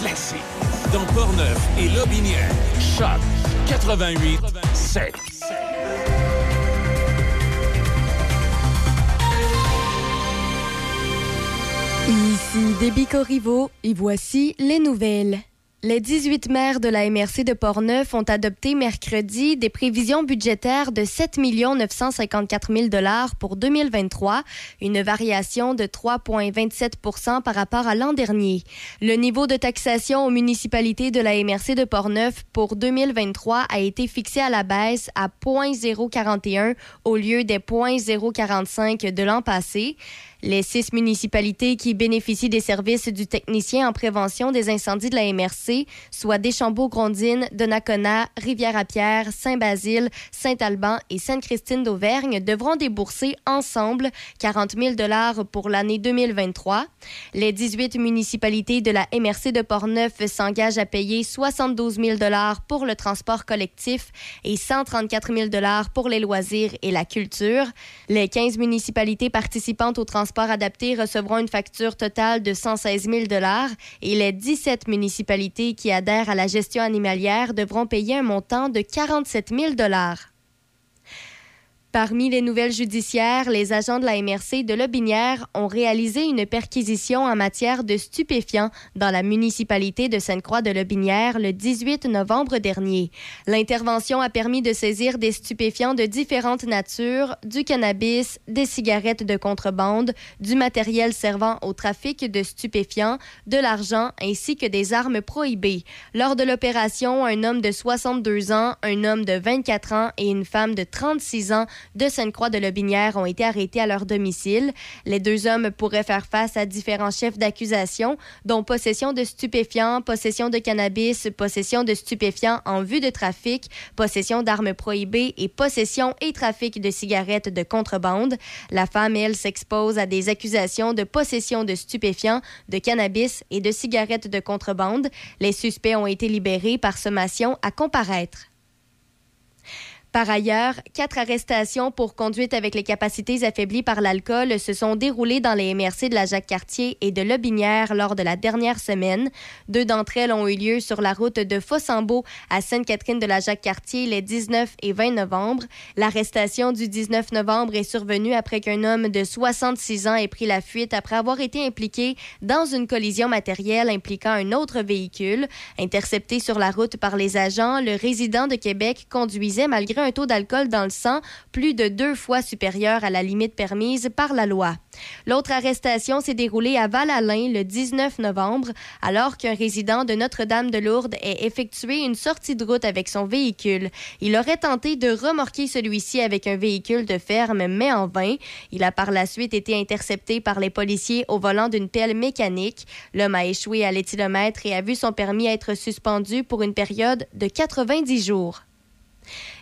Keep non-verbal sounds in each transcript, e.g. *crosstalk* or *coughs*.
classiques. Dans Portneuf et Lobinière. Choc 88 7. Ici Déby Corriveau et voici les nouvelles. Les 18 maires de la MRC de Portneuf ont adopté mercredi des prévisions budgétaires de 7 954 000 pour 2023, une variation de 3,27% par rapport à l'an dernier. Le niveau de taxation aux municipalités de la MRC de Portneuf pour 2023 a été fixé à la baisse à 0,041 au lieu des 0,045 de l'an passé. Les six municipalités qui bénéficient des services du technicien en prévention des incendies de la MRC, soit Deschambault-Grondines, Donnacona, Rivière-à-Pierre, Saint-Basile, Saint-Alban et Sainte-Christine d'Auvergne, devront débourser ensemble 40 000 pour l'année 2023. Les 18 municipalités de la MRC de Portneuf s'engagent à payer 72 000 pour le transport collectif et 134 000 pour les loisirs et la culture. Les 15 municipalités participantes au transport transports adaptés recevront une facture totale de 116 000 et les 17 municipalités qui adhèrent à la gestion animalière devront payer un montant de 47 000 Parmi les nouvelles judiciaires, les agents de la MRC de Lobinière ont réalisé une perquisition en matière de stupéfiants dans la municipalité de Sainte-Croix de Lobinière le 18 novembre dernier. L'intervention a permis de saisir des stupéfiants de différentes natures, du cannabis, des cigarettes de contrebande, du matériel servant au trafic de stupéfiants, de l'argent ainsi que des armes prohibées. Lors de l'opération, un homme de 62 ans, un homme de 24 ans et une femme de 36 ans de Sainte-Croix de Lobinière ont été arrêtés à leur domicile. Les deux hommes pourraient faire face à différents chefs d'accusation, dont possession de stupéfiants, possession de cannabis, possession de stupéfiants en vue de trafic, possession d'armes prohibées et possession et trafic de cigarettes de contrebande. La femme, elle, s'expose à des accusations de possession de stupéfiants, de cannabis et de cigarettes de contrebande. Les suspects ont été libérés par sommation à comparaître. Par ailleurs, quatre arrestations pour conduite avec les capacités affaiblies par l'alcool se sont déroulées dans les MRC de la Jacques-Cartier et de Lobinière lors de la dernière semaine. Deux d'entre elles ont eu lieu sur la route de Fossambeau à Sainte-Catherine de la Jacques-Cartier les 19 et 20 novembre. L'arrestation du 19 novembre est survenue après qu'un homme de 66 ans ait pris la fuite après avoir été impliqué dans une collision matérielle impliquant un autre véhicule. Intercepté sur la route par les agents, le résident de Québec conduisait malgré un taux d'alcool dans le sang plus de deux fois supérieur à la limite permise par la loi. L'autre arrestation s'est déroulée à Val-Alain le 19 novembre, alors qu'un résident de Notre-Dame-de-Lourdes ait effectué une sortie de route avec son véhicule. Il aurait tenté de remorquer celui-ci avec un véhicule de ferme, mais en vain. Il a par la suite été intercepté par les policiers au volant d'une pelle mécanique. L'homme a échoué à l'éthylomètre et a vu son permis être suspendu pour une période de 90 jours.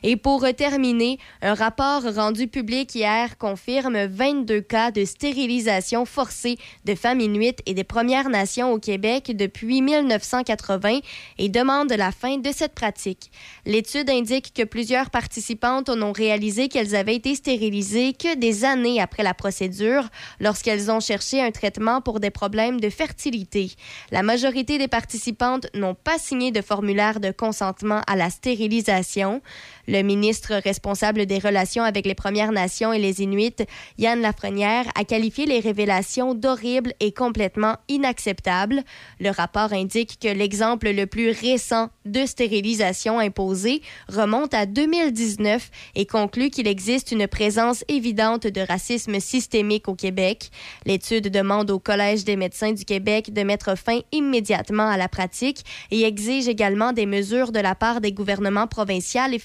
Et pour terminer, un rapport rendu public hier confirme 22 cas de stérilisation forcée de femmes inuites et des Premières Nations au Québec depuis 1980 et demande la fin de cette pratique. L'étude indique que plusieurs participantes n'ont réalisé qu'elles avaient été stérilisées que des années après la procédure lorsqu'elles ont cherché un traitement pour des problèmes de fertilité. La majorité des participantes n'ont pas signé de formulaire de consentement à la stérilisation. Le ministre responsable des relations avec les Premières Nations et les Inuits, Yann Lafrenière, a qualifié les révélations d'horribles et complètement inacceptables. Le rapport indique que l'exemple le plus récent de stérilisation imposée remonte à 2019 et conclut qu'il existe une présence évidente de racisme systémique au Québec. L'étude demande au Collège des médecins du Québec de mettre fin immédiatement à la pratique et exige également des mesures de la part des gouvernements provinciaux et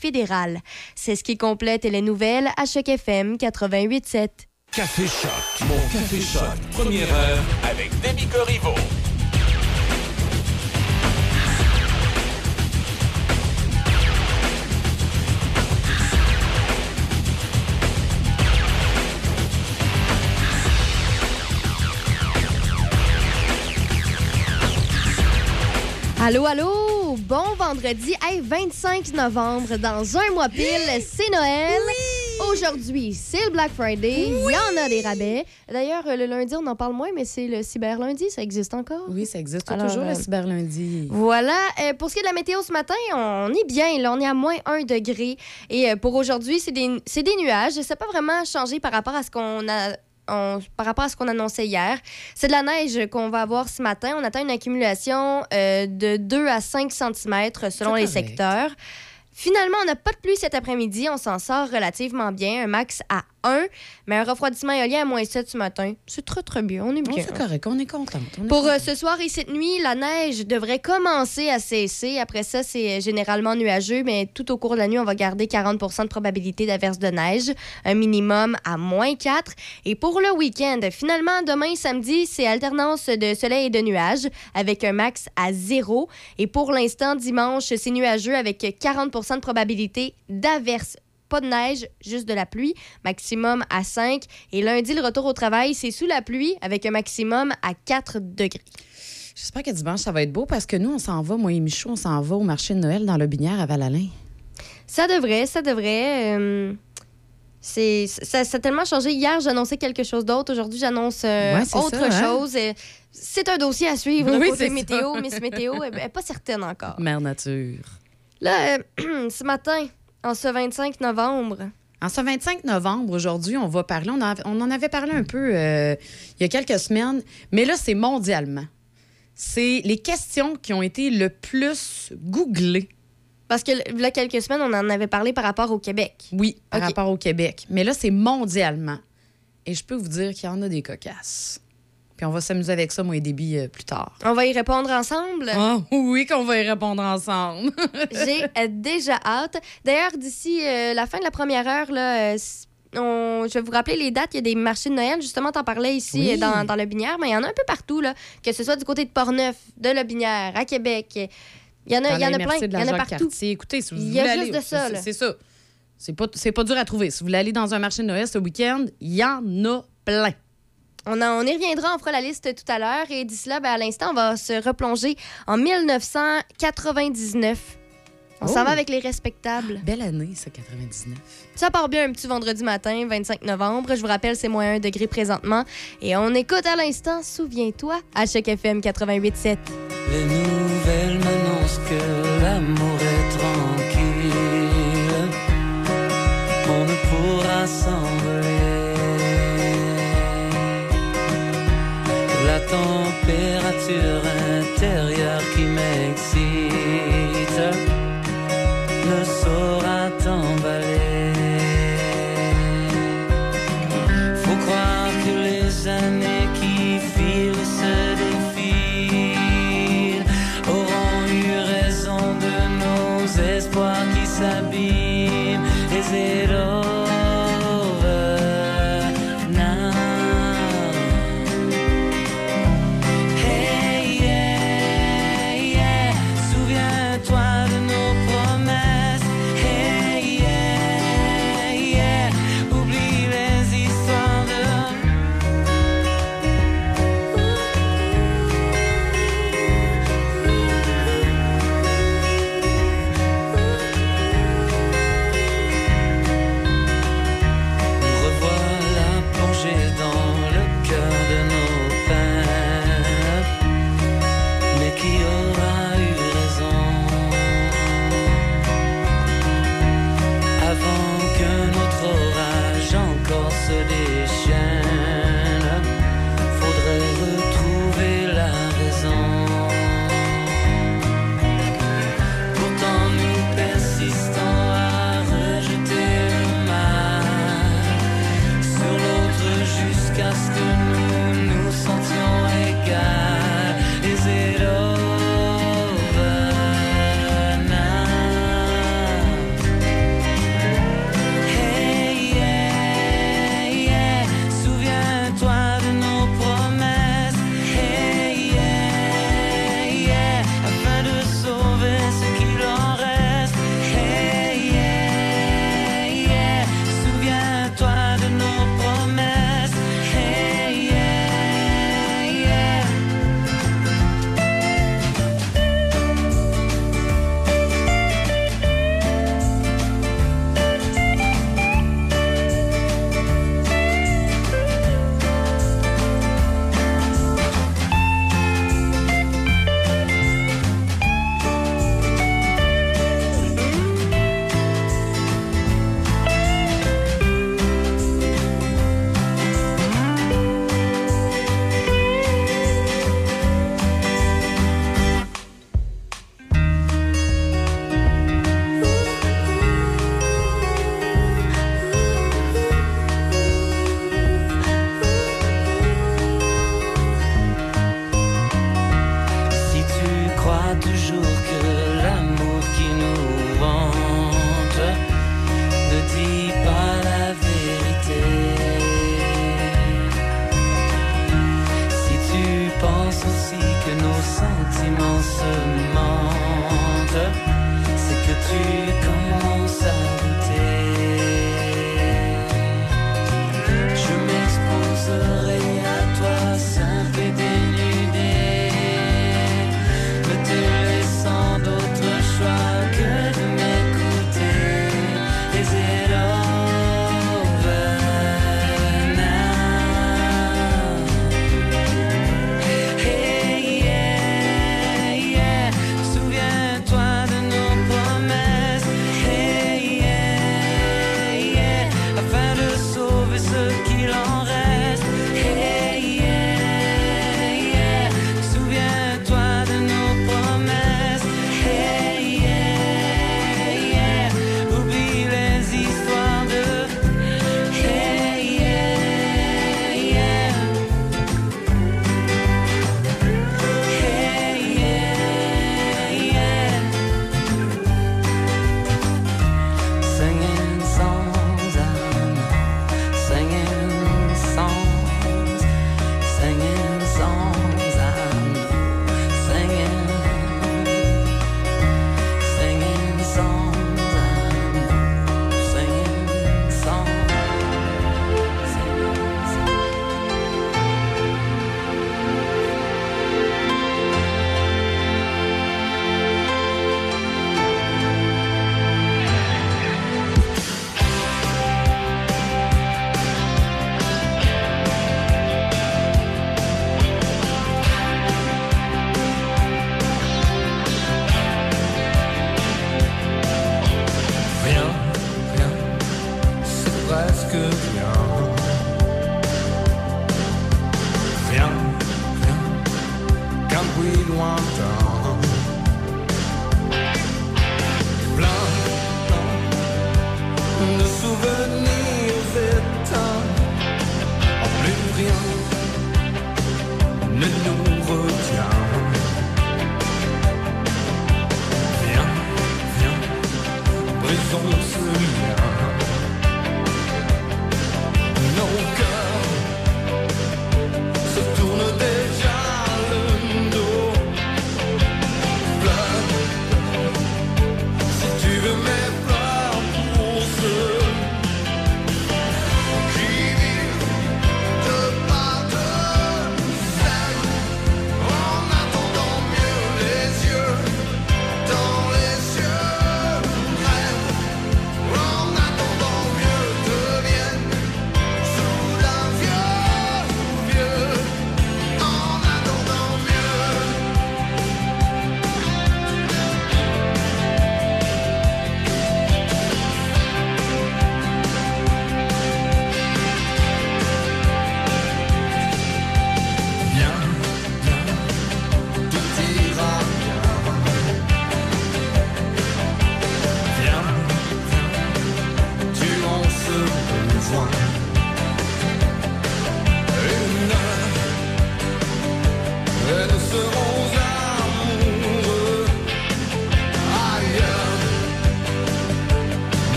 c'est ce qui complète les nouvelles à Choc FM 88.7. Café Choc, mon Café Choc, première heure avec Demi Corriveau. Allô, allô! Bon vendredi, hey, 25 novembre, dans un mois pile, c'est Noël. Aujourd'hui, c'est le Black Friday. Il y en a des rabais. D'ailleurs, le lundi, on en parle moins, mais c'est le cyber lundi. Ça existe encore? Oui, ça existe Alors, toujours, euh, le cyber lundi. Voilà. Euh, pour ce qui est de la météo ce matin, on est bien. Là, on est à moins 1 degré. Et euh, pour aujourd'hui, c'est des, c'est des nuages. Ça n'a pas vraiment changé par rapport à ce qu'on a. on- par rapport à ce qu'on annonçait hier. C'est de la neige qu'on va avoir ce matin. On attend une accumulation euh, de 2 à 5 cm selon les secteurs. Finalement, on n'a pas de pluie cet après-midi. On s'en sort relativement bien. Un max à 1, mais un refroidissement éolien à moins 7 ce matin. C'est très, très bien. On est bien. c'est correct, on est contente. Pour euh, ce soir et cette nuit, la neige devrait commencer à cesser. Après ça, c'est euh, généralement nuageux, mais tout au cours de la nuit, on va garder 40% de probabilité d'averse de neige, un minimum à moins 4. Et pour le week-end, finalement, demain, samedi, c'est alternance de soleil et de nuages avec un max à 0. Et pour l'instant, dimanche, c'est nuageux avec 40 de probabilité d'averse. Pas de neige, juste de la pluie, maximum à 5. Et lundi, le retour au travail, c'est sous la pluie avec un maximum à 4 degrés. J'espère que dimanche, ça va être beau parce que nous, on s'en va, moi et Michaud, on s'en va au marché de Noël dans le Binière à Val-Alain. Ça devrait, ça devrait. euh, c'est, ça, ça a tellement changé. Hier, j'annonçais quelque chose d'autre. Aujourd'hui, j'annonce euh, Ouais, autre ça, hein? chose. Euh, C'est un dossier à suivre. Oui, côté c'est météo. Miss Météo, elle n'est pas certaine encore. Mère Nature. Là, euh, *clears throat* ce matin, en ce 25 novembre, En ce 25 novembre, aujourd'hui, on va parler, on, en- on en avait parlé un peu euh, il y a quelques semaines, mais là, c'est mondialement. C'est les questions qui ont été le plus googlées, parce que a quelques semaines, on en avait parlé par rapport au Québec. oui, par rapport au Québec. Mais là, c'est mondialement. Et je peux vous dire qu'il y en a des cocasses. Puis on va s'amuser avec ça, moi et Déby, euh, plus tard. On va y répondre ensemble. Ah oui, qu'on va y répondre ensemble. *laughs* J'ai euh, déjà hâte. D'ailleurs, d'ici euh, la fin de la première heure, là, euh, on- je vais vous rappeler les dates. Il y a des marchés de Noël. Justement, t'en parlais ici Oui. dans, dans le Binière, mais il y en a un peu partout, là, que ce soit du côté de Portneuf, de le Binière, à Québec. Il y en a, il y en a plein. Il y la en a partout. Écoutez, si vous Il y a juste aller- de ça, c'est- ça. C'est pas, c'est pas dur à trouver. Si vous voulez aller dans un marché de Noël ce week-end, il y en a plein. On, y reviendra, on fera la liste tout à l'heure. Et d'ici là, ben, à l'instant, on va se replonger en 1999. On s'en Oh. va avec les respectables. Belle année, ça, 99. Ça part bien un petit vendredi matin, 25 novembre. Je vous rappelle, c'est moins 1 degré présentement. Et on écoute à l'instant, souviens-toi, à chaque FM 88.7. Les nouvelles m'annoncent que l'amour est tranquille. On ne pourra s'envoler. La température intérieure qui m'excite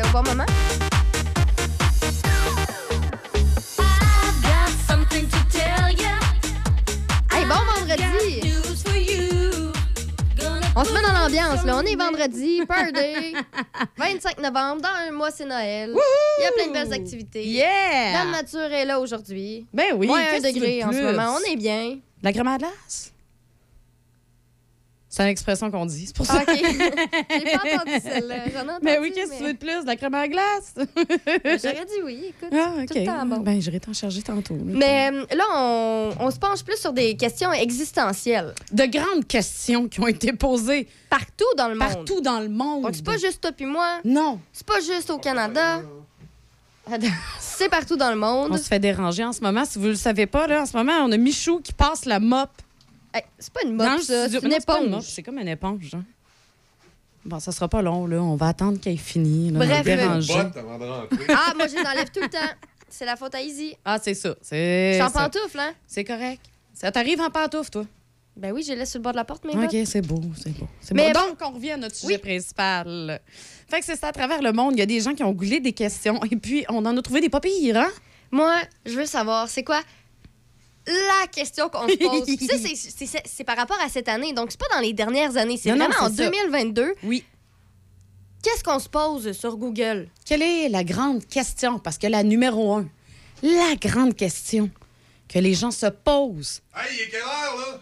C'est au bon moment? Hey, bon vendredi! On se met dans l'ambiance, là. On est vendredi, party. *laughs* 25 novembre, dans un mois, c'est Noël. Il y a plein de belles activités. Yeah! La nature est là aujourd'hui. Ben oui, Moins un degré en ce moment. On est bien. La crème à glace? C'est une expression qu'on dit, c'est pour ça. OK. *laughs* J'ai pas entendu celle-là. J'en ai entendu. Mais oui, qu'est-ce que tu veux de plus? De la crème à glace? J'aurais dit oui, écoute. ah, OK. Tout le temps bon. Ben, j'irai t'en charger tantôt. Mais euh, là, on, on se penche plus sur des questions existentielles. De grandes questions qui ont été posées Partout dans le monde. partout dans le monde. Donc, c'est pas juste toi puis moi. Non. C'est pas juste au Canada. *laughs* C'est partout dans le monde. On se fait déranger en ce moment. Si vous ne le savez pas, là, en ce moment, on a Michou qui passe la mop. Hey, c'est pas une mop, ça. C'est une éponge. C'est comme une éponge. hein. Bon, ça sera pas long, là. On va attendre qu'elle finisse. Bref, on va déranger. Botte avant de rentrer. Ah, moi, je les enlève tout le temps. C'est la faute à Izzy. Ah, c'est ça. Je C'est suis en pantoufle, hein? C'est correct. Ça t'arrive en pantoufle, toi? Ben oui, je laisse sur le bord de la porte, mais OK, c'est beau, c'est beau. Mais beau. bon- Donc, on revient à notre sujet Oui. principal. Fait que c'est ça, à travers le monde, il y a des gens qui ont goulé des questions et puis on en a trouvé des pas pires, hein? Moi, je veux savoir, c'est quoi la question qu'on se pose? Puis ça, *laughs* c'est- par rapport à cette année. Donc, c'est pas dans les dernières années. C'est Non, non, vraiment en c'est ça. 2022. Oui. Qu'est-ce qu'on se pose sur Google? Quelle est la grande question? Parce que la numéro un, la grande question que les gens se posent, Hey, il est quelle heure, là?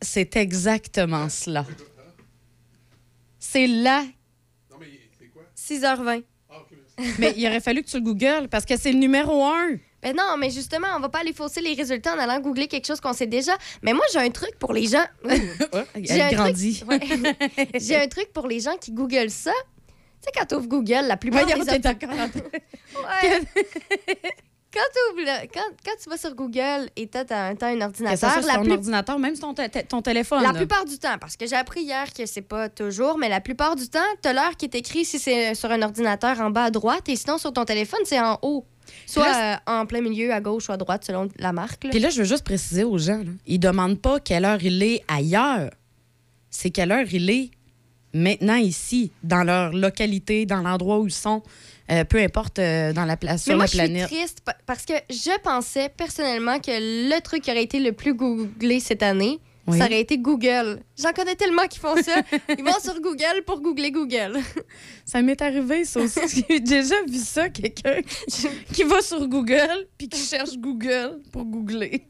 c'est exactement cela. C'est là. Non, mais c'est quoi? 6h20. Ah. Mais il aurait fallu que tu le googles parce que c'est le numéro un. Ben non, mais justement, on va pas aller fausser les résultats en allant googler quelque chose qu'on sait déjà. Mais moi, j'ai un truc pour les gens. *laughs* J'ai un. *laughs* Ouais. j'ai un truc pour les gens qui googlent ça. Tu sais, quand tu ouvres Google, la plupart Voyons, des op- d'accord. *laughs* Ouais. Quand, tu vas sur Google et tu as, un ordinateur, la, ton plus- ordinateur, même ton, ton téléphone. la là. plupart du temps, parce que j'ai appris hier que c'est pas toujours, mais la plupart du temps, tu as l'heure qui est écrite si c'est sur un ordinateur en bas à droite et sinon sur ton téléphone, c'est en haut. Soit euh, en plein milieu, à gauche ou à droite, selon la marque. Puis là, je veux juste préciser aux gens, là, ils demandent pas quelle heure il est ailleurs. C'est quelle heure il est maintenant ici, dans leur localité, dans l'endroit où ils sont, euh, peu importe euh, dans la place, sur moi, la je suis planète. triste pa- parce que je pensais personnellement que le truc qui aurait été le plus googlé cette année, Oui. ça aurait été Google. J'en connais tellement qui font ça. *laughs* Ils vont sur Google pour googler Google. *laughs* Ça m'est arrivé, ça aussi. *laughs* J'ai déjà vu ça, quelqu'un qui va sur Google puis qui cherche Google pour googler.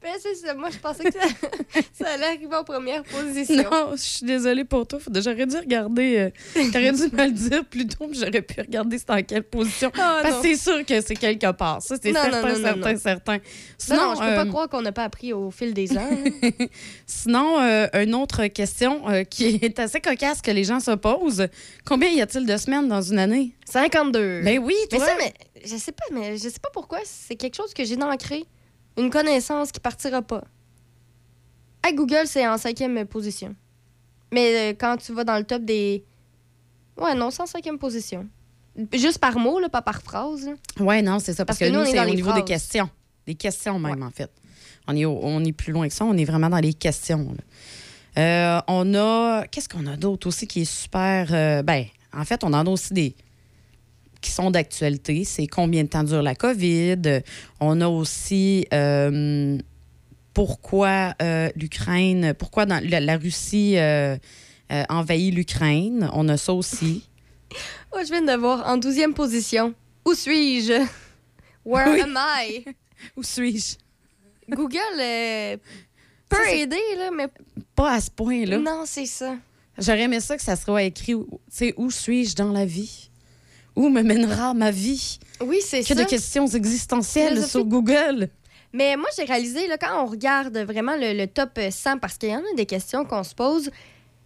Ben, c'est ça. Moi, je pensais que ça, *laughs* ça allait arriver en première position. Non, je suis désolée pour toi. J'aurais dû regarder. euh, T'aurais dû me le dire plus tôt, j'aurais pu regarder c'était en quelle position. Ah, Parce que c'est sûr que c'est quelque part. Ça, c'est certain, non, non, certain, non. certain. Non, Sinon, non, je peux pas euh, croire qu'on n'a pas appris au fil des ans. hein. *laughs* Sinon, euh, une autre question euh, qui est assez cocasse que les gens se posent. Combien y a-t-il de semaines dans une année? 52. Ben oui, mais toi. ça, mais je sais pas, mais je sais pas pourquoi. C'est quelque chose que j'ai ancré. Une connaissance qui partira pas. À Google, c'est en cinquième position. Mais euh, quand tu vas dans le top des. Ouais, non, c'est en cinquième position. Juste par mot, là, pas par phrase. là. Ouais, non, c'est ça. Parce, Parce que, nous, nous, on est c'est dans au les niveau des phrases. questions. Des questions même, en fait. On est, au- on est plus loin que ça. On est vraiment dans les questions. là. Euh, on a... Qu'est-ce qu'on a d'autre aussi qui est super... euh, ben, en fait, on en a aussi des qui sont d'actualité. C'est combien de temps dure la COVID. On a aussi... euh, pourquoi euh, l'Ukraine... Pourquoi dans, la, la Russie euh, envahit l'Ukraine. On a ça aussi. *laughs* Oh, je viens de voir en douzième position. Où suis-je? Where Oui. am I? *laughs* Où suis-je? Google peut Ça, aider, là, mais Pas à ce point-là. non, c'est ça. J'aurais aimé ça que ça soit écrit, tu sais, où suis-je dans la vie? Où me mènera ma vie? Oui, c'est Que ça. de questions existentielles sur Google. Mais moi, j'ai réalisé, là, quand on regarde vraiment le, le top 100, parce qu'il y en a des questions qu'on se pose,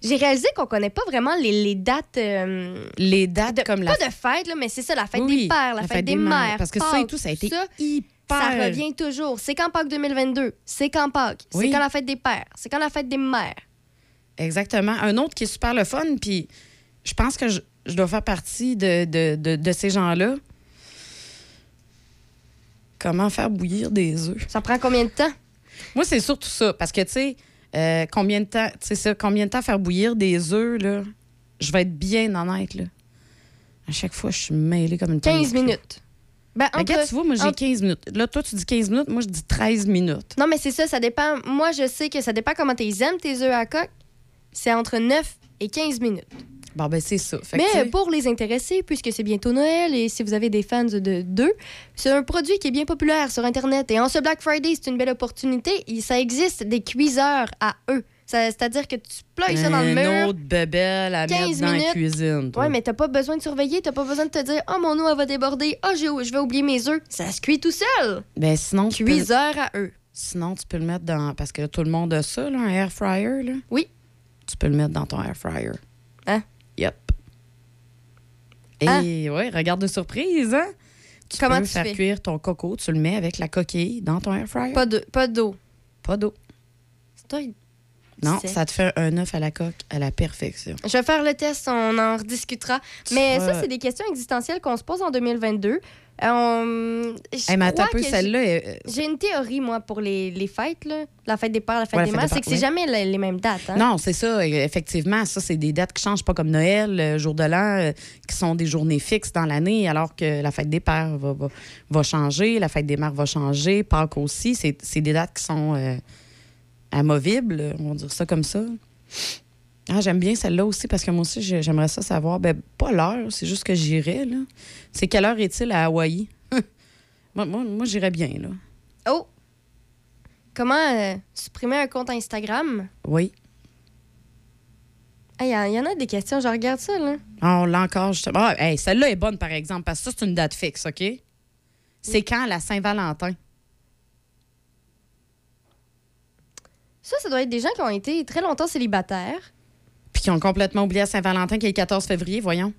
j'ai réalisé qu'on connaît pas vraiment les, les dates. euh, Les dates de- comme la pas de fête, là, mais c'est ça, la fête Oui, des pères, la, fête, des mères. Parce que ça et tout, ça a été ça, hyper... ça revient toujours. C'est quand Pâques 2022, c'est quand Pâques, Oui. c'est quand la fête des pères, c'est quand la fête des mères? Exactement. Un autre qui est super le fun, puis je pense que je, je dois faire partie de, de, de, de ces gens-là. Comment faire bouillir des œufs? Ça prend combien de temps? Moi, c'est surtout ça. Parce que, tu sais, euh, combien de temps, ça, combien de temps faire bouillir des œufs, là? Je vais être bien honnête, là. À chaque fois, je suis mêlée comme une 15 poignée de minutes. Ben, clous. Regarde, entre- tu vois, moi, j'ai entre- 15 minutes. Là, toi, tu dis 15 minutes. Moi, je dis 13 minutes. Non, mais c'est ça, ça dépend. Moi, je sais que ça dépend comment tu aimes, tes œufs à coque. C'est entre 9 et 15 minutes. Bon, ben, c'est ça. Fait Mais pour les intéressés, puisque c'est bientôt Noël et si vous avez des fans de d'eux, c'est un produit qui est bien populaire sur Internet. Et en ce Black Friday, c'est une belle opportunité. Il- Ça existe des cuiseurs à eux. C'est-à-dire que tu ploies ça dans le un mur. autre bebelle à 15 mettre dans la minutes. cuisine. toi. Ouais, mais t'as pas besoin de surveiller, t'as pas besoin de te dire Oh mon eau, elle va déborder, oh j'ai- je vais oublier mes œufs. Ça se cuit tout seul. Ben, sinon, tu peux, Cuiseur à eux. sinon, tu peux le mettre dans. Parce que tout le monde a ça, là, un air fryer. Là. Oui. Tu peux le mettre dans ton air fryer. Hein? Yep. Et Hein? ouais, regarde de surprise, hein? Tu Comment peux tu faire fais? cuire ton coco, tu le mets avec la coquille dans ton air fryer. Pas de- pas d'eau. Pas d'eau. C'est toi, il- Non, ça te fait un œuf à la coque à la perfection. Je vais faire le test, on en rediscutera. Mais vas- ça, c'est des questions existentielles qu'on se pose en 2022. Euh, Hey, mais attends un peu, celle-là, euh, J'ai une théorie, moi, pour les, les fêtes, là. la fête des pères, la fête Ouais, des mères, c'est que c'est oui. jamais les, les mêmes dates. hein. Non, c'est ça. Effectivement, ça, c'est des dates qui changent pas comme Noël, euh, jour de l'an, euh, qui sont des journées fixes dans l'année, alors que la fête des pères va, va, va changer, la fête des mères va changer, Pâques aussi. C'est c'est des dates qui sont euh, amovibles, on va dire ça comme ça. Ah, j'aime bien celle-là aussi parce que moi aussi, j'ai- j'aimerais ça savoir. Ben, pas l'heure, c'est juste que j'irais, là. C'est quelle heure est-il à Hawaï? *laughs* moi, moi, moi, j'irais bien, là. Oh! Comment euh, supprimer un compte Instagram? Oui. Il y, en- y en a des questions, je regarde ça, là. Ah, on l'a encore justement. Ah, hey, celle-là est bonne, par exemple, parce que ça, c'est une date fixe, OK? C'est quand la Saint-Valentin? Ça, ça doit être des gens qui ont été très longtemps célibataires. Puis qui ont complètement oublié la Saint-Valentin, qui est le 14 février, voyons.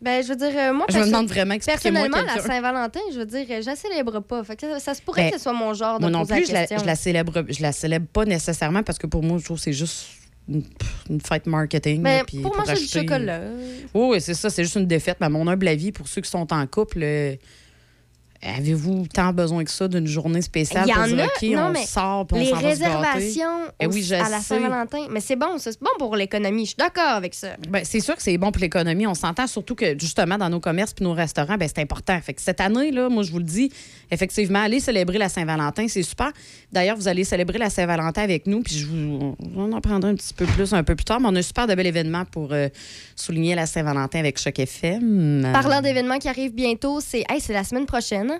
Ben, je veux dire, euh, moi, Je me demande vraiment, personnellement, la. Saint-Valentin, je veux dire, je la célèbre pas. Fait que ça, ça se pourrait Ben, que ce soit mon genre de Moi non poser plus, je la la, question. je la célèbre, je la célèbre pas nécessairement parce que pour moi, je trouve que c'est juste une, fête marketing. Ben, là, puis pour manger du chocolat. Oui, oui, c'est ça, c'est juste une défaite. Mais à mon humble avis, pour ceux qui sont en couple, euh, avez-vous tant besoin que ça d'une journée spéciale Il y pour en dire, a, OK, non, on mais sort puis on Les s'en va se gâter? réservations Eh au- oui, je à la sais. Saint-Valentin. Mais c'est bon, ça. C'est bon pour l'économie. Je suis d'accord avec ça. Ben, c'est sûr que c'est bon pour l'économie. On s'entend surtout que, justement, dans nos commerces puis nos restaurants, ben, c'est important. Fait que cette année, là, moi, je vous le dis, effectivement, allez célébrer la Saint-Valentin. C'est super. D'ailleurs, vous allez célébrer la Saint-Valentin avec nous. Puis je vous, on en prendra un petit peu plus un peu plus tard. Mais on a un super de bel événement pour euh, souligner la Saint-Valentin avec Choc FM. Parlant d'événements qui arrivent bientôt, c'est hey, c'est la semaine prochaine.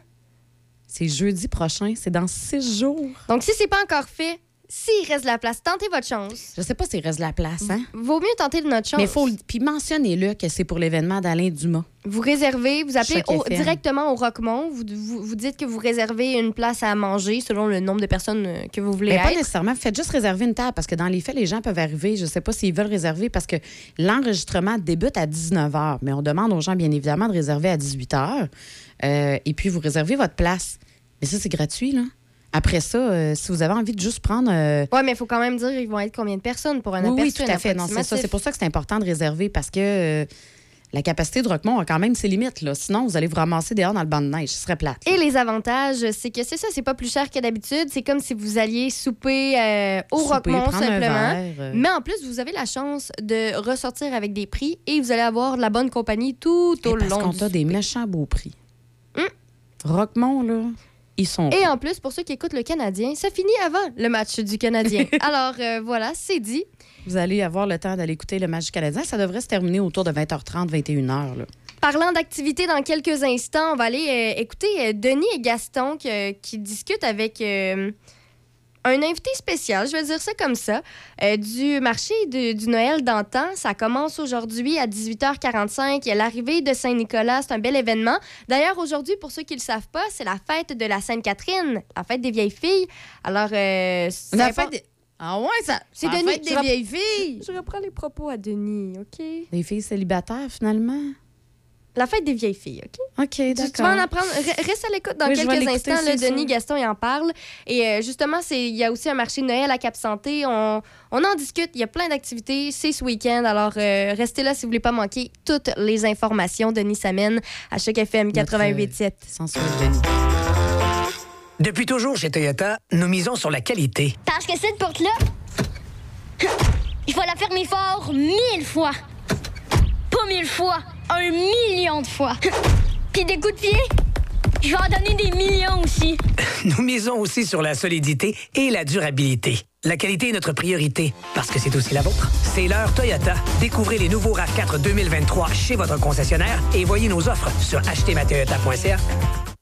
C'est jeudi prochain. C'est dans six jours. Donc, si c'est pas encore fait, s'il reste de la place, tentez votre chance. Je sais pas s'il reste de la place, hein? Vaut mieux tenter de notre chance. Mais faut Puis mentionnez-le que c'est pour l'événement d'Alain Dumas. Vous réservez, vous appelez au- directement au Roquemont. Vous, vous, vous dites que vous réservez une place à manger selon le nombre de personnes euh, que vous voulez Mais pas nécessairement. Faites juste réserver une table parce que dans les faits, les gens peuvent arriver. Je ne sais pas s'ils veulent réserver parce que l'enregistrement débute à 19 h. Mais on demande aux gens, bien évidemment, de réserver à 18 h. et puis, vous réservez votre place. Mais ça, c'est gratuit, là. Après ça, euh, si vous avez envie de juste prendre. euh, Ouais, mais il faut quand même dire ils vont être combien de personnes pour un oui, oui, aperçu, tout un à fait. Non, c'est ça. approximatif. C'est pour ça que c'est important de réserver parce que euh, la capacité de Roquemont a quand même ses limites. Là. Sinon, vous allez vous ramasser dehors dans le banc de neige. Ce serait plate. Et les avantages, c'est que c'est ça, c'est pas plus cher que d'habitude. C'est comme si vous alliez souper euh, au Souper, Roquemont simplement. verre, Mais en plus, vous avez la chance de ressortir avec des prix et vous allez avoir de la bonne compagnie tout Et au parce long qu'on du a des méchants beaux prix. Hum. Roquemont, là, ils sont. Et en plus, pour ceux qui écoutent le Canadien, ça finit avant le match du Canadien. *laughs* Alors euh, voilà, c'est dit. Vous allez avoir le temps d'aller écouter le match du Canadien. Ça devrait se terminer autour de 20h30, 21h. Là. Parlant d'activité, dans quelques instants, on va aller euh, écouter euh, Denis et Gaston qui discutent avec euh, un invité spécial, je vais dire ça comme ça, euh, du marché de- du Noël d'antan. Ça commence aujourd'hui à 18h45. Il y a l'arrivée de Saint-Nicolas. C'est un bel événement. D'ailleurs, aujourd'hui, pour ceux qui ne le savent pas, c'est la fête de la Sainte-Catherine, la fête des vieilles filles. Alors, euh, c'est La fête des- Ah ouais, ça. C'est Denis, fête des vieilles filles. Je reprends les propos à Denis, OK? Des filles célibataires, finalement. La fête des vieilles filles, OK? OK, d'accord. tu vas en apprendre. Re- Reste à l'écoute dans Oui, quelques instants. Là, c'est Denis sûr. Gaston, il en parle. Et euh, justement, c'est il y a aussi un marché de Noël à Cap Santé. On, on en discute. Il y a plein d'activités. C'est ce week-end. Alors, euh, restez là si vous voulez pas manquer toutes les informations. Denis s'amène à chaque FM Notre, 88.7. Sans souhait, Denis. Depuis toujours chez Toyota, nous misons sur la qualité. Parce que cette porte-là, il faut la fermer fort mille fois. Pour pas mille fois, un million de fois. Puis des coups de pied, je vais en donner des millions aussi. *laughs* Nous misons aussi sur la solidité et la durabilité. La qualité est notre priorité parce que c'est aussi la vôtre. C'est l'heure Toyota. Découvrez les nouveaux RAV4 2023 chez votre concessionnaire et voyez nos offres sur achetermatoyota.ca.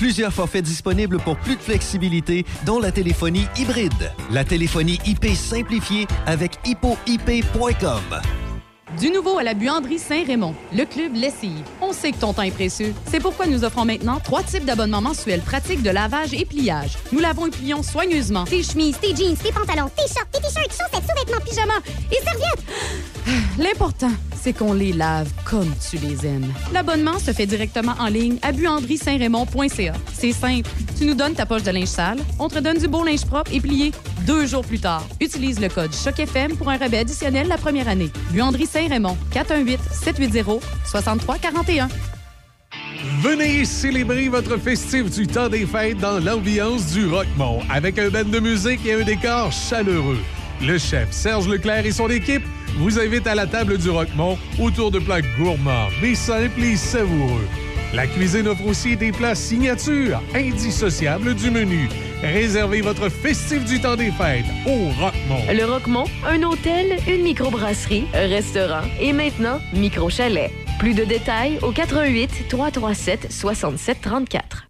Plusieurs forfaits disponibles pour plus de flexibilité, dont la téléphonie hybride. La téléphonie IP simplifiée avec hippoip.com. Du nouveau à la buanderie Saint-Raymond, le club Lessive. On sait que ton temps est précieux. C'est pourquoi nous offrons maintenant trois types d'abonnements mensuels pratiques de lavage et pliage. Nous lavons et plions soigneusement tes chemises, tes jeans, tes pantalons, tes shorts, tes t-shirts, chaussettes, sous-vêtements, pyjamas et serviettes. L'important, c'est qu'on les lave comme tu les aimes. L'abonnement se fait directement en ligne à buanderie-saint-raymond.ca. C'est simple. Tu nous donnes ta poche de linge sale, on te donne du beau linge propre et plié deux jours plus tard. Utilise le code CHOCFM pour un rabais additionnel la première année. Buanderie Saint-Raymond, 418-780-6341. Venez célébrer votre festif du temps des fêtes dans l'ambiance du Rockmont avec un band de musique et un décor chaleureux. Le chef Serge Leclerc et son équipe vous invitent à la table du Roquemont autour de plats gourmands, mais simples et savoureux. La cuisine offre aussi des plats signatures, indissociables du menu. Réservez votre festif du temps des fêtes au Roquemont. Le Roquemont, un hôtel, une microbrasserie, un restaurant et maintenant micro-chalet. Plus de détails au 88 337 67 34.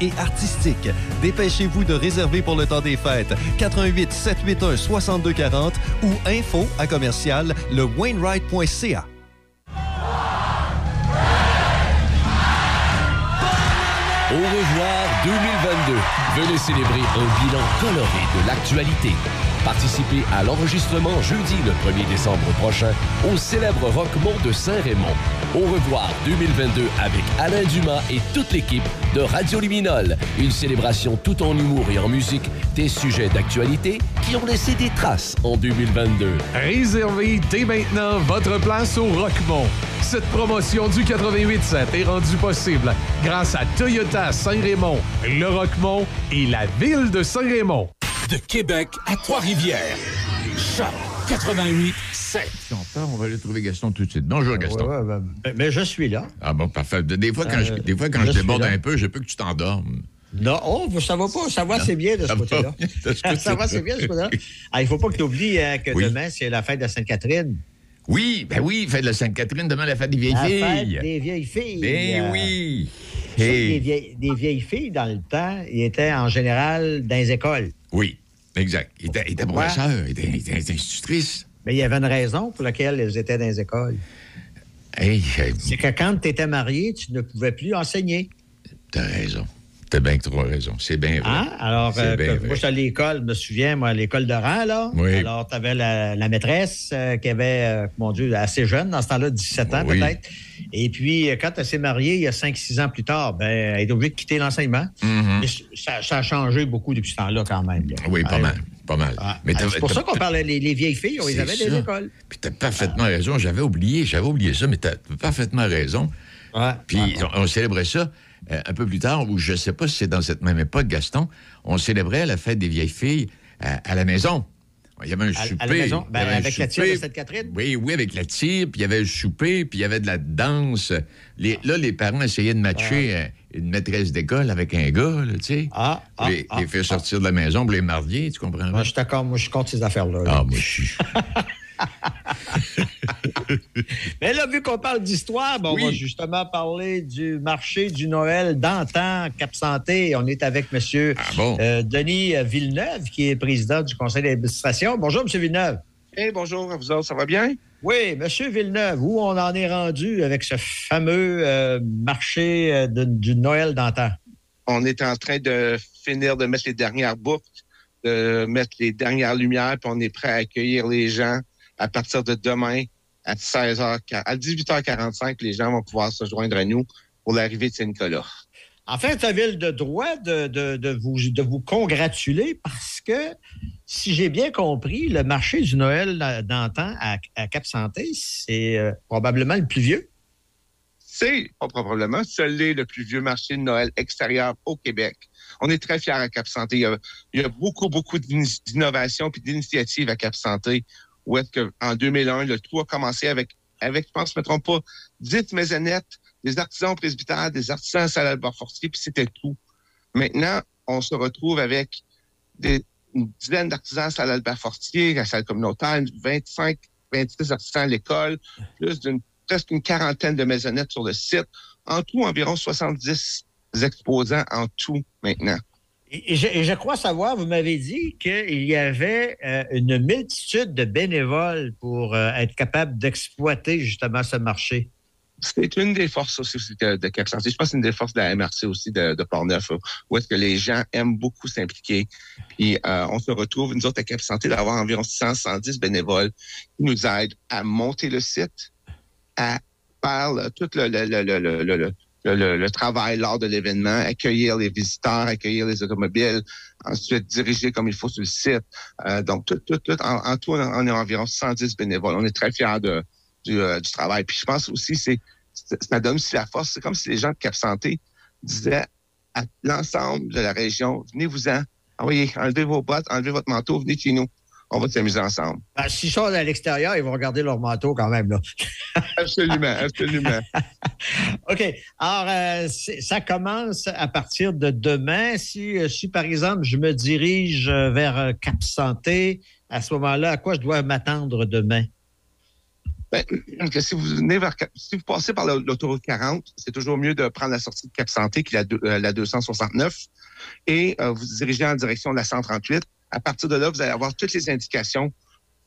et artistique. Dépêchez-vous de réserver pour le temps des fêtes. 88 781 6240 ou info à commercial le Wainwright.ca. Au revoir 2022. Venez célébrer un bilan coloré de l'actualité. Participez à l'enregistrement jeudi le 1er décembre prochain au célèbre Rockmont de Saint-Raymond. Au revoir 2022 avec Alain Dumas et toute l'équipe de Radio Luminol. Une célébration tout en humour et en musique des sujets d'actualité qui ont laissé des traces en 2022. Réservez dès maintenant votre place au Roquemont. Cette promotion du 88.7 est rendue possible grâce à Toyota Saint-Raymond, le Roquemont et la ville de Saint-Raymond. De Québec à Trois-Rivières. Choc 88 7. On va aller trouver Gaston tout de suite. Bonjour, Gaston. Ouais, ouais, ben, mais je suis là. Ah bon, parfait. Des fois, quand Euh, je, des fois, quand je je, déborde un peu, j'ai peur que tu t'endormes. Non, oh, ça va pas. Ça va, c'est bien de ce côté-là. ça va, c'est *laughs* bien de ce côté-là. Ah, il faut pas que tu oublies euh, que Oui. demain, c'est la fête de Sainte-Catherine. Oui, ben oui, fête de la Sainte-Catherine, demain, la fête des vieilles La filles. fête des vieilles filles. Ben Euh, oui. Hey. Des, vieilles, des vieilles filles, dans le temps, ils étaient en général dans les écoles. Oui, exact. Il était, il était professeur, il était, il était institutrice. Mais il y avait une raison pour laquelle elles étaient dans les écoles. Hey, C'est que quand tu étais marié, tu ne pouvais plus enseigner. t'as raison. T'as bien que trop raison. C'est bien vrai. Hein? Alors, euh, bien moi, j'étais à l'école, je me souviens, moi, à l'école de rang, là. Oui. Alors, tu avais la, la maîtresse euh, qui avait, euh, mon Dieu, assez jeune, dans ce temps-là, 17 ans Oui. peut-être. Et puis, quand elle s'est mariée, il y a 5-6 ans plus tard, ben, elle est obligée de quitter l'enseignement. Mhm. Mais ça, ça a changé beaucoup depuis ce temps-là, quand même. là. Oui, pas mal. Pas mal. Ah, c'est pour ça qu'on parlait des les vieilles filles, on les C'est avait ça. des écoles. Puis t'as parfaitement raison. J'avais oublié, j'avais oublié ça, mais t'as parfaitement raison. Puis on, on célébrait ça euh, un peu plus tard, où je sais pas si c'est dans cette même époque, Gaston, on célébrait la fête des vieilles filles euh, à la maison. Il y avait un À- à la souper. maison? Ben, un avec la tire souper. de Sainte-Catherine? Oui, oui, avec la tire, puis il y avait le souper, puis il y avait de la danse. Les- là, les parents essayaient de matcher euh, une maîtresse d'école avec un gars, tu sais. Ah, ah, les, ah, les faire sortir de la maison pour les marier, tu comprends? Moi, je suis d'accord, moi, je compte ces affaires-là. là. Ah, moi, je suis. *laughs* *laughs* Mais là, vu qu'on parle d'histoire, ben, on va justement parler du marché du Noël d'antan, Cap Santé. On est avec M. euh, Denis Villeneuve, qui est président du conseil d'administration. Bonjour, M. Villeneuve. Hey, bonjour à vous autres, ça va bien? Oui, M. Villeneuve, où on en est rendu avec ce fameux euh, marché euh, de- du Noël d'antan? On est en train de finir de mettre les dernières boucles, de mettre les dernières lumières, puis on est prêt à accueillir les gens à partir de demain à 16h, à 18h45, les gens vont pouvoir se joindre à nous pour l'arrivée de Saint-Nicolas. En fait, tu avais le droit de, de- de vous, de vous congratuler parce que, si j'ai bien compris, le marché du Noël d'antan à, à Cap Santé, c'est euh, probablement le plus vieux. C'est, pas probablement, seul est le plus vieux marché de Noël extérieur au Québec. On est très fiers à Cap Santé. Il y a, il y a beaucoup, beaucoup d'in- d'innovations puis d'initiatives à Cap Santé. Où est-ce qu'en 2001, le tout a commencé avec, avec, je pense, je ne me pas, 10 maisonnettes, des artisans presbytères, des artisans à salle Fortier, puis c'était tout. Maintenant, on se retrouve avec des, une dizaine d'artisans à salle Albert Fortier, à salle communautaire, une 25, 26 artisans à l'école, plus d'une presque une quarantaine de maisonnettes sur le site. En tout, environ 70 exposants en tout maintenant. Et, je, crois savoir, vous m'avez dit qu'il y avait euh, une multitude de bénévoles pour euh, être capable d'exploiter justement ce marché. C'est une des forces aussi de, de Cap. Je pense que c'est une des forces de la MRC aussi de, de Portneuf, où est-ce que les gens aiment beaucoup s'impliquer. Puis euh, on se retrouve, nous autres, à Cap Santé, d'avoir environ 100, 110 bénévoles qui nous aident à monter le site, à faire tout le, le, le, le, le, le- travail lors de l'événement, accueillir les visiteurs, accueillir les automobiles, ensuite diriger comme il faut sur le site. Euh, donc, tout, tout, tout, en, tout, on est environ 110 bénévoles. On est très fiers de, du, euh, du travail. Puis je pense aussi, c'est- ça donne aussi la force. C'est comme si les gens de Cap Santé disaient à l'ensemble de la région, venez-vous-en, envoyez, enlevez vos bottes, enlevez votre manteau, venez chez nous. On va s'amuser ensemble. Ben, S'ils sont à l'extérieur, ils vont regarder leur manteau quand même. Là. *laughs* Absolument, absolument. *laughs* OK. Alors, euh, ça commence à partir de demain. Si, euh, si, par exemple, je me dirige euh, vers Cap Santé, à ce moment-là, à quoi je dois m'attendre demain? Ben, que si vous venez vers si vous passez par la- l'autoroute 40, c'est toujours mieux de prendre la sortie de Cap Santé, qui est la, deux- euh, la 269, et euh, vous dirigez en direction de la 138. À partir de là, vous allez avoir toutes les indications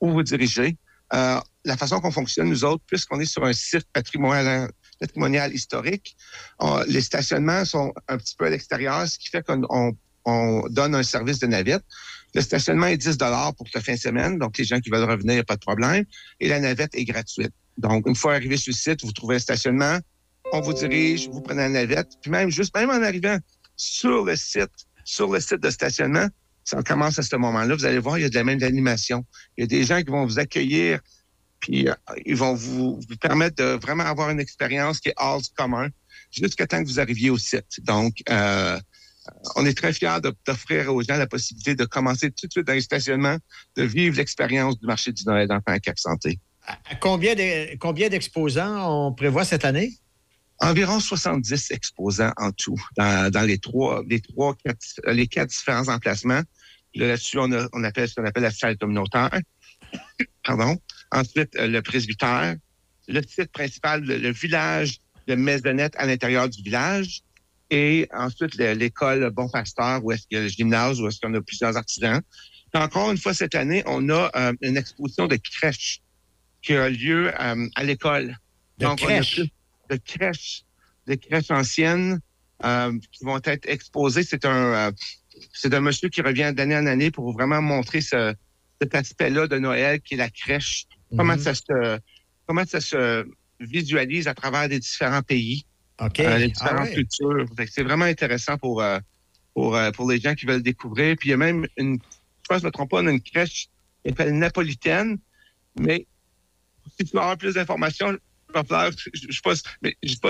où vous dirigez. Euh, la façon qu'on fonctionne, nous autres, puisqu'on est sur un site patrimonial, historique, les stationnements sont un petit peu à l'extérieur, ce qui fait qu'on on- on donne un service de navette. Le stationnement est 10 pour la fin de semaine, donc les gens qui veulent revenir, pas de problème. Et la navette est gratuite. Donc, une fois arrivé sur le site, vous trouvez un stationnement, on vous dirige, vous prenez la navette, puis même juste même en arrivant sur le site, sur le site de stationnement, ça commence à ce moment-là. Vous allez voir, il y a de la même animation. Il y a des gens qui vont vous accueillir, puis euh, ils vont vous, vous permettre de vraiment avoir une expérience qui est hors du commun, jusqu'à temps que vous arriviez au site. Donc, euh, on est très fiers d'offrir aux gens la possibilité de commencer tout de suite dans les stationnements, de vivre l'expérience du marché du Noël d'enfants à Cap Santé. À combien de- combien d'exposants on prévoit cette année? Environ 70 exposants en tout dans, dans les trois, les trois, quatre, les quatre différents emplacements. Là, Là-dessus, on, a- on appelle ce qu'on appelle la salle communautaire. *coughs* Pardon. Ensuite, euh, le presbytère, le site principal, le, le village de maisonnette à l'intérieur du village. Et ensuite, le- l'école Bon Pasteur, où est-ce qu'il y a le gymnase, où est-ce qu'on a plusieurs artisans. Puis encore une fois, cette année, on a euh, une exposition de crèches qui a lieu euh, à l'école. De on a crèches? de crèches, de crèches anciennes euh, qui vont être exposées. C'est un, euh, c'est un monsieur qui revient d'année en année pour vraiment montrer ce, cet aspect-là de Noël qui est la crèche. Comment Mhm. ça se, comment ça se visualise à travers des différents pays, euh, les Ah différentes ouais. cultures. C'est vraiment intéressant pour, euh, pour, euh, pour les gens qui veulent découvrir. Puis il y a même une, je pense je ne me trompe pas, on a une crèche qui s'appelle Napolitaine, mais si tu veux avoir plus d'informations, il va falloir- je je- je suis pas,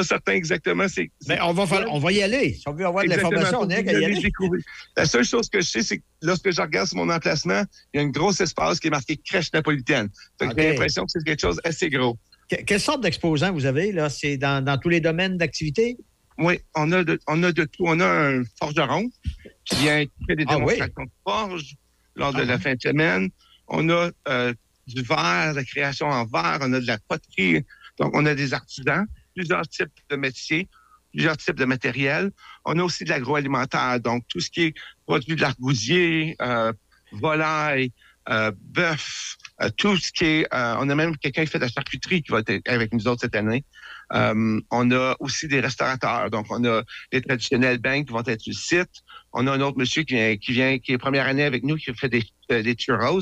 suis certain exactement. C'est, Mais on va, falloir- on va y aller. Si on veut avoir de l'information, on est vous qu'à y allez aller. découvrir. La seule chose que je sais, c'est que lorsque je regarde sur mon emplacement, il y a un gros espace qui est marqué crèche napolitaine. J'ai l'impression que c'est quelque chose d'assez gros. Que- quelle sorte d'exposants vous avez? là? C'est dans, dans tous les domaines d'activité? Oui, on a de, on a de tout. On a un forgeron qui vient fait des Ah oui? démonstrations de forge lors de Ah la oui. fin de semaine. On a euh, du verre, la création en verre, on a de la poterie. Donc, on a des artisans, plusieurs types de métiers, plusieurs types de matériel. On a aussi de l'agroalimentaire, donc tout ce qui est produit de l'argousier, euh, volaille, euh, bœuf, euh, tout ce qui est... euh, on a même quelqu'un qui fait de la charcuterie qui va être avec nous autres cette année. Euh, on a aussi des restaurateurs. Donc, on a les traditionnels banks qui vont être sur site. On a un autre monsieur qui vient, qui vient, qui est première année avec nous, qui fait des, euh, des churros,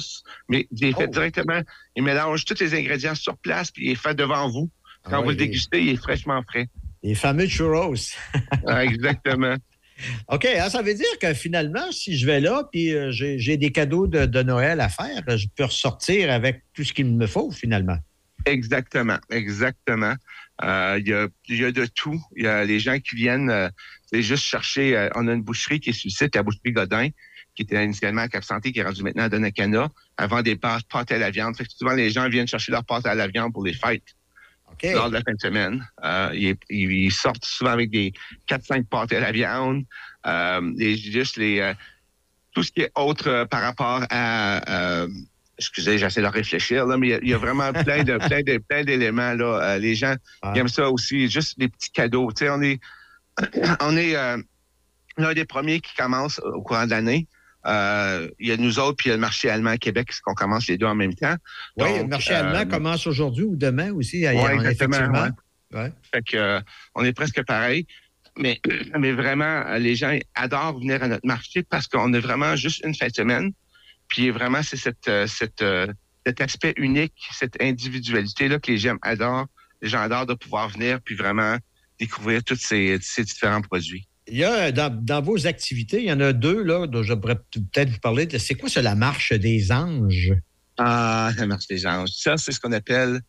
mais il est fait directement. Il mélange tous les ingrédients sur place, puis il est fait devant vous. Quand Ah vous oui, le dégustez, il est fraîchement frais. Les fameux churros. *laughs* Ah, exactement. *laughs* OK, hein, ça veut dire que finalement, si je vais là puis euh, j'ai j'ai des cadeaux de, de Noël à faire, je peux ressortir avec tout ce qu'il me faut finalement. Exactement, exactement. Euh, Il y, a, y a de tout. Il y a les gens qui viennent, euh, juste chercher. euh, on a une boucherie qui est sur le site, la boucherie Godin, qui était initialement à Cap Santé, qui est rendue maintenant à Donnacana, avant des pâtes, pâtes à la viande. Fait que souvent, les gens viennent chercher leurs pâtes à la viande pour les fêtes. Lors de la fin de semaine. Euh, ils, ils sortent souvent avec des 4-5 pâtes à la viande. Euh, juste les, euh, tout ce qui est autre par rapport à... excusez, j'essaie de réfléchir, là, mais il y a- il y, a vraiment *laughs* plein de plein de plein d'éléments. Là. Euh, les gens aiment ça aussi, juste des petits cadeaux. Tu sais, on est *clears throat* on est euh, l'un des premiers qui commence au courant de l'année. Euh, il y a nous autres, puis il y a le marché allemand à Québec, qu'on commence les deux en même temps. Oui, le marché allemand commence aujourd'hui ou demain aussi. En- exactement, ouais. Fait que on est presque pareil. Mais, *clears throat* mais vraiment, les gens adorent venir à notre marché parce qu'on est vraiment juste une fin de semaine. Puis vraiment, c'est cette, euh, cette, euh, cet aspect unique, cette individualité-là que les gens adorent. Les gens adorent de pouvoir venir puis vraiment découvrir tous ces, ces différents produits. Il y a dans, dans vos activités, il y en a deux là, dont je pourrais peut-être vous parler. C'est quoi ça, la marche des anges? Ah, la marche des anges. Ça, c'est ce qu'on appelle.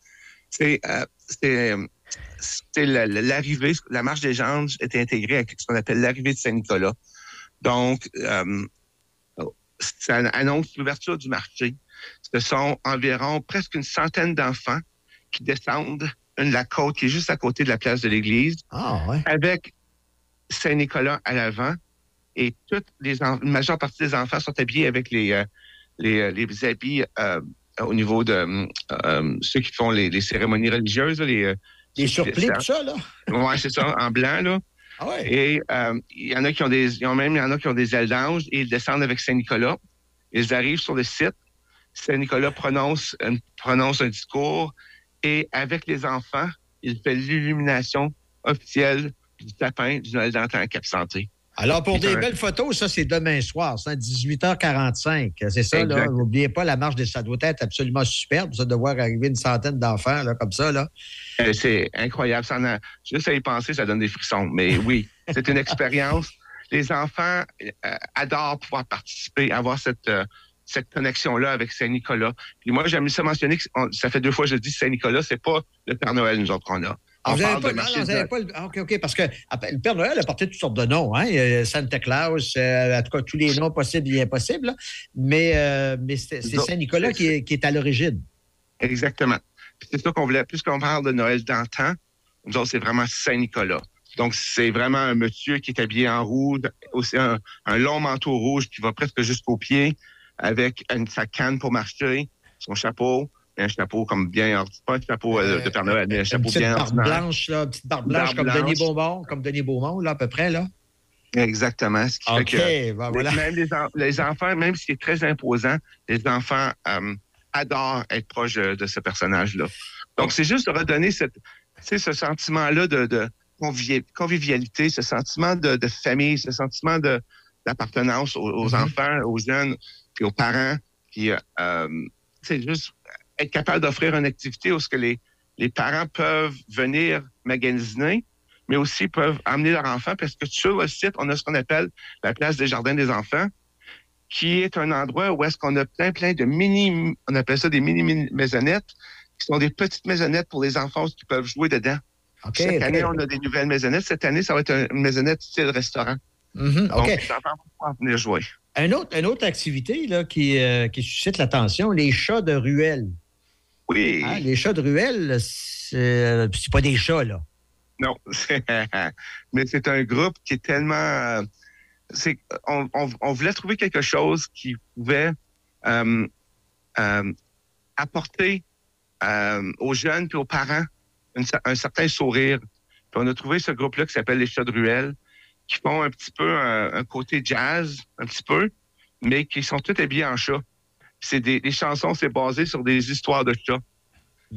C'est euh, c'est, euh, c'est la- la- l'arrivée. La marche des anges est intégrée à ce qu'on appelle l'arrivée de Saint-Nicolas. Donc, euh, ça annonce l'ouverture du marché. Ce sont environ presque une centaine d'enfants qui descendent une, la côte qui est juste à côté de la place de l'église. Avec Saint-Nicolas à l'avant. Et toutes les une majeure partie des enfants sont habillés avec les, euh, les, euh, les habits euh, au niveau de euh, ceux qui font les, les cérémonies religieuses. Les surplis, tout ça, là? Oui, c'est ça, en blanc, là. Et euh, il y en a qui ont des. ont même il y en a qui ont des ailes d'ange et ils descendent avec Saint-Nicolas. Ils arrivent sur le site. Saint-Nicolas prononce, un- prononce un discours et avec les enfants, il fait l'illumination officielle du sapin du Noël d'antan à Cap Santé. Alors, pour des belles photos, ça, c'est demain soir, c'est à 18h45. C'est ça, là. N'oubliez pas, la marche des ça doit être absolument superbe, ça, de voir arriver une centaine d'enfants, là, comme ça, là. Euh, C'est incroyable. Ça en a- juste à y penser, ça donne des frissons. Mais oui, c'est une expérience. Les enfants euh, adorent pouvoir participer, avoir cette, euh, cette connexion-là avec Saint-Nicolas. Puis moi, j'aime ça mentionner que ça fait deux fois que je dis Saint-Nicolas, c'est pas le Père Noël, nous autres, qu'on a. Ah, On parle pas, de non, marché non, vous de- avez pas le- ah, OK, OK, parce que après, le Père Noël a porté toutes sortes de noms, hein. Santa Claus, euh, en tout cas, tous les noms possibles et impossibles, là. Mais, euh, mais c'est Saint-Nicolas qui est, qui est à l'origine. Exactement. C'est ça qu'on voulait. Puisqu'on parle de Noël d'antan, nous autres, c'est vraiment Saint-Nicolas. Donc, c'est vraiment un monsieur qui est habillé en rouge, aussi un, un long manteau rouge qui va presque jusqu'aux pieds, avec une, sa canne pour marcher, son chapeau, un chapeau comme bien pas un chapeau euh, de Père Noël, mais un Une chapeau petite bien barbe blanche, là, petite barbe blanche Barbe comme blanche. Denis Beaumont, comme Denis Beaumont, là, à peu près, là. Exactement. Ce qui OK, fait que ben voilà. même les, en- les enfants, même si c'est très imposant, les enfants euh, adorent être proches de, de ce personnage-là. Donc, c'est juste de redonner cette, ce sentiment-là de, de convivi- convivialité, ce sentiment de, de famille, ce sentiment d'appartenance aux, aux enfants, aux jeunes, puis aux parents. Puis, euh, euh, c'est juste être capable d'offrir une activité où ce que les, les parents peuvent venir magasiner, mais aussi peuvent amener leur enfant parce que sur le site, on a ce qu'on appelle la place des jardins des enfants, qui est un endroit où est-ce qu'on a plein, plein de mini, on appelle ça des mini, mini maisonnettes, qui sont des petites maisonnettes pour les enfants qui peuvent jouer dedans. OK, Chaque année, on a des nouvelles maisonnettes. Cette année, ça va être un- une maisonnette style restaurant. Mhm, Donc, les enfants vont pouvoir venir jouer. Un autre, une autre activité là, qui, euh, qui suscite l'attention, les chats de ruelle. Oui. Hein, les chats de ruelle, c'est pas des chats, là. Non, *laughs* mais c'est un groupe qui est tellement. euh, on, on- on voulait trouver quelque chose qui pouvait euh, euh, apporter euh, aux jeunes et aux parents une un certain sourire. Puis on a trouvé ce groupe-là qui s'appelle les Chats de Ruelle, qui font un petit peu un, un côté jazz, un petit peu, mais qui sont tous habillés en chat. C'est des, les chansons, c'est basé sur des histoires de chats.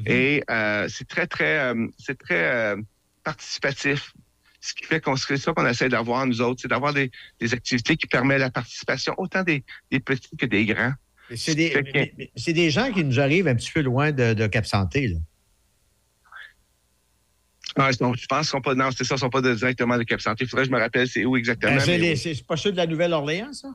Et euh, c'est très, très, euh, c'est très euh, participatif. Ce qui fait qu'on c'est ça qu'on essaie d'avoir, nous autres, c'est d'avoir des, des activités qui permettent la participation autant des, des petits que des grands. C'est des, des gens qui nous arrivent un petit peu loin de, de Cap Santé. Là. Ah, non, je pense qu'ils sont pas, non, c'est ça, ils sont pas directement de Cap Santé. Il faudrait que je me rappelle c'est où exactement. Ben, c'est oui. pas ceux de la Nouvelle-Orléans, ça?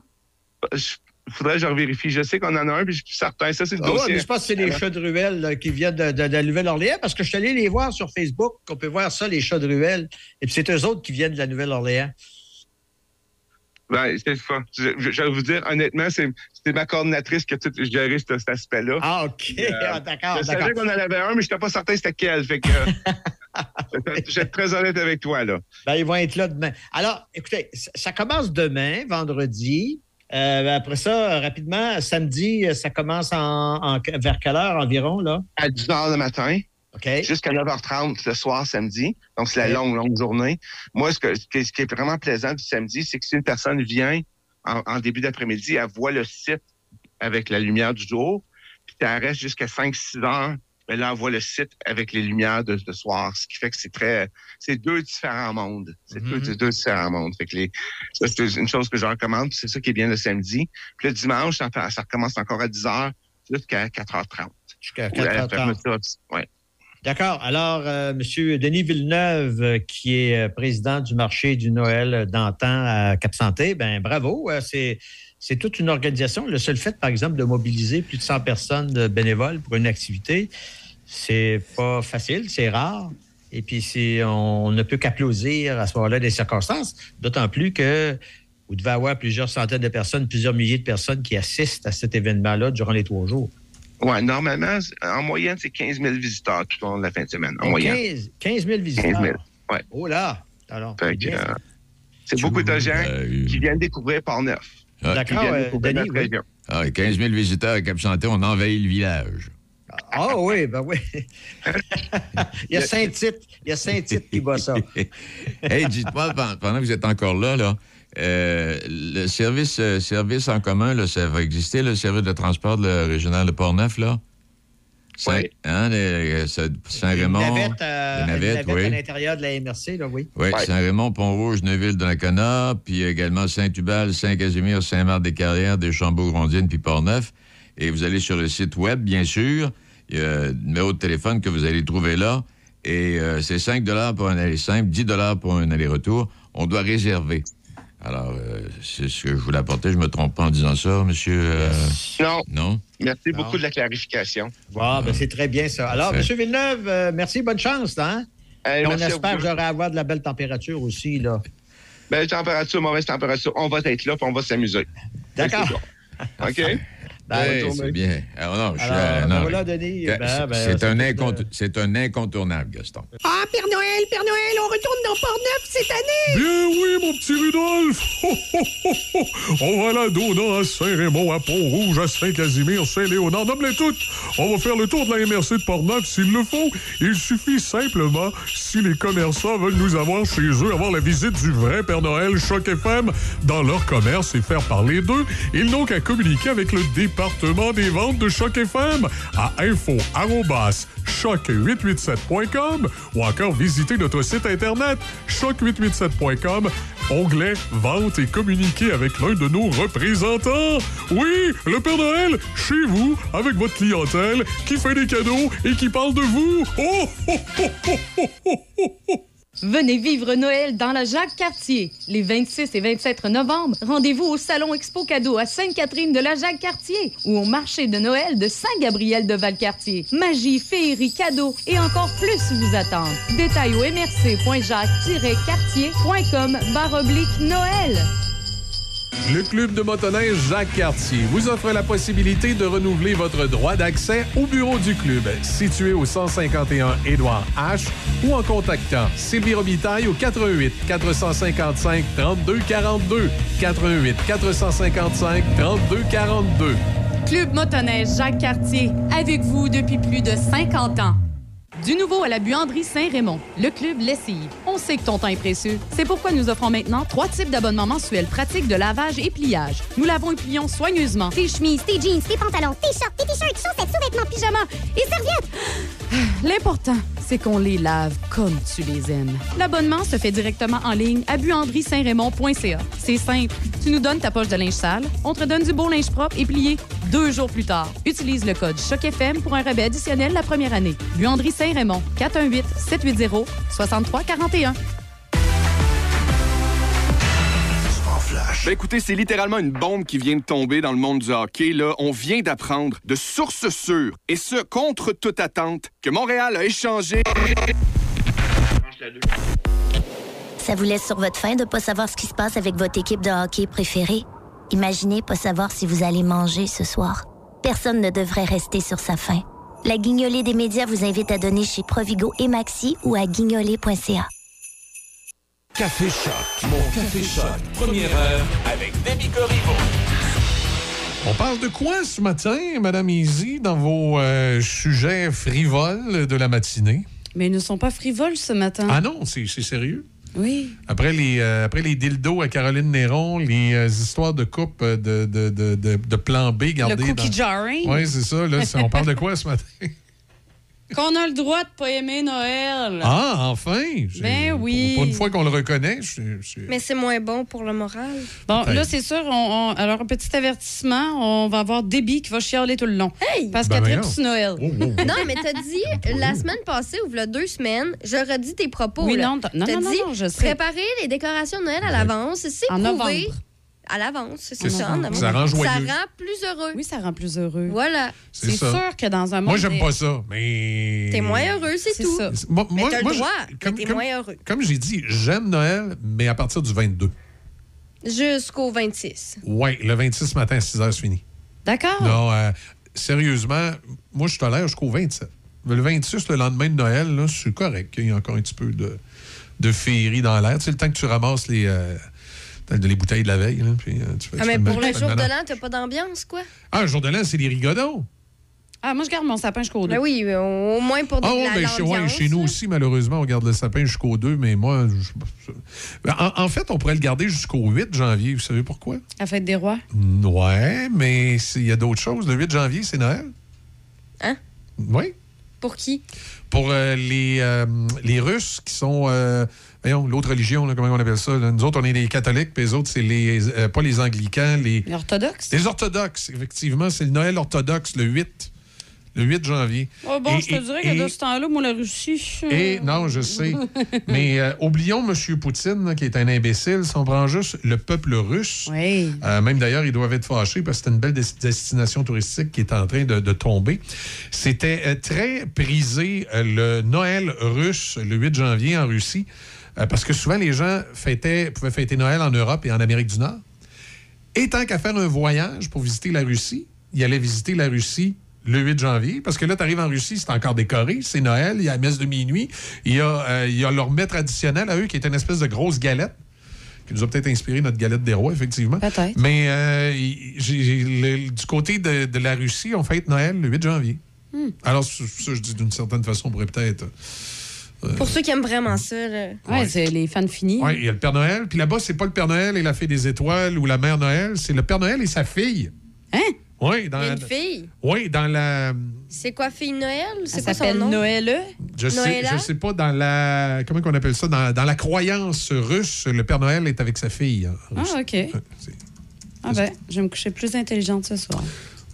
Faudrait que je revérifie. Je sais qu'on en a un, puis je suis certain. Ça, c'est le Ah ouais, dossier. mais je pense que c'est les chats de ruelle là, qui viennent de, de- Nouvelle-Orléans parce que je suis allé les voir sur Facebook. On peut voir ça, les chats de ruelle. Et puis c'est eux autres qui viennent de la Nouvelle-Orléans. Ben, c'est ça. Je, je- je vais vous dire, honnêtement, c'est ma coordinatrice qui a tout géré ce- cet aspect-là. Ah, OK. Ah, d'accord, Je savais qu'on en avait un, mais je n'étais pas certain c'était quel. Fait que, *laughs* je je vais être très honnête avec toi, là. Ben, ils vont être là demain. Alors, écoutez, ça- ça commence demain, vendredi. Euh, après ça, rapidement, samedi, ça commence en, en- vers quelle heure environ, là? À 10 h le matin. Jusqu'à 9h30 le soir, samedi. Donc, c'est la longue, longue journée. Moi, ce, que, qui est- ce qui est vraiment plaisant du samedi, c'est que si une personne vient en, en début d'après-midi, elle voit le site avec la lumière du jour, puis elle reste jusqu'à 5-6 heures, mais là, elle voit le site avec les lumières de, de soir, ce qui fait que c'est très... C'est deux différents mondes. C'est deux, deux différents mondes. Fait que les, ça, c'est une chose que je recommande, c'est ça qui est bien le samedi. Puis le dimanche, ça, ça recommence encore à 10 heures jusqu'à 4h30. Jusqu'à Ou à la 4h30. fermeture, ouais. D'accord. Alors, euh, M. Denis Villeneuve, euh, qui est euh, président du marché du Noël d'antan à Cap-Santé, ben bravo. Euh, c'est, c'est toute une organisation. Le seul fait, par exemple, de mobiliser plus de 100 personnes bénévoles pour une activité, c'est pas facile, c'est rare. Et puis, on ne peut qu'applaudir à ce moment-là des circonstances, d'autant plus que vous devez avoir plusieurs centaines de personnes, plusieurs milliers de personnes qui assistent à cet événement-là durant les trois jours. Ouais, normalement, en moyenne, c'est 15 000 visiteurs tout au long de la fin de semaine. En Oh, moyenne. 15, 15 000 visiteurs? 15 000. Ouais. Oh là! Alors, euh, c'est beaucoup de gens qui viennent découvrir Port-Neuf. Ah, Qui viennent découvrir notre région. Ah, 15 000 visiteurs à Cap-Santé, on envahit le village. Ah oui, ben oui. *laughs* il y a Saint-Tite. Il y a Saint-Tite qui bat ça. *laughs* hey, dites-moi, pen- pendant que vous êtes encore là, là euh, le service, euh, service en commun, là, ça va exister, le service de transport de la régionale de Portneuf, là? Hein, les- ça- Saint-Raymond. Une navette, euh, à l'intérieur de la MRC, là, oui. Oui, Saint-Raymond, Pont-Rouge, Neuville, Donnacona, puis également Saint-Hubal, Saint-Casimir, Saint-Marc-des-Carrières, Deschambault-Grondines, puis Portneuf. Et vous allez sur le site web, bien sûr. Il y a le numéro de téléphone que vous allez trouver là. Et euh, c'est 5 pour un aller simple, 10 pour un aller-retour. On doit réserver. Alors, euh, c'est ce que je voulais apporter. Je me trompe pas en disant ça, monsieur? euh, Non. Non? Merci beaucoup de la clarification. Ah, ben c'est très bien ça. Alors, Parfait. M. Villeneuve, euh, merci, bonne chance. Hein? Et on espère que j'aurai à avoir de la belle température aussi. Là. Belle température, mauvaise température. On va être là, puis on va s'amuser. D'accord. *laughs* OK? Hey, c'est bien. Alors, non, je suis- Alors, ben non, voilà, Denis. c'est- Ben, ben, un, incontour- incontournable, Gaston. Ah, Père Noël, Père Noël, on retourne dans Port-Neuf cette année! Bien oui, mon petit Rudolph! Ho, ho, ho, ho. On va à la Dona, à Saint-Raymond, à Pont-Rouge, à Saint-Casimir, Saint-Léonard, nomme-les toutes! On va faire le tour de la MRC de Port-Neuf s'il le faut. Il suffit simplement, si les commerçants veulent nous avoir chez eux, avoir la visite du vrai Père Noël Choc FM dans leur commerce et faire parler d'eux, ils n'ont qu'à communiquer avec le département des ventes de Choc FM à info choc887.com ou encore visiter notre site internet choc887.com, onglet Vente et communiquer avec l'un de nos représentants. Oui, le Père Noël, chez vous, avec votre clientèle, qui fait des cadeaux et qui parle de vous. Oh, oh, oh, oh, oh, oh, oh, oh. Venez vivre Noël dans la Jacques-Cartier. Les 26 et 27 novembre, rendez-vous au Salon Expo Cadeau à Sainte-Catherine de la Jacques-Cartier ou au marché de Noël de Saint-Gabriel de Valcartier. Magie, féerie, cadeaux et encore plus vous attendent. Détails au mrc.jacques-cartier.com baroblique Noël. Le Club de motoneige Jacques Cartier vous offre la possibilité de renouveler votre droit d'accès au bureau du club, situé au 151 Édouard H, ou en contactant Sylvie Robitaille au 88 455 32 42 88 455 32 42. Club Motoneige Jacques Cartier, avec vous depuis plus de 50 ans. Du nouveau à la buanderie Saint-Raymond, le club Lessive on sait que ton temps est précieux. C'est pourquoi nous offrons maintenant trois types d'abonnements mensuels pratiques de lavage et pliage. Nous lavons et plions soigneusement tes chemises, tes jeans, tes pantalons, tes shorts, tes t-shirts, chaussettes, sous-vêtements, pyjamas et serviettes. Ah, l'important, c'est qu'on les lave comme tu les aimes. L'abonnement se fait directement en ligne à buanderie-saint-raymond.ca. C'est simple. Tu nous donnes ta poche de linge sale, on te donne du beau linge propre et plié deux jours plus tard. Utilise le code CHOCFM pour un rabais additionnel la première année. Buanderie-Saint-Raymond, 418-780-6341. Hein. Ben, écoutez, c'est littéralement une bombe qui vient de tomber dans le monde du hockey. Là. On vient d'apprendre de sources sûres, et ce, contre toute attente, que Montréal a échangé... Ça vous laisse sur votre faim de ne pas savoir ce qui se passe avec votre équipe de hockey préférée? Imaginez pas savoir si vous allez manger ce soir. Personne ne devrait rester sur sa faim. La guignolée des médias vous invite à donner chez Provigo et Maxi ou à guignolée.ca. Café Choc, mon Café Choc, première heure avec Demi Corriveau. On parle de quoi ce matin, Madame Easy, dans vos euh, sujets frivoles de la matinée? Mais ils ne sont pas frivoles ce matin. Ah non, c'est c'est sérieux? Oui. Après les, euh, après les dildos à Caroline Néron, les euh, histoires de coupe de, de, de, de, de plan B gardées. cookie jarring. Oui, c'est ça. Là, on parle de quoi ce matin? *laughs* Qu'on a le droit de pas aimer Noël. Ah, enfin! Ben oui. Pour, pour une fois qu'on le reconnaît, Mais c'est moins bon pour le moral. Bon, là, c'est sûr. On, on- alors, un petit avertissement. On va avoir Déby qui va chialer tout le long. Parce Ben qu'elle tripe Noël. Non, mais t'as dit *laughs* la semaine passée ou il deux semaines, je redis tes propos. Oui, là. non, non, T'as non, non, dit non, je sais. préparer les décorations de Noël à l'avance, c'est En prouvé. novembre. À l'avance, c'est C'est ça. ça. en novembre. Ça rend joyeux. Ça rend plus heureux. Oui, ça rend plus heureux. Voilà. C'est ça. sûr que dans un monde. Moi, j'aime pas ça, mais. T'es moins heureux, c'est tout. ça. Moi, Mais moi- t'as le droit, comme- t'es comme- moins heureux. Comme j'ai dit, j'aime Noël, mais à partir du 22. Jusqu'au 26. Oui, le 26 matin à 6 h, c'est fini. D'accord. Non, euh, sérieusement, moi, je tolère jusqu'au 27. Le 26, le lendemain de Noël, là, c'est correct. Il y a encore un petit peu de, de féerie dans l'air. Tu sais, le temps que tu ramasses les, euh, les bouteilles de la veille. Là, puis, euh, tu fais- Ah, tu mais fais pour le jour de l'an, t'as pas d'ambiance, quoi? Ah, le jour de l'an, c'est les rigodons. Ah, moi, je garde mon sapin jusqu'au deux. Ben oui, au moins pour de Ah, ouais, la ben, chez, ouais, chez nous aussi, malheureusement, on garde le sapin jusqu'au 2, mais moi, je- en, en fait, on pourrait le garder jusqu'au 8 janvier. Vous savez pourquoi? La fête des rois. Ouais, mais il y a d'autres choses. Le 8 janvier, c'est Noël. Hein? Oui. Pour qui? Pour euh, les, euh, les Russes qui sont. euh, l'autre religion, là, comment on appelle ça? là? Nous autres, on est les catholiques, puis les autres, c'est les. euh, pas les anglicans, les. Les orthodoxes? Les orthodoxes, effectivement. C'est le Noël orthodoxe, le 8. Le 8 janvier. Oh, bon, Et- je te et- dirais et- que dans ce temps-là, moi, la Russie. euh, et non, je sais. Mais euh, oublions M. Poutine, là, qui est un imbécile. Si on prend juste le peuple russe, Oui. euh, même d'ailleurs, ils doivent être fâchés parce que c'est une belle des- destination touristique qui est en train de, de tomber. C'était euh, très prisé euh, le Noël russe le 8 janvier en Russie euh, parce que souvent les gens fêtaient, pouvaient fêter Noël en Europe et en Amérique du Nord. Et tant qu'à faire un voyage pour visiter la Russie, il allait visiter la Russie le 8 janvier, parce que là, tu arrives en Russie, c'est encore décoré, c'est Noël, il y a la messe de minuit, il y a, euh, il y a leur mets traditionnel à eux qui est une espèce de grosse galette qui nous a peut-être inspiré notre galette des rois, effectivement. Peut-être. Mais euh, le- du côté de, de la Russie, on fête Noël le 8 janvier. Hmm. Alors, ça, je dis d'une certaine façon, on pourrait peut-être... euh, Pour ceux qui aiment vraiment ça, là. Ouais, c'est les fans finis. Oui, il y a le Père Noël. Puis là-bas, c'est pas le Père Noël et la Fée des Étoiles ou la Mère Noël, c'est le Père Noël et sa fille. Hein? Oui, dans, Il y a une fille? oui, dans la. C'est quoi, fille Noël? C'est quoi son s'appelle nom? Noël. Je sais, Noëlla? je sais pas, dans la. Comment on appelle ça? Dans, dans la croyance russe, le Père Noël est avec sa fille. hein, Ah. OK. Ah, ben, je vais me coucher plus intelligente ce soir.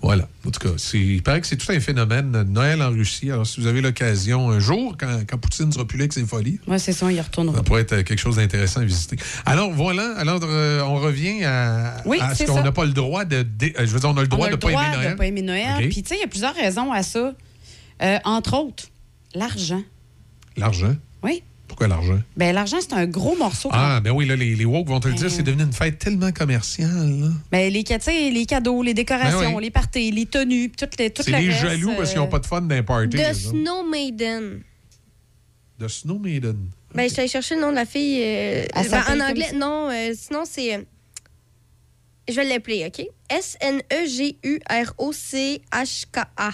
Voilà. En tout cas, il paraît que c'est tout un phénomène, euh, Noël en Russie. Alors, si vous avez l'occasion un jour, quand, quand Poutine sera plus là avec ses folies, Ouais, c'est ça, il y retournera. ça pourrait être euh, quelque chose d'intéressant à visiter. Alors, voilà. Alors, euh, on revient à, Oui, à ce qu'on n'a pas le droit de. dé- je veux dire, on a le droit on a de ne pas aimer Noël. de pas aimer Noël. Puis, tu sais, il y a plusieurs raisons à ça. Euh, entre autres, l'argent. L'argent? Oui. Pourquoi l'argent? Ben, l'argent, c'est un gros morceau. Ah, ben oui, là, les, les woke vont te le dire, c'est devenu une fête tellement commerciale. là. Ben, les, les cadeaux, les décorations, Ben oui. les parties, les tenues, toutes les, tout C'est le les reste, jaloux parce qu'ils euh, n'ont pas de fun d'un party. The. Snow Maiden. The Snow Maiden. Ben, je suis chercher le nom de la fille. euh, ben, en anglais, non. euh, sinon, c'est. euh, je vais l'appeler, OK? S-N-E-G-U-R-O-C-H-K-A.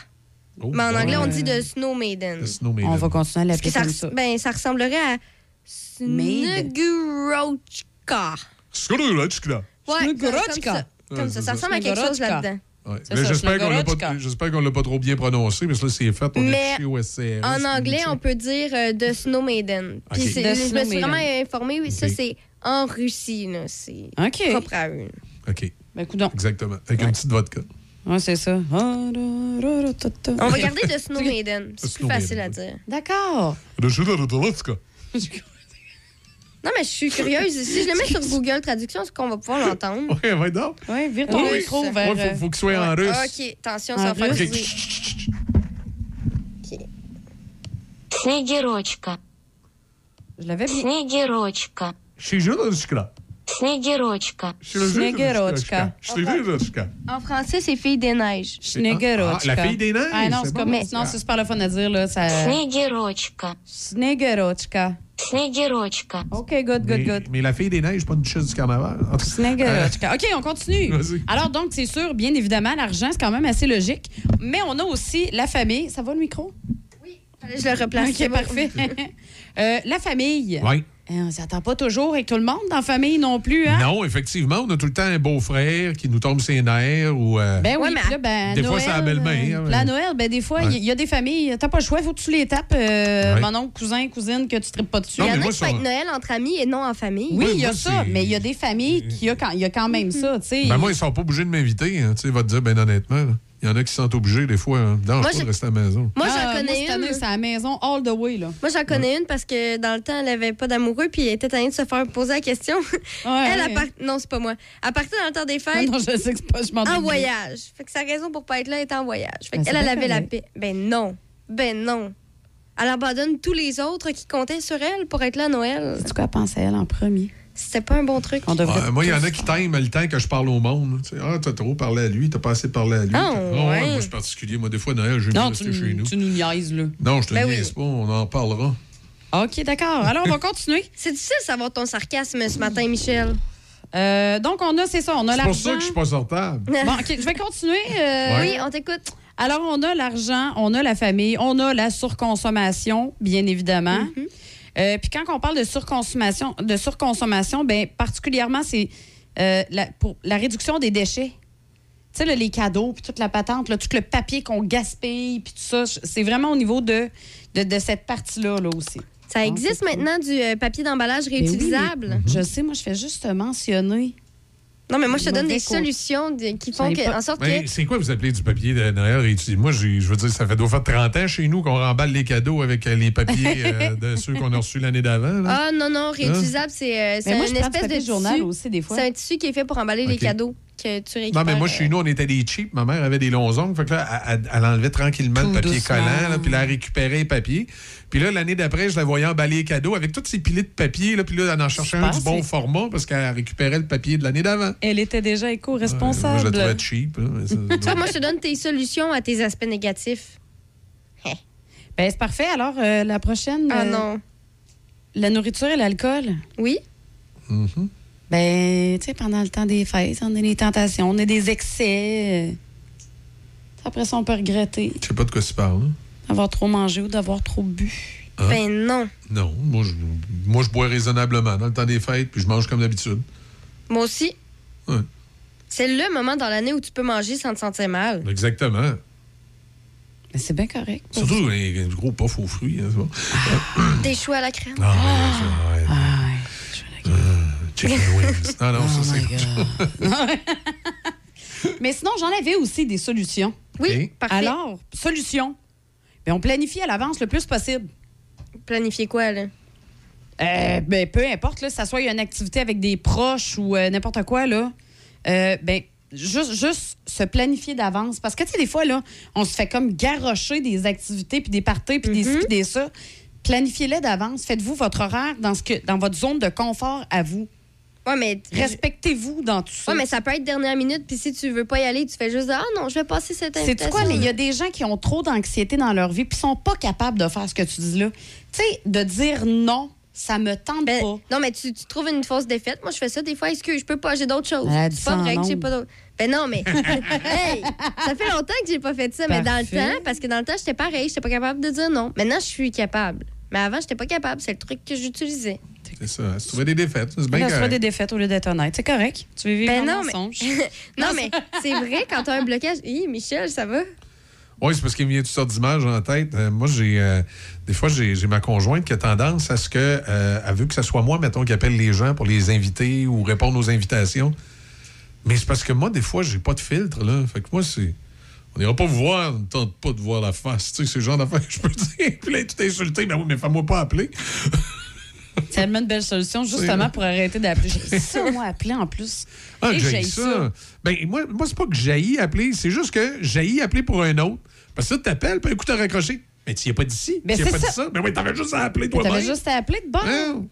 Oh, Mais en ouais. anglais, on dit de Snow Maiden. Snow Maiden. On va continuer à l'appeler ça, comme ça. ben, ça ressemblerait à Snugurochka. Ouais, Snugurochka. ça. Comme ça, ça ça. ressemble à quelque chose Snugurochka. là-dedans. Ouais. Ça, j'espère qu'on l'a Snugurochka. pas, j'espère qu'on l'a pas trop bien prononcé, mais là, c'est fait. On Mais est. En anglais, on peut dire euh, de Snow Maiden. Puis Ok. c'est- De je Snow me suis Maiden. vraiment informée. Oui, ça, Ok. c'est en Russie. là. C'est OK. propre à eux. OK, Ben, coudonc. exactement. Avec une petite vodka. Ouais, c'est ça. On va garder de Snow Maiden. C'est plus Snow facile Maiden. à dire. D'accord. De chez la vodka. Non, mais je suis curieuse. Si je le mets sur Google Traduction, est-ce qu'on va pouvoir l'entendre? Ouais, va donc. Oui, vire ton Oui. micro Ouais, vers... Ouais, faut, faut qu'il soit en Ouais. russe. OK, attention, En ça va faire russe. du Ok. bruit. Снегирочка. Je l'avais bien. Снегирочка. Chez Jodorchka. Снегирочка. Chez le Снегирочка. Chez le Jodorchka. En français, c'est Fille des neiges. Schnegerochka. Ah, la fille des neiges, Ah non, c'est c'est bon. comme... Mais- Sinon, c'est super le fun à dire, là. Ça... Снегирочка. Snegerochka. Снегирочка. OK, good, good, Mais, good. mais la fille des neiges, pas une duchesse du carnaval. En tout cas, Snegerochka. OK, on continue. Vas-y. Alors, donc, c'est sûr, bien évidemment, l'argent, c'est quand même assez logique. Mais on a aussi la famille. Ça va, le micro? Fallait que Je le replace. c'est OK, bon. parfait. *laughs* Euh, la famille. Oui. Euh, on s'attend pas toujours avec tout le monde dans la famille non plus, hein? Non, effectivement, on a tout le temps un beau-frère qui nous tombe ses nerfs ou. euh, Ben oui, mais là, ben, Des fois, c'est la belle-mère, euh, hein, La Noël, ben des fois, il Ouais. y, y a des familles, t'as pas le choix, faut que tu les tapes, euh, Ouais. mon oncle, cousin, cousine, que tu tripes pas dessus. Il y en a qui ça- fêtent Noël entre amis et non en famille. Oui, il y a ça, mais il y a des familles qui a quand, il y a quand même ça, tu sais. Ben moi, ils sont pas obligés de m'inviter. Hein, tu sais, va te dire, ben honnêtement, là. Il y en a qui sont obligés, des fois. Hein, je- de rester à la maison. Moi, Ah, j'en moi, connais cette année, une. c'est à la maison all the way, là. Moi, j'en connais une parce que dans le temps, elle avait pas d'amoureux puis elle était tannée de se faire poser la question. *laughs* Ouais, elle, ouais. a part... non, c'est pas moi. Elle partait dans le temps des Ah fêtes non, je sais que c'est pas, je m'en en bien. voyage. Fait que sa raison pour pas être là était en voyage. Fait Ben, qu'elle, elle avait la paix. Ben non. Ben non. Elle abandonne tous les autres qui comptaient sur elle pour être là à Noël. C'est quoi à elle en premier? C'était pas un bon truc. On devrait Ouais, moi, il y en a qui t'aiment le temps que je parle au monde. Tu sais, ah, t'as trop parlé à lui, t'as pas assez parlé à lui. Ah, ouais, ouais. moi, je suis particulier. Moi, des fois, Noël, je vais rester chez nous. tu nous niaises, là. Non, je te Ben niaise oui. pas, on en parlera. OK, d'accord. Alors, on va *laughs* continuer. C'est difficile de savoir ton sarcasme ce matin, Michel. Euh, donc, on a, c'est ça, on a C'est pour ça l'argent. que je suis pas sortable. *laughs* Bon, OK, je vais continuer. euh, Oui, on t'écoute. Alors, on a l'argent, on a la famille, on a la surconsommation, bien évidemment. Mm-hmm. Euh, Puis quand on parle de surconsommation, de surconsommation, ben particulièrement, c'est euh, la, pour la réduction des déchets. Tu sais, les cadeaux, puis toute la patente, là, tout le papier qu'on gaspille, puis tout ça, c'est vraiment au niveau de, de, de cette partie-là là, aussi. Ça existe maintenant du euh, papier d'emballage Ben oui. réutilisable? Je sais, moi, je fais juste te mentionner. Non, mais moi, je te donne des solutions de- qui font que, en sorte Mais que. c'est quoi vous appelez du papier de Noël réutilisé? Moi, j'ai- je veux dire, ça fait doit faire 30 ans chez nous qu'on remballe les cadeaux avec euh, les papiers *laughs* euh, de ceux qu'on a reçus l'année d'avant. Ah non, non, réutilisable, c'est euh, une espèce de journal aussi, des fois. C'est un tissu qui est fait pour emballer les cadeaux que tu récupères. Non, mais moi, euh, chez nous, on était des cheap. Ma mère avait des longs ongles. Fait que là, elle, enlevait tranquillement Tout le papier doucement. collant, là, puis là, elle récupérait les papiers. Puis là, l'année d'après, je la voyais emballer les cadeaux avec tous ces pilés de papier. Là, puis là, elle en cherchait un du bon format parce qu'elle récupérait le papier de l'année d'avant. Elle était déjà Moi, éco-responsable. je la trouvais cheap. là, mais ça- *laughs* Tu vois, moi, je te donne tes solutions à tes aspects négatifs. Ben, c'est parfait. Alors, euh, la prochaine. Ah euh, non. La nourriture et l'alcool. Oui? Mhm. Ben, tu sais, pendant le temps des fêtes, on a des tentations, on a des excès. Après ça, on peut regretter Je sais pas de quoi tu parles. hein. d'avoir trop mangé ou d'avoir trop bu. Hein? Ben non. Non, moi je, moi, je bois raisonnablement dans le temps des fêtes, puis je mange comme d'habitude. Moi aussi. Ouais. C'est le moment dans l'année où tu peux manger sans te sentir mal. Exactement. Ben, c'est bien correct. Surtout les, les gros puffs aux fruits. Hein, c'est bon. Des choux à la crème. Non, mais ça, ouais. Euh, chicken *laughs* wings. Non, non, Oh ça, c'est. *laughs* Mais sinon, j'en avais aussi des solutions. Oui, Ok. parfait. Alors, solution. Ben, on planifie à l'avance le plus possible. Planifier quoi, là? Euh, ben, peu importe, là, que ça soit une activité avec des proches ou euh, n'importe quoi, là. Euh, ben, juste, juste se planifier d'avance. Parce que, tu sais, des fois, là, on se fait comme garrocher des activités, puis des parties, puis des ci, puis des ça. Planifiez-les d'avance. Faites-vous votre horaire dans, ce que, dans votre zone de confort à vous. Ouais, mais. Respectez-vous dans tout ça. Ouais, mais ça peut être dernière minute, puis si tu veux pas y aller, tu fais juste Ah non, je vais passer cette C'est invitation. quoi, mais il y a des gens qui ont trop d'anxiété dans leur vie puis sont pas capables de faire ce que tu dis là. Tu sais, de dire non, Ça me tente Ben, pas. Non, mais tu, tu trouves une fausse défaite. Moi, je fais ça des fois. Excuse, je peux pas, j'ai d'autres choses. Dit C'est pas vrai que j'ai pas d'autres. Ben non, mais. *laughs* hey, ça fait longtemps que j'ai pas fait ça. Mais dans le temps, parce que dans le temps, j'étais pareil. J'étais pas capable de dire non. Maintenant, je suis capable. Mais avant, j'étais pas capable. C'est le truc que j'utilisais. C'est ça. Se trouver des défaites. C'est bien Là, tu fais correct. des défaites au lieu d'être honnête. C'est correct. Tu veux vivre Ben dans non, le mais- mensonge. *laughs* non, mais c'est vrai, quand t'as un blocage. Hi, Michel, ça va? Oui, c'est parce qu'il me vient toutes sortes d'images en tête. Euh, moi, j'ai euh, des fois, j'ai j'ai ma conjointe qui a tendance à ce que, euh, elle veut que ce soit moi, mettons, qui appelle les gens pour les inviter ou répondre aux invitations. Mais c'est parce que moi, des fois, j'ai pas de filtre, là. Fait que moi, c'est. On n'ira pas vous voir, on ne tente pas de voir la face. Tu sais, c'est le genre d'affaire que je peux *laughs* dire. Puis là, tu t'es insulté, mais oui, mais fais-moi pas appeler. *laughs* C'est tellement une belle solution, justement, pour arrêter d'appeler. J'ai *laughs* ça, moi, appeler en plus. Ah, Et j'ai j'haïs ça. Ben, moi, moi c'est pas que j'haïs appeler, c'est juste que j'haïs appeler pour un autre. Parce que là, t'appelles, puis écoute, t'as raccroché. Mais tu y as pas d'ici. Ben, tu pas ça. dit ça. Ben oui, t'avais juste à appeler toi-même. T'avais juste à appeler de bon.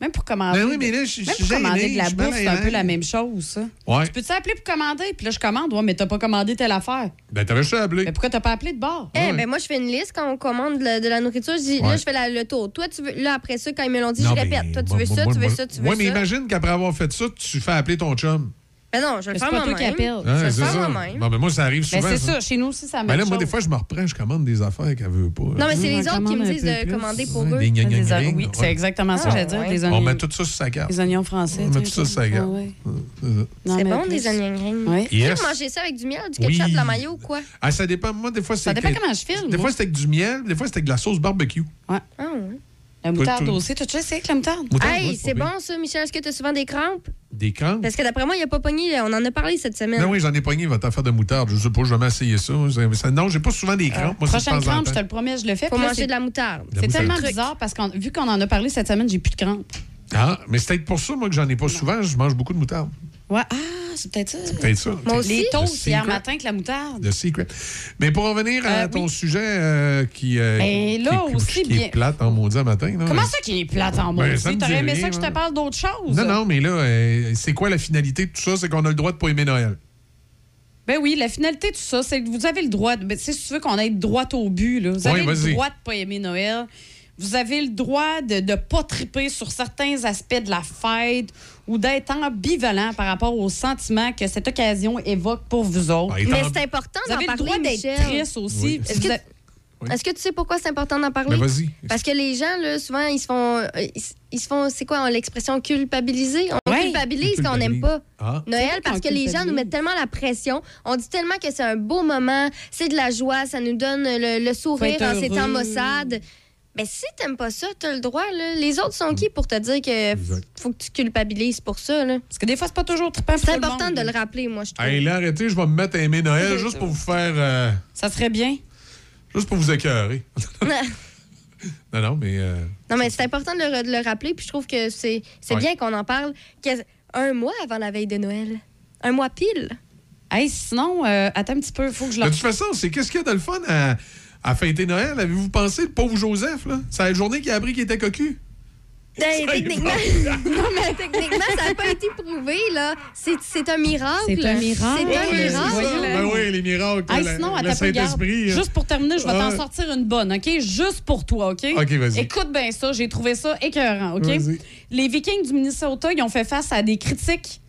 Même pour commander. Ben oui, mais là, je- Même je pour suis commander de la bouffe, c'est un peu la même chose, ça. Ouais. Tu peux-tu appeler pour commander? Puis là, je commande. Ouais, mais t'as pas commandé telle affaire. Ben, t'avais juste à appeler. Mais pourquoi t'as pas appelé de bord? Eh, ben moi, je fais une liste quand on commande de la, de la nourriture. Je dis, là, Ouais. je fais la- le tour. Toi, tu veux. Là, après ça, quand ils me l'ont dit, Non, je mais répète. Toi, tu moi, veux ça, moi, tu veux moi- ça, tu veux Ouais, mais ça. imagine qu'après avoir fait ça, tu fais appeler ton chum. Ben non, je vais le Mais faire c'est pas toi moi-même. qui appelle. Je le ça. moi-même. Bon, ben, moi, ça arrive Ben, souvent. c'est ça. Chez nous aussi, ça Ben même là, moi, des fois, je me reprends, je commande des affaires qu'elle veut pas. Non, mais c'est les autres qui me disent de commander pour eux. Des oui, ouais. c'est exactement ça, Ah, j'allais dire. ouais. Des On oignons, met tout ça sur sa carte. des oignons français. On met tout ça sur sa carte. Ah. Non, C'est mais bon, des oignons. Oui. Tu peux manger ça avec du miel, du ketchup, de la mayo ou quoi? Ah, ça dépend. Moi, des fois, c'est. Ça dépend comment je file, Des fois, c'est avec du miel, des fois, c'est avec de la sauce barbecue. Ouais. Ah, ouais. La moutarde tout- aussi. T'as déjà essayé avec la moutarde? Hey, c'est bon ça, Michel. Est-ce que tu as souvent des crampes? Des crampes? Parce que d'après moi, il n'y a pas pogné. là. On en a parlé cette semaine. Ben oui, j'en ai pogné votre affaire de moutarde. Je sais pas, j'ai jamais essayé ça. Ça- Non, j'ai pas souvent des crampes. Moi, Prochaine crampe, je te le promets, je le fais. Faut manger de la moutarde. C'est tellement Truc. bizarre parce que vu qu'on en a parlé cette semaine, j'ai plus de crampes. Ah, mais c'est peut-être pour ça, moi, que j'en ai pas souvent. Je mange beaucoup de moutarde. Ouais. Ah, c'est peut-être ça. C'est peut-être ça. Moi aussi. Les Le toasts hier matin avec la moutarde. The Secret. Mais pour revenir à Euh, ton oui. sujet euh, qui, euh, Ben là qui, aussi, qui bien- est plate en maudit à matin. là. Comment ça qui est plate en Ben, ça me T'aurais aimé rien, ça que je te moi. parle d'autre chose? Non, non, mais là, euh, c'est quoi la finalité de tout ça? C'est qu'on a le droit de pas aimer Noël. Ben oui, la finalité de tout ça, c'est que vous avez le droit. de- ben, tu sais, si tu veux qu'on aille droit au but, là, vous Oui, avez le droit de pas aimer Noël. Vous avez le droit de ne pas triper sur certains aspects de la fête ou d'être ambivalent par rapport aux sentiments que cette occasion évoque pour vous autres. Ah, est Mais c'est important Vous d'en avez le parler, droit d'être triste aussi. Oui. Est-ce Vous que, Oui. est-ce que tu sais pourquoi c'est important d'en parler? Ben, vas-y. Parce que les gens, là, souvent, ils se font. euh, Ils, se- ils se font. C'est quoi l'expression culpabiliser? On Ouais. culpabilise quand on n'aime pas. Ah. Noël parce que les gens nous mettent tellement la pression. On dit tellement que c'est un beau moment, c'est de la joie, ça nous donne le, le sourire en ces temps maussades. Mais si t'aimes pas ça, t'as le droit. Là. Les autres sont qui pour te dire que faut que tu culpabilises pour ça? là? Parce que des fois, c'est pas toujours trippant pour C'est le important monde, de le rappeler, moi, je trouve. Hey, là, arrêtez, je vais me mettre à aimer Noël *laughs* juste pour vous faire. euh, Ça serait bien. juste pour vous écœurer. *laughs* *laughs* non, non, mais. euh, Non, mais c'est important de le, de le rappeler, puis je trouve que c'est c'est Ouais. bien qu'on en parle un mois avant la veille de Noël. Un mois pile. Hey, sinon, euh, attends un petit peu, il faut que je De le. toute façon, c'est qu'est-ce qu'il y a de le fun à, à fêter Noël? Avez-vous pensé, le pauvre Joseph, là? C'est la journée qu'il a appris qu'il était cocu. Ben, techniquement, *laughs* *laughs* non, mais techniquement, ça n'a pas été prouvé, là. C'est c'est un miracle. C'est un miracle. C'est un Oui, miracle. Ben oui, les miracles. Hey, la- sinon, regarde. Saint-Esprit. hein. Juste pour terminer, je vais t'en Ouais. sortir une bonne, OK? Juste pour toi, OK? OK, vas-y. Écoute bien ça, j'ai trouvé ça écœurant, OK? Vas-y. Les Vikings du Minnesota, ils ont fait face à des critiques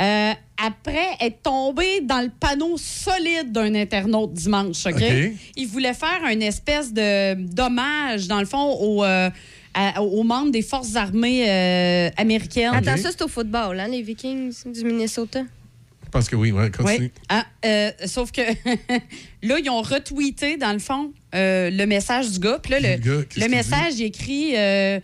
euh, après être tombés dans le panneau solide d'un internaute dimanche, OK? OK. Ils voulaient faire une espèce de d'hommage, dans le fond, aux, euh, à- aux membres des forces armées euh, américaines. Attends, ça, c'est au football, hein, les Vikings du Minnesota? Je pense que oui, ouais, continue. Oui. Ah, euh, sauf que *laughs* là, ils ont retweeté, dans le fond, euh, le message du gars. Puis là, le, Le gars, le message, il écrit euh,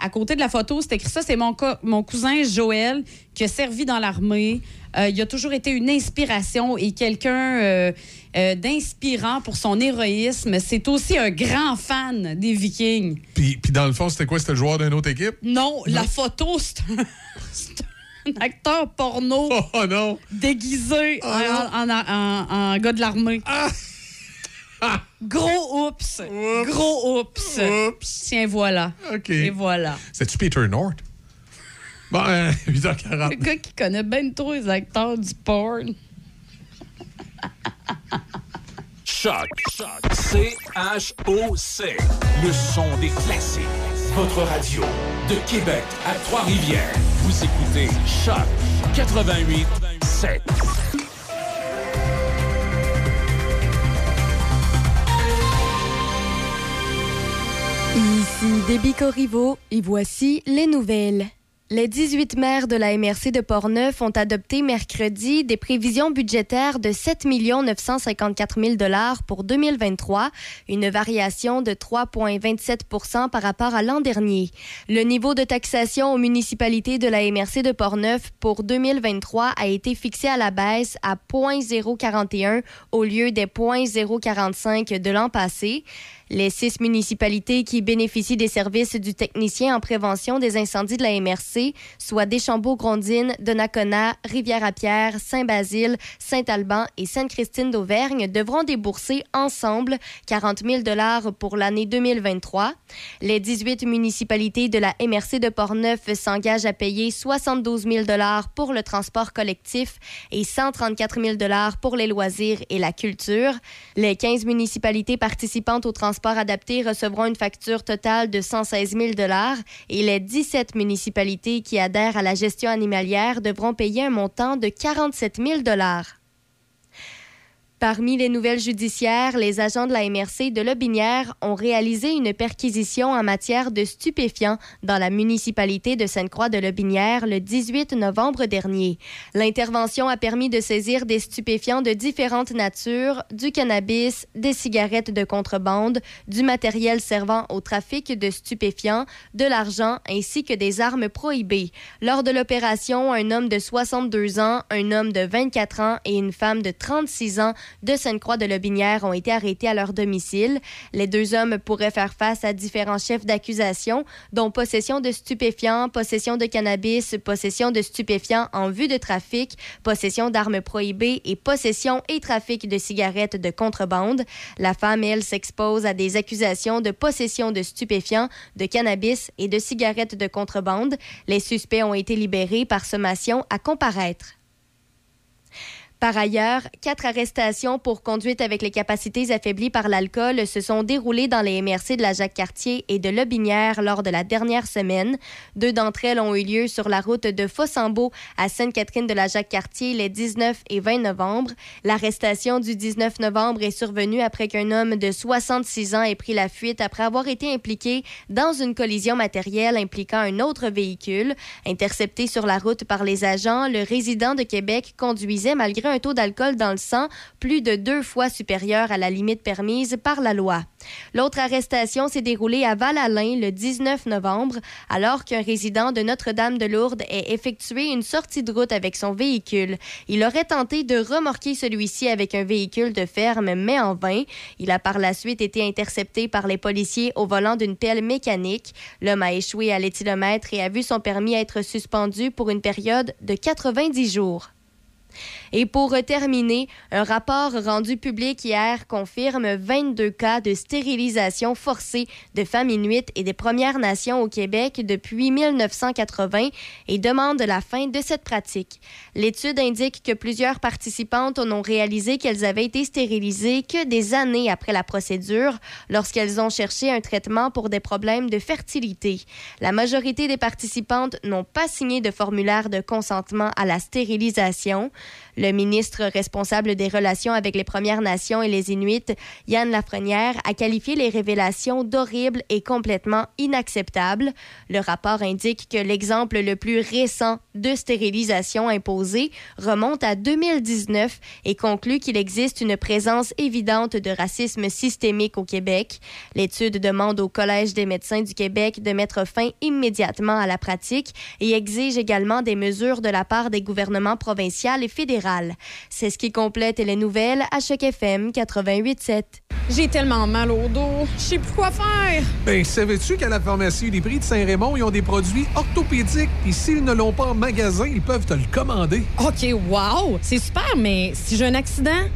à côté de la photo, c'est écrit ça c'est mon, co- mon cousin Joël qui a servi dans l'armée. Euh, il a toujours été une inspiration et quelqu'un euh, euh, d'inspirant pour son héroïsme. C'est aussi un grand fan des Vikings. Puis, puis dans le fond, c'était quoi? C'était le joueur d'une autre équipe? Non, la photo, c'est un, *laughs* un acteur porno Oh non! déguisé Oh en, en- en- en gars de l'armée. *laughs* Gros oups. Gros oups. Oups. Tiens, voilà. OK. Et voilà. C'est-tu Peter North? Bon, euh, *laughs* 8h40. Le gars qui connaît bien trop les acteurs du porn. Choc. C-H-O-C. Le son des classiques. votre radio. De Québec à Trois-Rivières, vous écoutez Choc 88 7. Ici Déby Corriveau et voici les nouvelles. Les 18 maires de la MRC de Portneuf ont adopté mercredi des prévisions budgétaires de 7 954 000 pour 2023, une variation de 3,27% par rapport à l'an dernier. Le niveau de taxation aux municipalités de la MRC de Portneuf pour 2023 a été fixé à la baisse à 0,041 au lieu des 0,045 de l'an passé. Les six municipalités qui bénéficient des services du technicien en prévention des incendies de la MRC, soit Deschambault-Grondines, Donnacona, Rivière-à-Pierre, Saint-Basile, Saint-Alban et Sainte-Christine d'Auvergne, devront débourser ensemble 40 000 pour l'année 2023. Les 18 municipalités de la MRC de Portneuf s'engagent à payer 72 000 pour le transport collectif et 134 000 pour les loisirs et la culture. Les 15 municipalités participantes au transport transports adaptés recevront une facture totale de 116 000 et les 17 municipalités qui adhèrent à la gestion animalière devront payer un montant de 47 000 Parmi les nouvelles judiciaires, les agents de la MRC de Lobinière ont réalisé une perquisition en matière de stupéfiants dans la municipalité de Sainte-Croix de Lobinière le 18 novembre dernier. L'intervention a permis de saisir des stupéfiants de différentes natures, du cannabis, des cigarettes de contrebande, du matériel servant au trafic de stupéfiants, de l'argent ainsi que des armes prohibées. Lors de l'opération, un homme de 62 ans, un homme de 24 ans et une femme de 36 ans de Sainte-Croix de Lobinière ont été arrêtés à leur domicile. Les deux hommes pourraient faire face à différents chefs d'accusation, dont possession de stupéfiants, possession de cannabis, possession de stupéfiants en vue de trafic, possession d'armes prohibées et possession et trafic de cigarettes de contrebande. La femme, elle, s'expose à des accusations de possession de stupéfiants, de cannabis et de cigarettes de contrebande. Les suspects ont été libérés par sommation à comparaître. Par ailleurs, quatre arrestations pour conduite avec les capacités affaiblies par l'alcool se sont déroulées dans les MRC de la Jacques-Cartier et de Lobinière lors de la dernière semaine. Deux d'entre elles ont eu lieu sur la route de Fossambeau à Sainte-Catherine de la Jacques-Cartier les 19 et 20 novembre. L'arrestation du 19 novembre est survenue après qu'un homme de 66 ans ait pris la fuite après avoir été impliqué dans une collision matérielle impliquant un autre véhicule. Intercepté sur la route par les agents, le résident de Québec conduisait malgré un taux d'alcool dans le sang plus de deux fois supérieur à la limite permise par la loi. L'autre arrestation s'est déroulée à Val-Alain le 19 novembre, alors qu'un résident de Notre-Dame-de-Lourdes ait effectué une sortie de route avec son véhicule. Il aurait tenté de remorquer celui-ci avec un véhicule de ferme, mais en vain. Il a par la suite été intercepté par les policiers au volant d'une pelle mécanique. L'homme a échoué à l'éthylomètre et a vu son permis être suspendu pour une période de 90 jours. Et pour terminer, un rapport rendu public hier confirme 22 cas de stérilisation forcée de femmes inuites et des Premières Nations au Québec depuis 1980 et demande la fin de cette pratique. L'étude indique que plusieurs participantes ont réalisé qu'elles avaient été stérilisées que des années après la procédure lorsqu'elles ont cherché un traitement pour des problèmes de fertilité. La majorité des participantes n'ont pas signé de formulaire de consentement à la stérilisation. Le ministre responsable des relations avec les Premières Nations et les Inuits, Yann Lafrenière, a qualifié les révélations d'horribles et complètement inacceptables. Le rapport indique que l'exemple le plus récent de stérilisation imposée remonte à 2019 et conclut qu'il existe une présence évidente de racisme systémique au Québec. L'étude demande au Collège des médecins du Québec de mettre fin immédiatement à la pratique et exige également des mesures de la part des gouvernements provinciaux et fédéraux c'est ce qui complète les nouvelles à chaque FM 88.7. J'ai tellement mal au dos, je sais plus quoi faire. Ben, savais-tu qu'à la pharmacie des prix de Saint-Raymond, ils ont des produits orthopédiques, et s'ils ne l'ont pas en magasin, ils peuvent te le commander. OK, wow! C'est super, mais si j'ai un accident,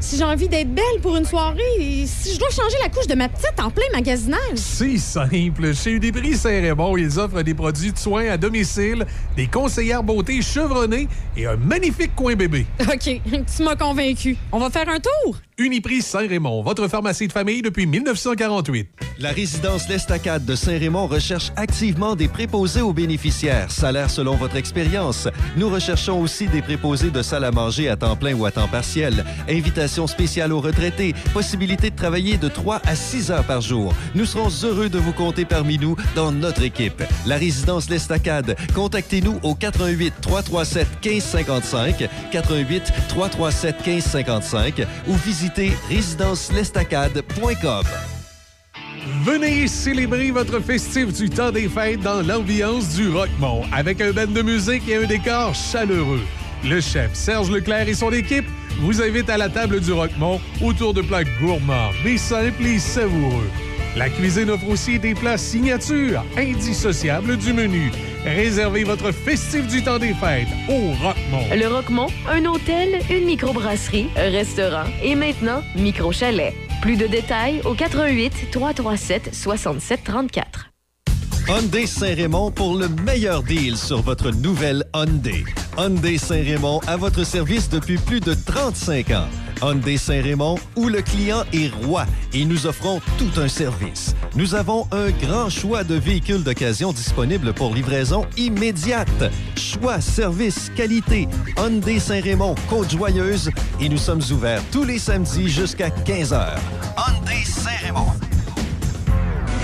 si j'ai envie d'être belle pour une soirée, si je dois changer la couche de ma petite en plein magasinage. C'est simple. Chez Uniprix Saint-Raymond, ils offrent des produits de soins à domicile, des conseillères beauté chevronnées et un magnifique coin bébé. *laughs* OK, tu m'as convaincu. On va faire un tour? Uniprix Saint-Raymond, votre pharmacie de famille depuis 1948. La résidence L'Estacade de Saint-Raymond recherche activement des préposés aux bénéficiaires, salaire selon votre expérience. Nous recherchons aussi des préposés de salle à manger à temps plein ou à temps partiel, invitation spéciale aux retraités, possibilité de travailler de 3 à 6 heures par jour. Nous serons heureux de vous compter parmi nous dans notre équipe. La résidence L'Estacade, contactez-nous au 88 337 1555, 88 337 1555 ou visitez Venez célébrer votre festif du temps des fêtes dans l'ambiance du Rockmont avec un band de musique et un décor chaleureux. Le chef Serge Leclerc et son équipe vous invitent à la table du Rockmont autour de plats gourmands, mais simples et savoureux. La cuisine offre aussi des plats signatures, indissociables du menu. Réservez votre festif du temps des fêtes au Rockmont. Le Roquemont, un hôtel, une microbrasserie, un restaurant et maintenant micro-chalet. Plus de détails au 88 337 67 34. Hyundai Saint-Raymond pour le meilleur deal sur votre nouvelle Hyundai. Hyundai Saint-Raymond à votre service depuis plus de 35 ans. Hyundai Saint-Raymond où le client est roi et nous offrons tout un service. Nous avons un grand choix de véhicules d'occasion disponibles pour livraison immédiate. Choix, service, qualité. Hyundai Saint-Raymond, Côte-Joyeuse et nous sommes ouverts tous les samedis jusqu'à 15h. Hyundai Saint-Raymond.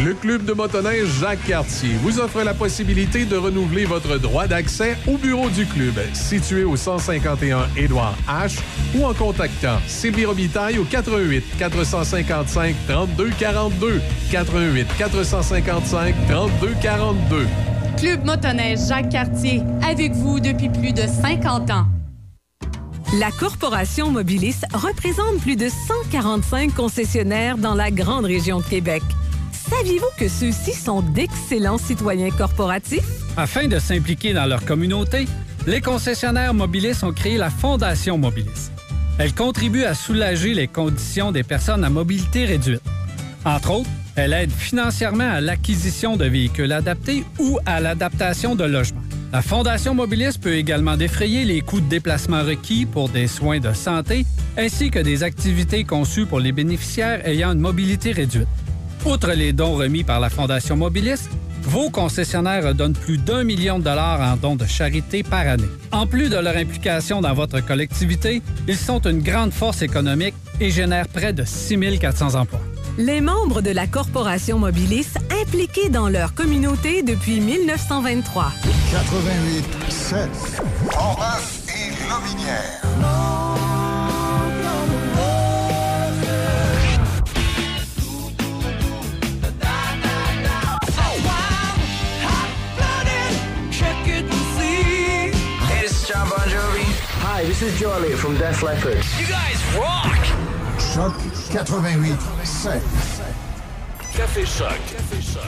Le club de motoneige Jacques Cartier vous offre la possibilité de renouveler votre droit d'accès au bureau du club, situé au 151 Édouard H, ou en contactant Sylvie Robitaille au 88 455 32 42 88 455 32 42. Club motoneige Jacques Cartier, avec vous depuis plus de 50 ans. La Corporation Mobilis représente plus de 145 concessionnaires dans la grande région de Québec. Saviez-vous que ceux-ci sont d'excellents citoyens corporatifs? Afin de s'impliquer dans leur communauté, les concessionnaires Mobilis ont créé la Fondation Mobilis. Elle contribue à soulager les conditions des personnes à mobilité réduite. Entre autres, elle aide financièrement à l'acquisition de véhicules adaptés ou à l'adaptation de logements. La Fondation Mobilis peut également défrayer les coûts de déplacement requis pour des soins de santé ainsi que des activités conçues pour les bénéficiaires ayant une mobilité réduite. Outre les dons remis par la Fondation Mobilis, vos concessionnaires donnent plus d'un million de dollars en dons de charité par année. En plus de leur implication dans votre collectivité, ils sont une grande force économique et génèrent près de 6 400 emplois. Les membres de la Corporation Mobilis impliqués dans leur communauté depuis 1923. 88 7. Portneuf et Lobinière. Elliott from Def Leppard. You guys rock! Choc 88 7. Café Choc. Café Choc.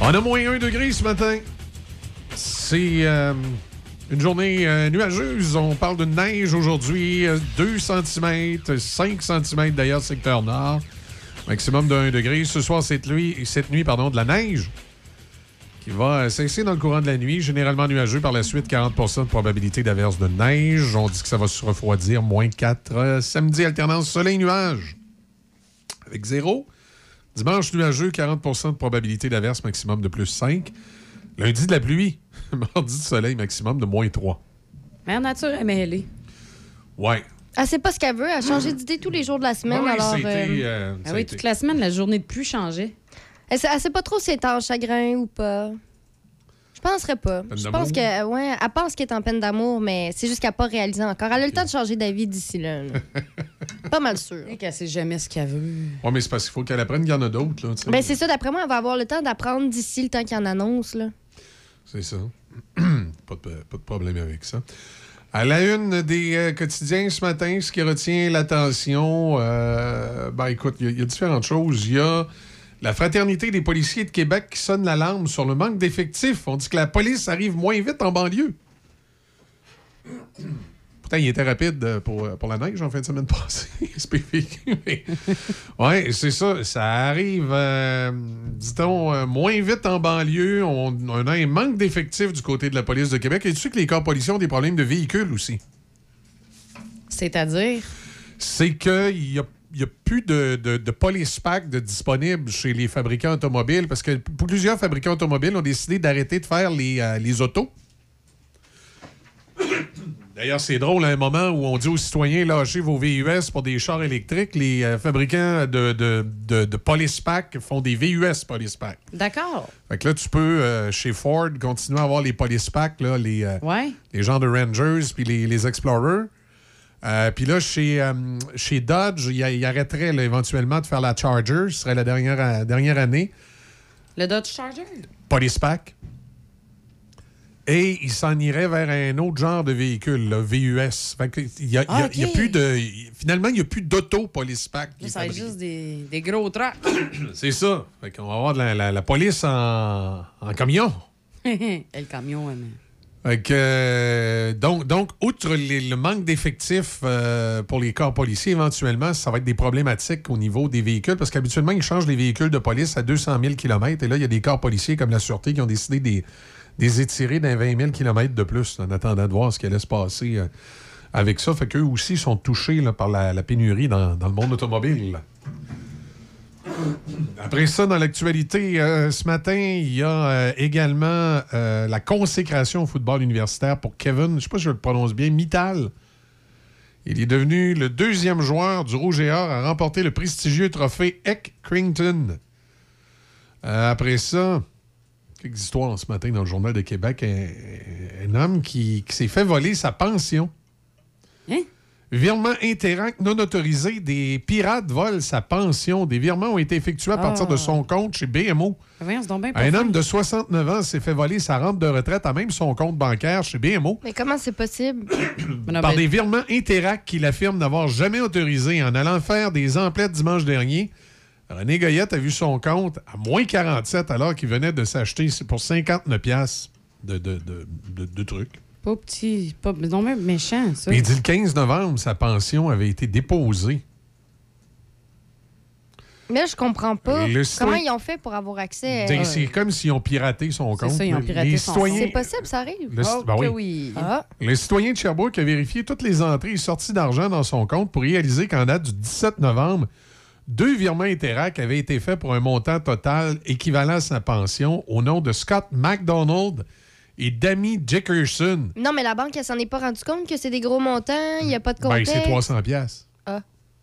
On a moins 1 degré ce matin. C'est euh, une journée euh, nuageuse. On parle de neige aujourd'hui. euh, 2 cm, 5 cm d'ailleurs, secteur nord. Maximum de 1 degré. Ce soir, cette nuit, cette nuit pardon, de la neige qui va cesser dans le courant de la nuit. Généralement nuageux par la suite, 40% de probabilité d'averse de neige. On dit que ça va se refroidir, moins 4. Euh, samedi, alternance soleil-nuage avec 0. Dimanche nuageux, 40% de probabilité d'averse, maximum de plus 5. Lundi de la pluie. *laughs* Mardi du soleil, maximum de moins 3. Mère Nature est mêlée. Ouais. Elle sait pas ce qu'elle veut. Elle a changé d'idée tous les jours de la semaine. Ouais, alors, euh, euh, Ah oui, toute la semaine, la journée de pluie changeait. Elle, sait, elle sait pas trop si elle est en chagrin ou pas. Je penserais pas. Peine Je pense que, ouais, elle pense qu'elle est en peine d'amour, mais c'est juste qu'elle n'a pas réalisé encore. Elle a le temps de changer d'avis d'ici là. là. *laughs* pas mal sûr. Et qu'elle sait jamais ce qu'elle veut. Ouais, mais c'est parce qu'il faut qu'elle apprenne qu'il y en a d'autres. là. Ben, c'est ça, d'après moi, elle va avoir le temps d'apprendre d'ici le temps qu'il en annonce. Là. C'est ça. *clears throat* pas, de, pas de problème avec ça. À la une des euh, quotidiens ce matin, ce qui retient l'attention, euh, ben écoute, il y y, a différentes choses. Il y a la Fraternité des policiers de Québec qui sonne l'alarme sur le manque d'effectifs. On dit que la police arrive moins vite en banlieue. Pourtant, il était rapide euh, pour, pour la neige en fin de semaine *laughs* passée, mais- ouais, c'est ça. Ça arrive, euh, dit-on, euh, moins vite en banlieue. On, on a un manque d'effectifs du côté de la police de Québec. Et tu sais que les corps policiers ont des problèmes de véhicules aussi. C'est-à-dire? c'est qu'il n'y a, il y a plus de, de, de police pack de disponibles chez les fabricants automobiles parce que plusieurs fabricants automobiles ont décidé d'arrêter de faire les, euh, les autos. D'ailleurs, c'est drôle, à un moment où on dit aux citoyens lâchez vos VUS pour des chars électriques, les euh, fabricants de, de, de, de police pack font des VUS police pack. D'accord. Fait que là, tu peux, euh, chez Ford, continuer à avoir les police là, les, euh, Ouais. les gens de Rangers puis les, les Explorers. Euh, puis là, chez, euh, chez Dodge, il, il arrêterait là, éventuellement de faire la Charger. Ce serait la dernière, euh, dernière année. Le Dodge Charger? Police Pack. Et il s'en irait vers un autre genre de véhicule, là, VUS. Fait il a, a- Ah, a plus de, finalement, il n'y a plus d'auto Police Pack. Là, ça juste des, des gros trucks. *coughs* C'est ça. Fait qu'on va avoir de la, la- la police en, en camion. Et *laughs* le camion, ouais, mais- Fait euh, donc, donc, outre le manque d'effectifs euh, pour les corps policiers, éventuellement, ça va être des problématiques au niveau des véhicules, parce qu'habituellement, ils changent les véhicules de police à 200 000 km, et là, il y a des corps policiers comme la Sûreté qui ont décidé de les- de les étirer d'un 20 000 km de plus, en attendant de voir ce qui allait se passer euh, avec ça. Fait qu'eux aussi sont touchés par la, pénurie dans le monde automobile. Après ça, dans l'actualité, euh, ce matin, il y a euh, également euh, la consécration au football universitaire pour Kevin, je ne sais pas si je le prononce bien, Mittal. Il est devenu le deuxième joueur du Rouge et Or à remporter le prestigieux trophée Eck Crington. Après ça, quelques histoires ce matin dans le Journal de Québec. Un, homme qui, qui s'est fait voler sa pension. Virement Interac non autorisé, des pirates volent sa pension. Des virements ont été effectués à partir de Ah. son compte chez BMO. Bien Un homme de 69 ans s'est fait voler sa rente de retraite à même son compte bancaire chez BMO Mais comment c'est possible? *coughs* par des virements Interac qu'il affirme n'avoir jamais autorisés en allant faire des emplettes dimanche dernier. René Goyette a vu son compte à moins 47 alors qu'il venait de s'acheter pour 59 pièces de, de, de, de- de trucs. Pas petit, pas non, même méchant, ça. Puis il dit le 15 novembre, sa pension avait été déposée. Mais là, je comprends pas. Le Comment ils ont fait pour avoir accès? C'est- à- C'est comme s'ils ont piraté son compte. ça, ils ont piraté les son citoyens, C'est possible, ça arrive. Le- Oh, ben oui. oui. Ah. Le citoyen de Sherbrooke a vérifié toutes les entrées et sorties d'argent dans son compte pour réaliser qu'en date du 17 novembre, deux virements Interac avaient été faits pour un montant total équivalent à sa pension au nom de Scott McDonald et d'Amy Dickerson. Non, mais la banque, elle s'en est pas rendu compte que c'est des gros montants, il n'y a pas de Ben, contexte. c'est 300 pièces. Ah.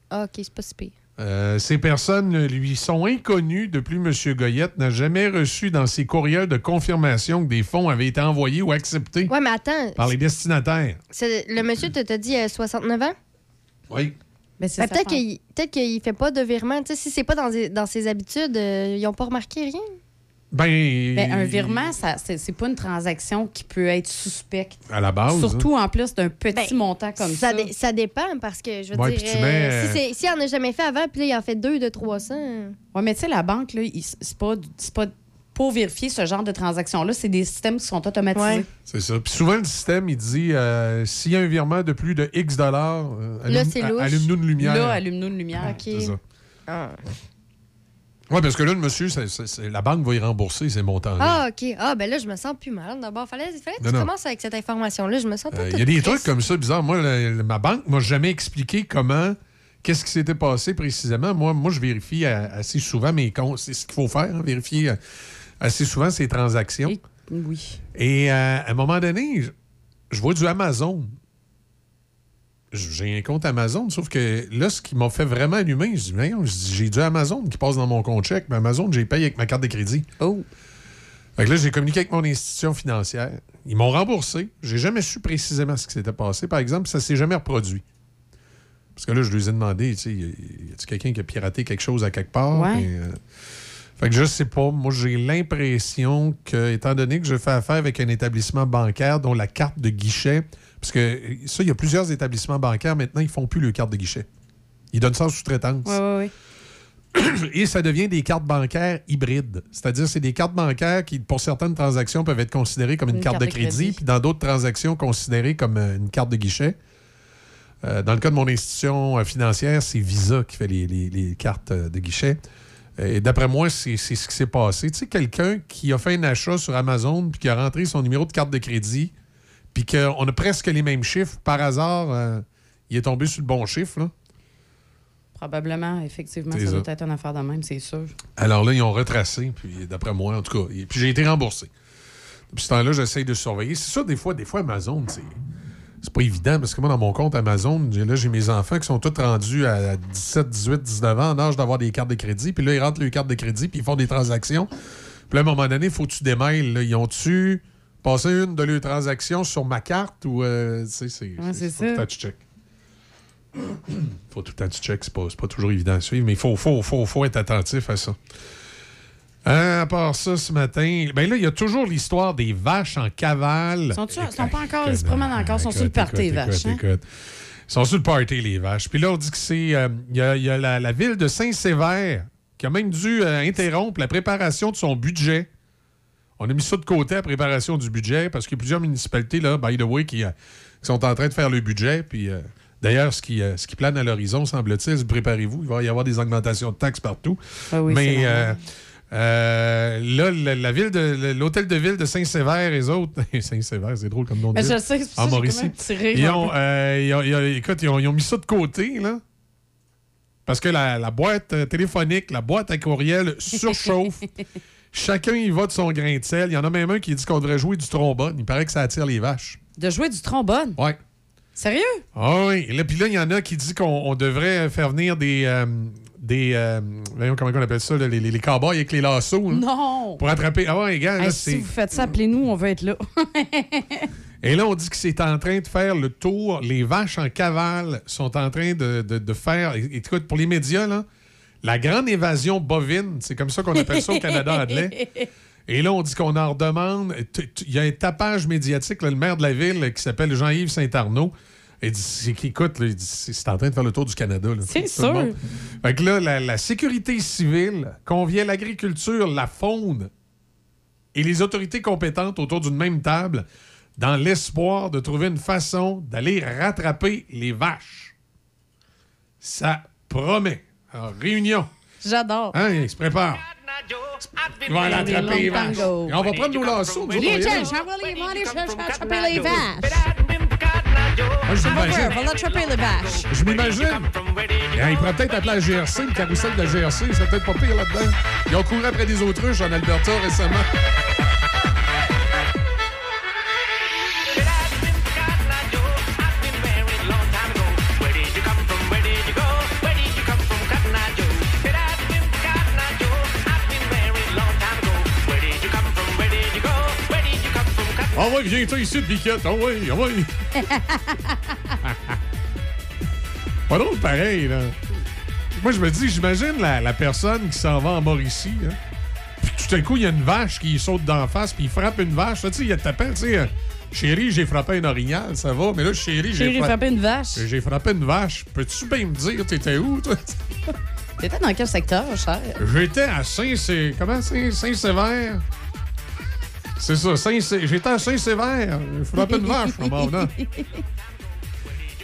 Ah, OK, c'est pas si pire. Euh, ces personnes lui sont inconnues. De plus, M. Goyette n'a jamais reçu dans ses courriels de confirmation que des fonds avaient été envoyés ou acceptés Ouais, mais attends. par les destinataires. c'est- Le monsieur te t'a dit euh, 69 ans? Oui. Ben, Ben, peut-être qu'il peut qu'il fait pas de virement. Tu sais, si c'est pas dans, ses- dans ses habitudes, euh, ils ont pas remarqué rien. Ben, Ben, un virement, ça, c'est, c'est pas une transaction qui peut être suspecte. à la base. Surtout en plus d'un petit montant comme ça. Ben, Ça, dé- ça dépend parce que, je veux Ouais, dire, puis tu euh, mets, si c'est- s'il en a jamais fait avant, puis là, il en fait deux de 300. Oui, mais tu sais, la banque, là, il- c'est pas, c'est pas pour vérifier ce genre de transaction-là, c'est des systèmes qui sont automatisés. Ouais. C'est ça. Puis souvent, le système, il dit euh, s'il y a un virement de plus de X dollars, euh, allume- allume-nous une lumière. Là, allume-nous une lumière. C'est ça. Ah. Oui, parce que là, le monsieur, la banque va y rembourser ces montants-là. Ah, OK. Ah, ben là, je me sens plus mal. D'abord, fallait, fallait que Non, tu non. commences avec cette information-là. Je me sens Euh, tout Il y a des trucs comme ça bizarres. Moi, ma banque m'a jamais expliqué comment, qu'est-ce qui s'était passé précisément. Moi, moi, je vérifie assez souvent mes comptes. C'est ce qu'il faut faire, hein, vérifier assez souvent ces transactions. Oui. Et euh, à un moment donné, je, je vois du Amazon. J'ai un compte Amazon, sauf que là, ce qui m'a fait vraiment allumer, je dis, j'ai du Amazon qui passe dans mon compte chèque, mais Amazon, j'ai payé avec ma carte de crédit. Oh. Fait que là, j'ai communiqué avec mon institution financière. Ils m'ont remboursé. J'ai jamais su précisément ce qui s'était passé. Par exemple, ça s'est jamais reproduit. Parce que là, je lui ai demandé, tu sais, y a-t-il quelqu'un qui a piraté quelque chose à quelque part? Ouais. Euh, fait que je sais pas. Moi, j'ai l'impression que, étant donné que je fais affaire avec un établissement bancaire dont la carte de guichet, parce que ça, il y a plusieurs établissements bancaires maintenant, ils font plus le carte de guichet. Ils donnent ça en sous-traitance. Oui, oui, oui. Et ça devient des cartes bancaires hybrides. C'est-à-dire, c'est des cartes bancaires qui, pour certaines transactions, peuvent être considérées comme une, carte, de crédit, puis dans d'autres transactions, considérées comme euh, une carte de guichet. Euh, dans le cas de mon institution euh, financière, c'est Visa qui fait les, les- les cartes de guichet. Et d'après moi, c'est ce qui s'est passé. Tu sais, quelqu'un qui a fait un achat sur Amazon puis qui a rentré son numéro de carte de crédit, puis qu'on a presque les mêmes chiffres, par hasard, euh, il est tombé sur le bon chiffre. Là. Probablement, effectivement, ça ça. doit être une affaire de même, c'est sûr. Alors là, ils ont retracé, puis d'après moi, en tout cas, puis j'ai été remboursé. Depuis ce temps-là, j'essaye de surveiller. C'est ça, des fois, des fois, Amazon, c'est. C'est pas évident parce que moi, dans mon compte Amazon, j'ai- là, j'ai mes enfants qui sont tous rendus à 17, 18, 19 ans en âge d'avoir des cartes de crédit. Puis là, ils rentrent leurs cartes de crédit, puis ils font des transactions. Puis là, à un moment donné, il faut que tu démêles. là. Ils ont-tu passé une de leurs transactions sur ma carte ou. euh, c'est. Ouais, c'est faut tout le ça. temps que tu checkes. faut tout le temps que tu checkes. C'est pas, pas toujours évident à suivre, mais il faut, faut, faut, faut être attentif à ça. Euh, à part ça, ce matin, ben là, il y a toujours l'histoire des vaches en cavale. Sont-tu sont pas encore, ils se promènent encore, ils sont sur le party, les Écoute, vaches. hein? écoute. Ils sont sur le party, les vaches. Puis là, on dit que c'est. euh, Il y a, il y a la, la ville de Saint-Sévère qui a même dû euh, interrompre la préparation de son budget. On a mis ça de côté, la préparation du budget, parce qu'il y a plusieurs municipalités, là, by the way, qui, euh, qui sont en train de faire le budget. Puis d'ailleurs, ce qui, ce qui plane à l'horizon, semble-t-il, préparez-vous, il va y avoir des augmentations de taxes partout. Ah oui, c'est Mais euh, là, la, la ville de l'hôtel de ville de Saint-Sévère, les autres. *laughs* Saint-Sévère, c'est drôle comme nom de ville. je sais, c'est En ça Mauricie. Ils ont, euh, ils ont- ils ont- écoute, ils ont, ils ont mis ça de côté, là. Parce que la, la boîte euh, téléphonique, la boîte à courriel *laughs* surchauffe. Chacun y va de son grain de sel. Il y en a même un qui dit qu'on devrait jouer du trombone. Il paraît que ça attire les vaches. De jouer du trombone? Ouais. Sérieux? Ah oui. Et là, puis là, il y en a qui dit qu'on on devrait faire venir des. euh, des euh, voyons comment on appelle ça, là, les, les, cowboys avec les lassos. là, Non! Pour attraper. Ah ouais, gars, là, Hey, c'est. si vous faites ça, appelez-nous, on veut être là. *laughs* Et là, on dit que c'est en train de faire le tour. Les vaches en cavale sont en train de, de- de faire. Écoute, pour les médias, là, la grande évasion bovine, c'est comme ça qu'on appelle ça au Canada, Adelaide. Et là, on dit qu'on en redemande. Il y a un tapage médiatique, là, le maire de la ville, qui s'appelle Jean-Yves Saint-Arnaud. Il dit, c'est là, il dit, c'est c'est en train de faire le tour du Canada. là. C'est Tout le sûr. monde. Fait que là, la, la sécurité civile convient l'agriculture, la faune et les autorités compétentes autour d'une même table dans l'espoir de trouver une façon d'aller rattraper les vaches. Ça promet. Alors, réunion. J'adore. Hein, il se prépare. Il va aller attraper les vaches. Et on va prendre nos lassos. nous autres, on va y aller. Moi, vaches. Je m'imagine. Il pourrait peut-être appeler la GRC, le carrousel de la GRC. C'est peut-être pas pire là-dedans. Ils ont couru après des autruches en Alberta récemment. Ah ouais, viens-toi ici de biquette. Ah ouais, ah ouais. *laughs* Pas drôle pareil, là. Moi, je me dis, j'imagine la, la personne qui s'en va en Mauricie, hein. Puis tout à coup, il y a une vache qui saute d'en face, puis il frappe une vache. Tu sais, il t'appelle, tu sais, euh, chérie, j'ai frappé un orignal, ça va. Mais là, chérie, j'ai fra- frappé une vache. J'ai frappé une vache. Peux-tu bien me dire, t'étais où, toi? T'étais dans quel secteur, cher? J'étais à Saint... c'est- Comment c'est? Saint-Sévère? C'est ça, Saint j'étais à Saint-Sévère. J'ai frappé une vache, en m'en. *laughs*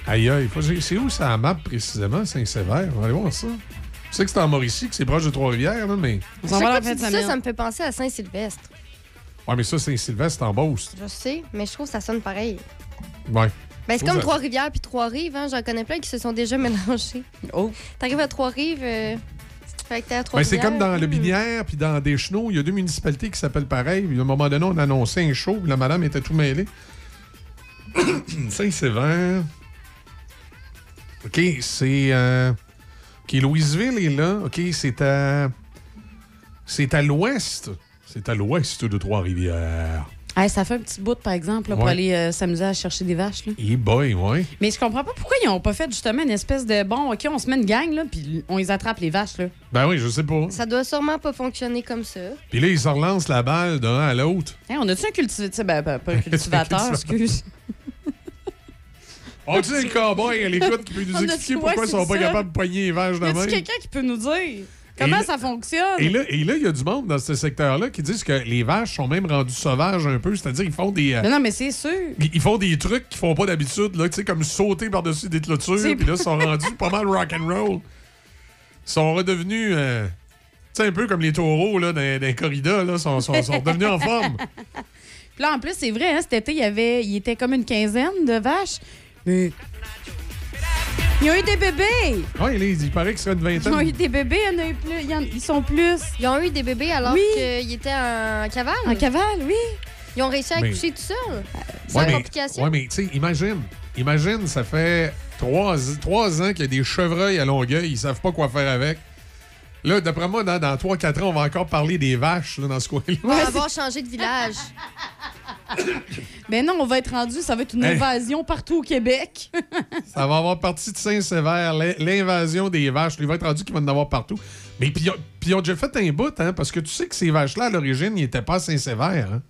Aïe, aïe. faut- C'est c'est où ça map précisément, Saint-Sévère? On va aller voir ça. Je sais que c'est en Mauricie, que c'est proche de Trois-Rivières, là, mais. On ça, ça? me fait penser à Saint-Sylvestre. Ouais, mais ça, Saint-Sylvestre, c'est en Beauce. Je sais, mais je trouve que ça sonne pareil. Ouais. Ben, c'est comme ça- Trois-Rivières puis Trois-Rives. Hein? J'en connais plein qui se sont déjà *laughs* mélangés. Oh. T'arrives à Trois-Rives, euh, Ben, c'est comme dans le. Binière puis dans Deschenaux, il y a deux municipalités qui s'appellent pareil. Puis à un moment donné, on annonçait un show, puis la madame était tout mêlée. *coughs* Saint-Sévère. OK, c'est. euh, OK, Louisville est là. OK, c'est à. C'est à l'ouest. C'est à l'ouest de Trois-Rivières. Hey, ça fait un petit bout, par exemple, là, pour Ouais. aller euh, s'amuser à chercher des vaches. Là. Et boy, ouais. Mais je comprends pas pourquoi ils ont pas fait justement une espèce de bon, OK, on se met une gang, là, puis on les attrape, les vaches. Là. Ben oui, je sais pas. Ça doit sûrement pas fonctionner comme ça. Puis là, ils se relancent la balle d'un à l'autre. Hey, on a-tu un cultivateur? Ben, ben, pas un *laughs* cultivateur, excuse. On dit le cowboy à l'écoute qui peut nous *laughs* expliquer pourquoi ils sont pas capables de poigner les vaches de même? quelqu'un qui peut nous dire? Comment Et ça fonctionne? Et là, et là, il y a du monde dans ce secteur-là qui disent que les vaches sont même rendues sauvages un peu. C'est-à-dire qu'ils font des. euh, non, mais c'est sûr. ils ils font des trucs qu'ils font pas d'habitude, là, tu sais, comme sauter par-dessus des clôtures, puis là, ils sont rendus pas mal rock'n'roll. Ils sont redevenus, euh, tu sais, un peu comme les taureaux, là, dans, dans les corridas, là, sont, sont, sont redevenus en forme. *laughs* Puis là, en plus, c'est vrai, hein, cet été, il y avait, il était comme une quinzaine de vaches. Mais. Ils ont eu des bébés! Oui, il, il paraît que c'est une Ils ont vingtaine. eu des bébés, il y en a eu plus. il y en- ils sont plus. Ils ont eu des bébés alors Oui. qu'ils étaient en cavale. En cavale, oui. Ils ont réussi à Mais- accoucher tout seuls. Sans Ouais, mais, complication. ouais, mais tu sais, imagine, imagine, ça fait trois, trois ans qu'il y a des chevreuils à Longueuil, ils savent pas quoi faire avec. Là, d'après moi, dans, dans 3-4 ans, on va encore parler des vaches là, dans ce coin-là. On va avoir changé de village. *laughs* *laughs* Mais non, on va être rendu, ça va être une Hey. invasion partout au Québec. *laughs* Ça va avoir partie de Saint-Sévère, l'in- l'invasion des vaches. Il va être rendu qu'il va en avoir partout. Mais puis, ils ont- puis ils ont déjà fait un bout, hein, parce que tu sais que ces vaches-là, à l'origine, ils n'étaient pas à Saint-Sévère. hein.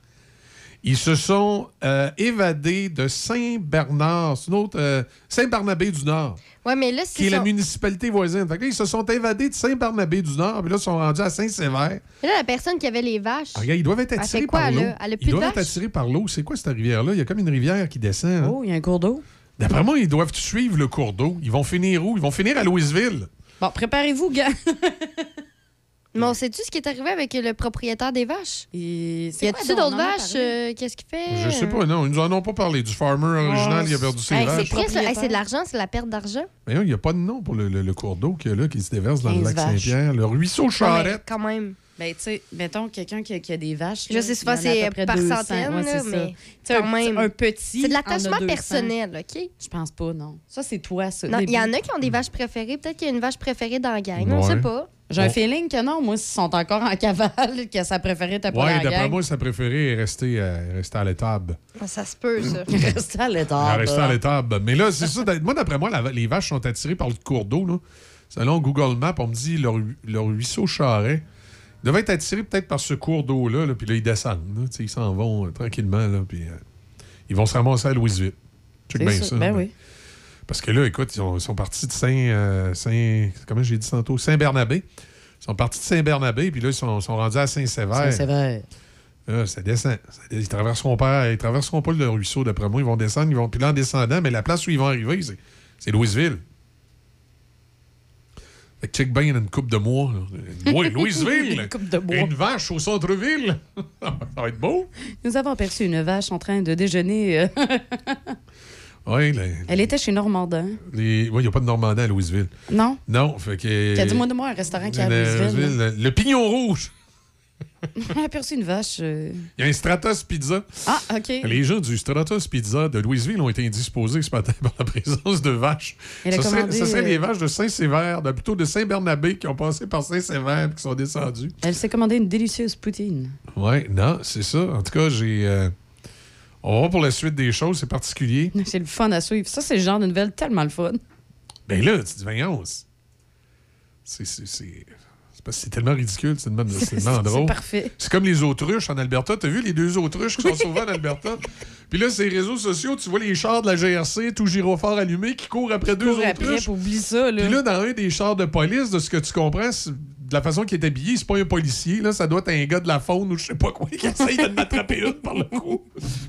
Ils se sont euh, évadés de Saint-Bernard, c'est une autre, euh, Saint-Barnabé du Nord, Ouais, mais là, qui c'est est la municipalité voisine. Fait que là, ils se sont évadés de Saint-Barnabé du Nord, puis là, ils sont rendus à Saint-Sévère. Mais là, la personne qui avait les vaches. Ah, regarde, ils doivent être Elle attirés quoi, par l'eau. là? Elle a Ils doivent être attirés par l'eau. C'est quoi cette rivière-là? Il y a comme une rivière qui descend. hein? Oh, il y a un cours d'eau. D'après moi, ils doivent suivre le cours d'eau. Ils vont finir où? Ils vont finir à Louisville. Bon, préparez-vous, gars. *laughs* Mais on sait-tu ce qui est arrivé avec le propriétaire des vaches? Y Y a-tu d'autres vaches? euh, Qu'est-ce qu'il fait? Je sais pas, non. Ils nous en ont pas parlé. Du farmer original, il a perdu ses Hey, vaches. Hey, c'est de l'argent, c'est la perte d'argent. Mais non, il n'y a pas de nom pour le, le- le cours d'eau qu'il y a là, qui se déverse dans le 15 lac. Saint-Pierre. Le ruisseau Charrette. Quand même. Ben, tu sais, mettons quelqu'un qui, a- qui a des vaches. Je là, sais souvent, c'est par 200. centaine, Ouais, là, mais quand un, même. un petit. C'est de l'attachement 200. personnel, OK? Je pense pas, non. Ça, c'est toi, ça. Non, il y en a qui ont des vaches préférées. Peut-être qu'il y a une vache préférée dans la gang. On Ouais. sait pas. J'ai un feeling que non. Moi, s'ils sont encore en cavale, que sa préférée était pas Ouais, la d'après moi, sa préférée est restée, euh, restée à l'étable. Ah, Ça se peut, ça. *laughs* Restez à l'état. restée à l'étable. Mais là, c'est ça. Moi, d'après moi, la- les vaches sont attirées par le cours d'eau. Selon Google Maps, on me dit leur, leur ruisseau Charret devait être attiré peut-être par ce cours d'eau-là. là, puis là, ils descendent. là. Tu ils s'en vont euh, tranquillement. Là, puis euh, ils vont se ramasser à Louisville. C'est bien ça. ça. Ben oui. Parce que là, écoute, ils, ont- ils sont partis de Saint, euh, Saint. Comment j'ai dit tantôt? Saint-Bernabé. Ils sont partis de Saint-Bernabé, puis là, ils sont, sont rendus à Saint-Sévère. Saint-Sévère. Là, ça descend. Ils traverseront pas, ils traverseront pas le ruisseau, d'après moi. Ils vont descendre. Ils vont, puis là, en descendant, mais la place où ils vont arriver, c'est, c'est Louisville. Fait que check bien, il y a une coupe de mois. Oui, Louisville! *laughs* Une coupe de bois. Une vache au centre-ville! *laughs* ça va être beau! Nous avons aperçu une vache en train de déjeuner. *laughs* euh, Oui, Elle était chez Normandin. les- ouais, il n'y a pas de Normandin à Louisville. Non? Non, fait que. Qui a dit, moi, de moi, un restaurant qui est à Le- Louisville. le, le Pignon Rouge! *laughs* On a aperçu une vache. euh, Il y a un Stratos Pizza. Ah, OK. Les gens du Stratos Pizza de Louisville ont été indisposés ce matin *laughs* par la présence de vaches. Elle a Ce serait, commandé, ce serait euh, les vaches de Saint-Sévère, de- plutôt de Saint-Bernabé, qui ont passé par Saint-Sévère et qui sont descendues. Elle s'est commandé une délicieuse poutine. Oui, non, c'est ça. En tout cas, j'ai. euh, On va voir pour la suite des choses, c'est particulier. C'est le fun à suivre. Ça, c'est le genre de nouvelle tellement le fun. Ben là, tu dis, voyons, c'est- parce que c'est tellement ridicule, c'est tellement, *laughs* c'est tellement C'est drôle. parfait. C'est comme les autruches en Alberta. T'as vu les deux autruches qui sont sauvées en Alberta? Puis là, ces réseaux sociaux, tu vois les chars de la GRC, tout gyrophare allumé, qui courent après deux après, autruches. oublie ça, là. Puis là, dans un des chars de police, de ce que tu comprends, de la façon qu'il est habillé, c'est pas un policier, là, ça doit être un gars de la faune ou je sais pas quoi qui essaye de m'attraper une par le cou.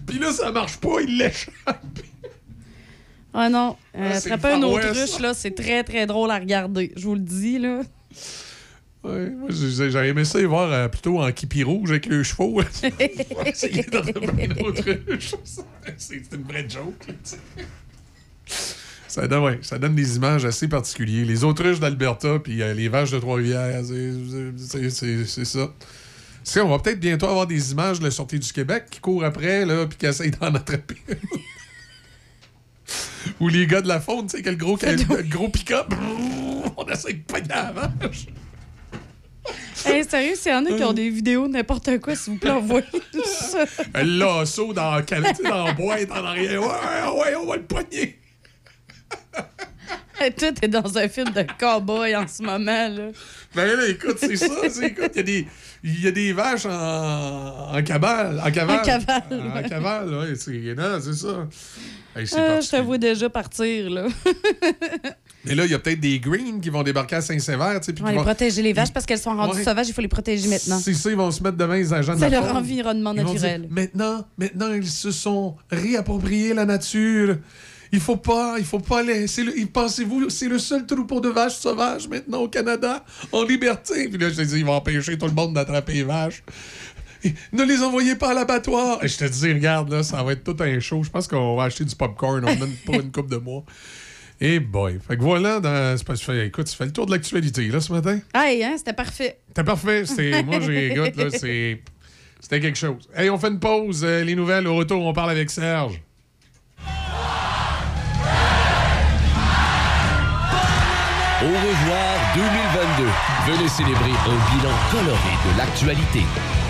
Puis là, ça marche pas, il l'échappe. Ah non, euh, Ah, c'est attraper un le Far autruche, là, c'est très, très drôle à regarder. Je vous le dis, là. Ouais, moi, j'aurais aimé ça y voir euh, plutôt en kipi rouge avec le chevaux. *laughs* Essayer *laughs* d'attraper une autruche. *laughs* C'est une vraie joke. Ça donne, ouais, ça donne des images assez particulières. Les autruches d'Alberta puis euh, les vaches de Trois-Rivières, c'est- ça. On va peut-être bientôt avoir des images de la sortie du Québec qui courent après, là, puis qui essayent d'en attraper. Ou les gars de la faune, tu sais, quel gros, quel, gros pick-up. On essaie de pogner la vache. Hey, sérieux, s'il y en a qui ont des vidéos, n'importe quoi, s'il vous plaît, envoyez tout ça. Un lasso dans la sais, dans la boîte en arrière. Ouais, ouais, on va le pogner. *laughs* Hey, Toi, t'es dans un film de cowboy en ce moment, là. Ben là, écoute, c'est ça. il y a des. Il y a des vaches en, en cabale. En cavale. En cavale, En ouais. cavale, oui. C'est ça. Hey, Ah, je te vois déjà partir, là. *laughs* Mais là, il y a peut-être des greens qui vont débarquer à Saint-Sévère. puis On va qui les vont- protéger les vaches parce qu'elles sont rendues Ouais. sauvages, il faut les protéger maintenant. C'est ça, ils vont se mettre devant les agents de C'est leur environnement Ils vont naturel. dire, maintenant, maintenant, ils se sont réappropriés la nature. Il faut pas, il faut pas laisser. le- Pensez-vous, c'est le seul troupeau de vaches sauvages maintenant au Canada, en liberté? Puis là, je te dis, ils vont empêcher tout le monde d'attraper les vaches. Et ne les envoyez pas à l'abattoir. Et je te dis, regarde, là, ça va être tout un show. Je pense qu'on va acheter du popcorn on donne pour une coupe de mois. Et boy. Fait que voilà, dans, fait- écoute, tu fais le tour de l'actualité, là, ce matin? Hey, hein, c'était parfait. C'était parfait. C'est, moi, j'ai écoute, là, c'est, c'était quelque chose. Hey, on fait une pause. euh, les nouvelles, au retour, on parle avec Serge. Au revoir 2022. Venez célébrer un bilan coloré de l'actualité.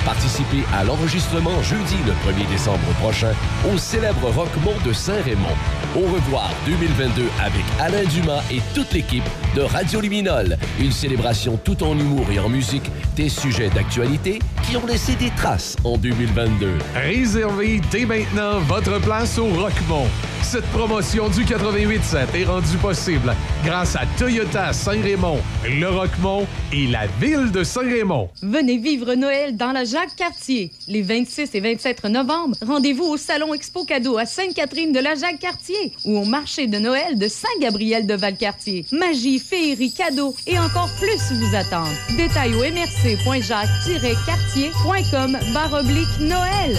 Participez à l'enregistrement jeudi le 1er décembre prochain au célèbre Rockmont de Saint-Raymond. Au revoir 2022 avec Alain Dumas et toute l'équipe de Radio Liminol. Une célébration tout en humour et en musique des sujets d'actualité qui ont laissé des traces en 2022. Réservez dès maintenant votre place au Rockmont. Cette promotion du 88.7 est rendue possible grâce à Toyota Saint-Raymond, le Rockmont et la ville de Saint-Raymond. Venez vivre Noël dans la Jacques-Cartier. Les 26 et 27 novembre, rendez-vous au Salon Expo Cadeau à Sainte-Catherine de la Jacques-Cartier ou au marché de Noël de Saint-Gabriel de Valcartier. Magie, féerie, cadeaux et encore plus vous attendent. Détails au mrc.jacques-cartier.com barre oblique Noël.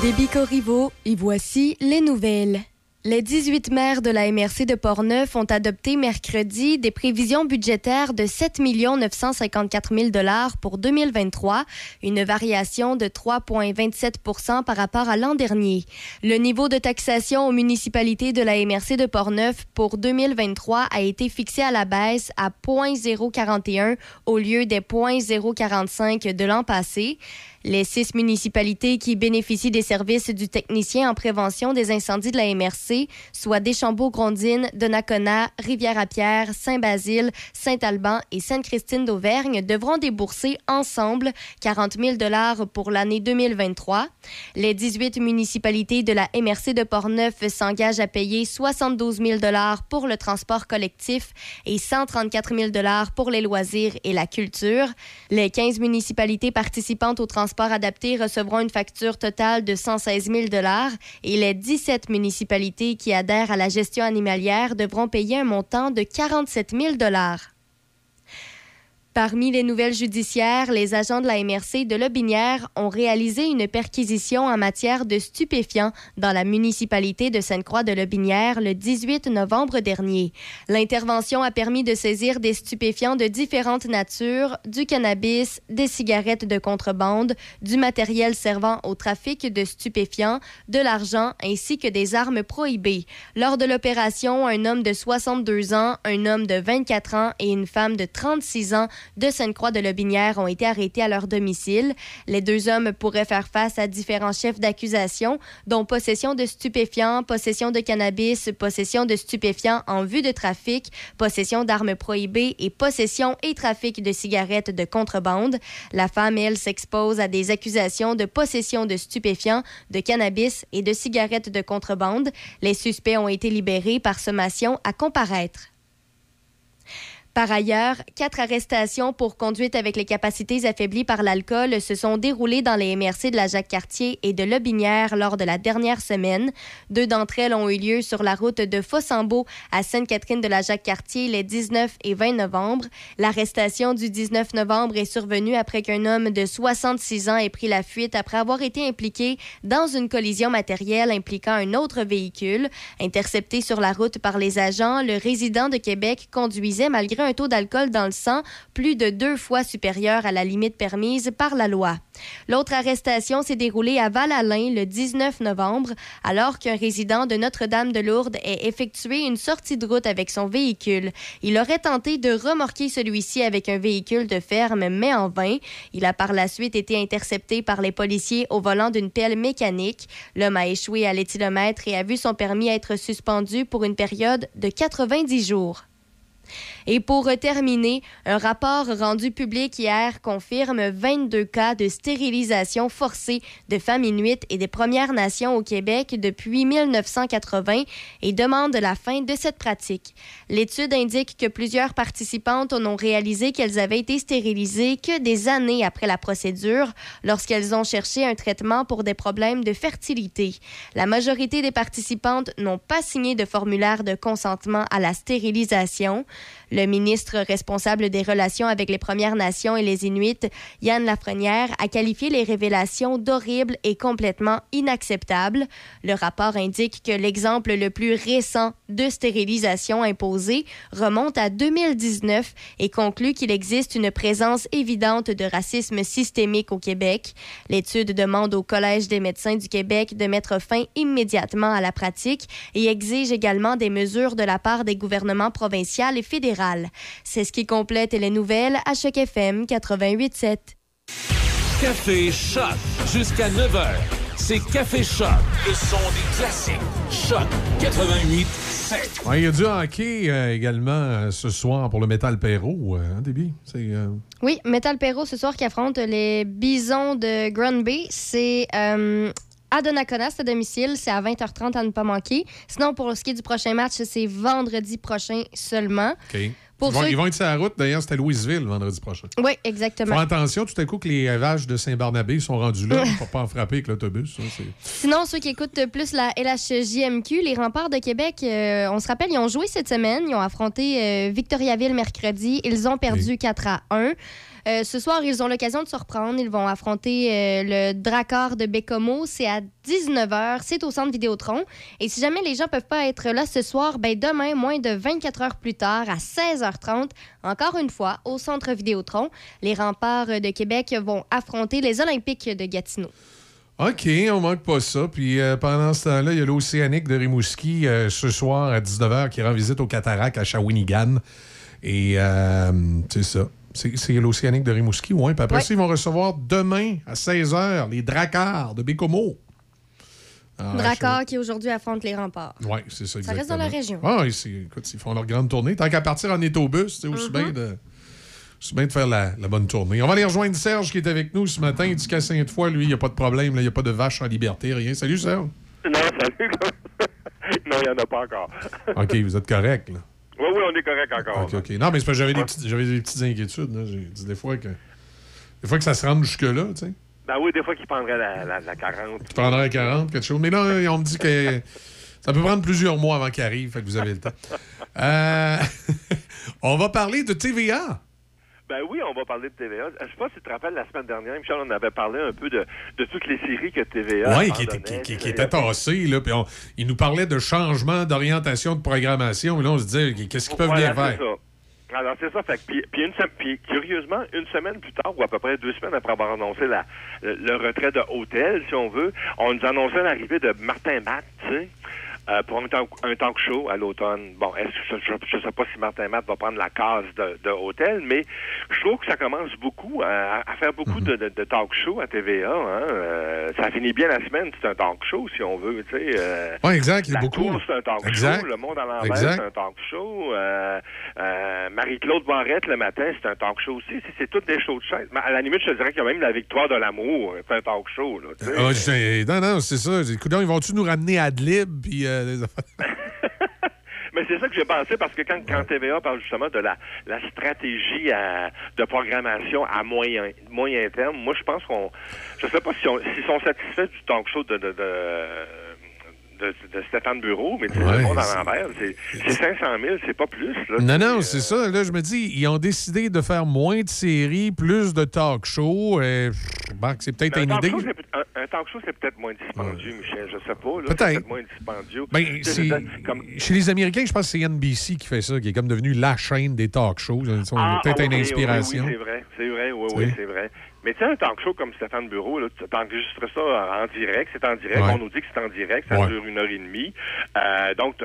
Déby Corriveau et voici les nouvelles. Les 18 maires de la MRC de Portneuf ont adopté mercredi des prévisions budgétaires de 7 954 000 pour 2023, une variation de 3,27% par rapport à l'an dernier. Le niveau de taxation aux municipalités de la MRC de Portneuf pour 2023 a été fixé à la baisse à 0,041 au lieu des 0,045 de l'an passé. Les six municipalités qui bénéficient des services du technicien en prévention des incendies de la MRC, soit Deschambault-Grondines, Donnacona, Rivière-à-Pierre, Saint-Basile, Saint-Alban et Sainte-Christine d'Auvergne, devront débourser ensemble 40 000 pour l'année 2023. Les 18 municipalités de la MRC de Portneuf s'engagent à payer 72 000 pour le transport collectif et 134 000 pour les loisirs et la culture. Les 15 municipalités participantes au transport adapté recevront une facture totale de 116 000 et les 17 municipalités qui adhèrent à la gestion animalière devront payer un montant de 47 000 Parmi les nouvelles judiciaires, les agents de la MRC de Lobinière ont réalisé une perquisition en matière de stupéfiants dans la municipalité de Sainte-Croix de Lobinière le 18 novembre dernier. L'intervention a permis de saisir des stupéfiants de différentes natures, du cannabis, des cigarettes de contrebande, du matériel servant au trafic de stupéfiants, de l'argent ainsi que des armes prohibées. Lors de l'opération, un homme de 62 ans, un homme de 24 ans et une femme de 36 ans de Sainte-Croix de Lobinière ont été arrêtés à leur domicile. Les deux hommes pourraient faire face à différents chefs d'accusation, dont possession de stupéfiants, possession de cannabis, possession de stupéfiants en vue de trafic, possession d'armes prohibées et possession et trafic de cigarettes de contrebande. La femme, elle, s'expose à des accusations de possession de stupéfiants, de cannabis et de cigarettes de contrebande. Les suspects ont été libérés par sommation à comparaître. Par ailleurs, quatre arrestations pour conduite avec les capacités affaiblies par l'alcool se sont déroulées dans les MRC de la Jacques-Cartier et de Lobinière lors de la dernière semaine. Deux d'entre elles ont eu lieu sur la route de Fossambeau à Sainte-Catherine de la Jacques-Cartier les 19 et 20 novembre. L'arrestation du 19 novembre est survenue après qu'un homme de 66 ans ait pris la fuite après avoir été impliqué dans une collision matérielle impliquant un autre véhicule. Intercepté sur la route par les agents, le résident de Québec conduisait malgré un un taux d'alcool dans le sang plus de deux fois supérieur à la limite permise par la loi. L'autre arrestation s'est déroulée à Val-Alain le 19 novembre, alors qu'un résident de Notre-Dame-de-Lourdes ait effectué une sortie de route avec son véhicule. Il aurait tenté de remorquer celui-ci avec un véhicule de ferme, mais en vain. Il a par la suite été intercepté par les policiers au volant d'une pelle mécanique. L'homme a échoué à l'éthylomètre et a vu son permis être suspendu pour une période de 90 jours. Et pour terminer, un rapport rendu public hier confirme 22 cas de stérilisation forcée de femmes inuites et des Premières Nations au Québec depuis 1980 et demande la fin de cette pratique. L'étude indique que plusieurs participantes n'ont réalisé qu'elles avaient été stérilisées que des années après la procédure lorsqu'elles ont cherché un traitement pour des problèmes de fertilité. La majorité des participantes n'ont pas signé de formulaire de consentement à la stérilisation. Le ministre responsable des relations avec les Premières Nations et les Inuits, Yann Lafrenière, a qualifié les révélations d'horribles et complètement inacceptables. Le rapport indique que l'exemple le plus récent de stérilisation imposée remonte à 2019 et conclut qu'il existe une présence évidente de racisme systémique au Québec. L'étude demande au Collège des médecins du Québec de mettre fin immédiatement à la pratique et exige également des mesures de la part des gouvernements provinciaux et C'est ce qui complète les nouvelles à Choc FM 88.7. Café Choc jusqu'à 9h. C'est Café Choc, le son des classiques. Choc 88.7. Ouais, il y a du hockey euh, également euh, ce soir pour le Metal Perrault, euh, hein? C'est, euh, Oui, Metal Perro ce soir qui affronte les Bisons de Granby. C'est euh, à Donnacona, c'est à domicile. C'est à 20h30 à ne pas manquer. Sinon, pour ce qui est du prochain match, c'est vendredi prochain seulement. OK. Pour ils, vont, ceux- ils vont être sur la route. D'ailleurs, c'était Louisville vendredi prochain. Oui, exactement. Fais attention, tout à coup, que les vaches de Saint-Barnabé sont rendues là *laughs* pour pas en frapper avec l'autobus. Sinon, ceux qui écoutent plus la LHJMQ, les remparts de Québec, euh, on se rappelle, ils ont joué cette semaine. Ils ont affronté euh, Victoriaville mercredi. Ils ont perdu 4 à 1. Euh, ce soir, ils ont l'occasion de se reprendre. Ils vont affronter euh, le Drakkar de Bécomo. C'est à 19h. C'est au centre Vidéotron. Et si jamais les gens peuvent pas être là ce soir, ben demain, moins de 24 heures plus tard, à 16h30, encore une fois, au centre Vidéotron, les remparts de Québec vont affronter les Olympiques de Gatineau. OK, on manque pas ça. Puis euh, pendant ce temps-là, il y a l'Océanique de Rimouski ce soir à 19h qui rend visite au Cataract à Shawinigan. Et c'est ça. C'est l'Océanique de Rimouski, oui. Puis après Ouais. ça, ils vont recevoir demain à 16h les Dracars de Bécomo. Ah, Drakkar qui aujourd'hui affronte les remparts. Oui, c'est ça, Ça exactement. reste dans la région. Ah, écoute, ils font leur grande tournée. Tant qu'à partir en autobus, c'est aussi Mhm. bien de... C'est bien de faire la, la bonne tournée. On va aller rejoindre Serge qui est avec nous ce matin. Il dit qu'à Sainte-Foy, lui, il n'y a pas de problème. Il n'y a pas de vache en liberté, rien. Salut, Serge. Non, salut. *laughs* non, il n'y en a pas encore. OK, vous êtes correct, là. Oui, oui, on est correct encore. OK, OK. Non, mais c'est parce que j'avais des, petites- j'avais des petites inquiétudes. là. J'ai dit des fois que... Des fois que ça se rende jusque-là, tu sais. Ben oui, des fois qu'il prendrait la, la, la 40. Tu prendrais à 40, quelque chose. Mais là, on me dit que ça peut prendre plusieurs mois avant qu'il arrive. Fait que vous avez le temps. Euh, *laughs* on va parler de TVA. Ben oui, on va parler de TVA. Je sais pas si tu te rappelles, la semaine dernière, Michel, on avait parlé un peu de, de toutes les séries que TVA Oui, qui, était- qui, qui- qui était tassé, là. Puis on- il nous parlait de changement d'orientation de programmation. Et là, on se disait, qu'est-ce qu'ils peuvent Voilà, bien faire? ça. Alors, c'est ça. Fait puis, puis, une puis, curieusement, une semaine plus tard, ou à peu près deux semaines après avoir annoncé la, le, le retrait de Hôtel, si on veut, on nous annonçait l'arrivée de Martin Matt, tu sais. Euh, pour un talk, un talk show à l'automne. Bon, est-ce que je, je sais pas si Martin Matt va prendre la case de, de hôtel, mais je trouve que ça commence beaucoup à, à faire beaucoup de, de, de talk show à TVA. Hein. Euh, ça finit bien la semaine, c'est un talk show si on veut. Tu sais, euh, Ouais, exact, il y a beaucoup. c'est un talk Exact. show. Le monde à l'envers, c'est un talk show. Euh, euh, Marie-Claude Barrette le matin, c'est un talk show aussi. C'est, toutes des shows de à la limite, je te dirais qu'il y a même la victoire de l'amour. C'est un talk show. Là, tu sais. Ah, non, non, c'est ça. Écoute, ils vont-tu nous ramener à Adlib? Puis, euh, des affaires? *laughs* Mais c'est ça que j'ai pensé parce que quand, quand TVA parle justement de la, la stratégie à- de programmation à moyen, moyen terme, moi je pense qu'on. Je sais pas si on- s'ils sont satisfaits du talk show de, de, de, de, de Stéphane Bureau, mais tu sais, Ouais, le monde c'est- à l'envers, c'est c'est 500 000, c'est pas plus. Là, Non, non, Euh, c'est ça. Là, je me dis, ils ont décidé de faire moins de séries, plus de talk shows. Et, bon, c'est peut-être une idée. show, un, un talk show, c'est peut-être moins dispendieux, Michel. Je sais pas. Peut-être. Moins dispendieux. Ben, c'est- comme- Chez les Américains, je pense que c'est NBC qui fait ça, qui est comme devenu la chaîne des talk shows. Ont Ah, peut-être ah, une oui, inspiration. Oui, c'est vrai, c'est vrai, oui, oui, c'est vrai. Mais tu sais, un talk show comme Stéphane Bureau, là, tu enregistres ça en direct, c'est en direct, Ouais. on nous dit que c'est en direct, ça Ouais. dure une heure et demie. Euh, donc,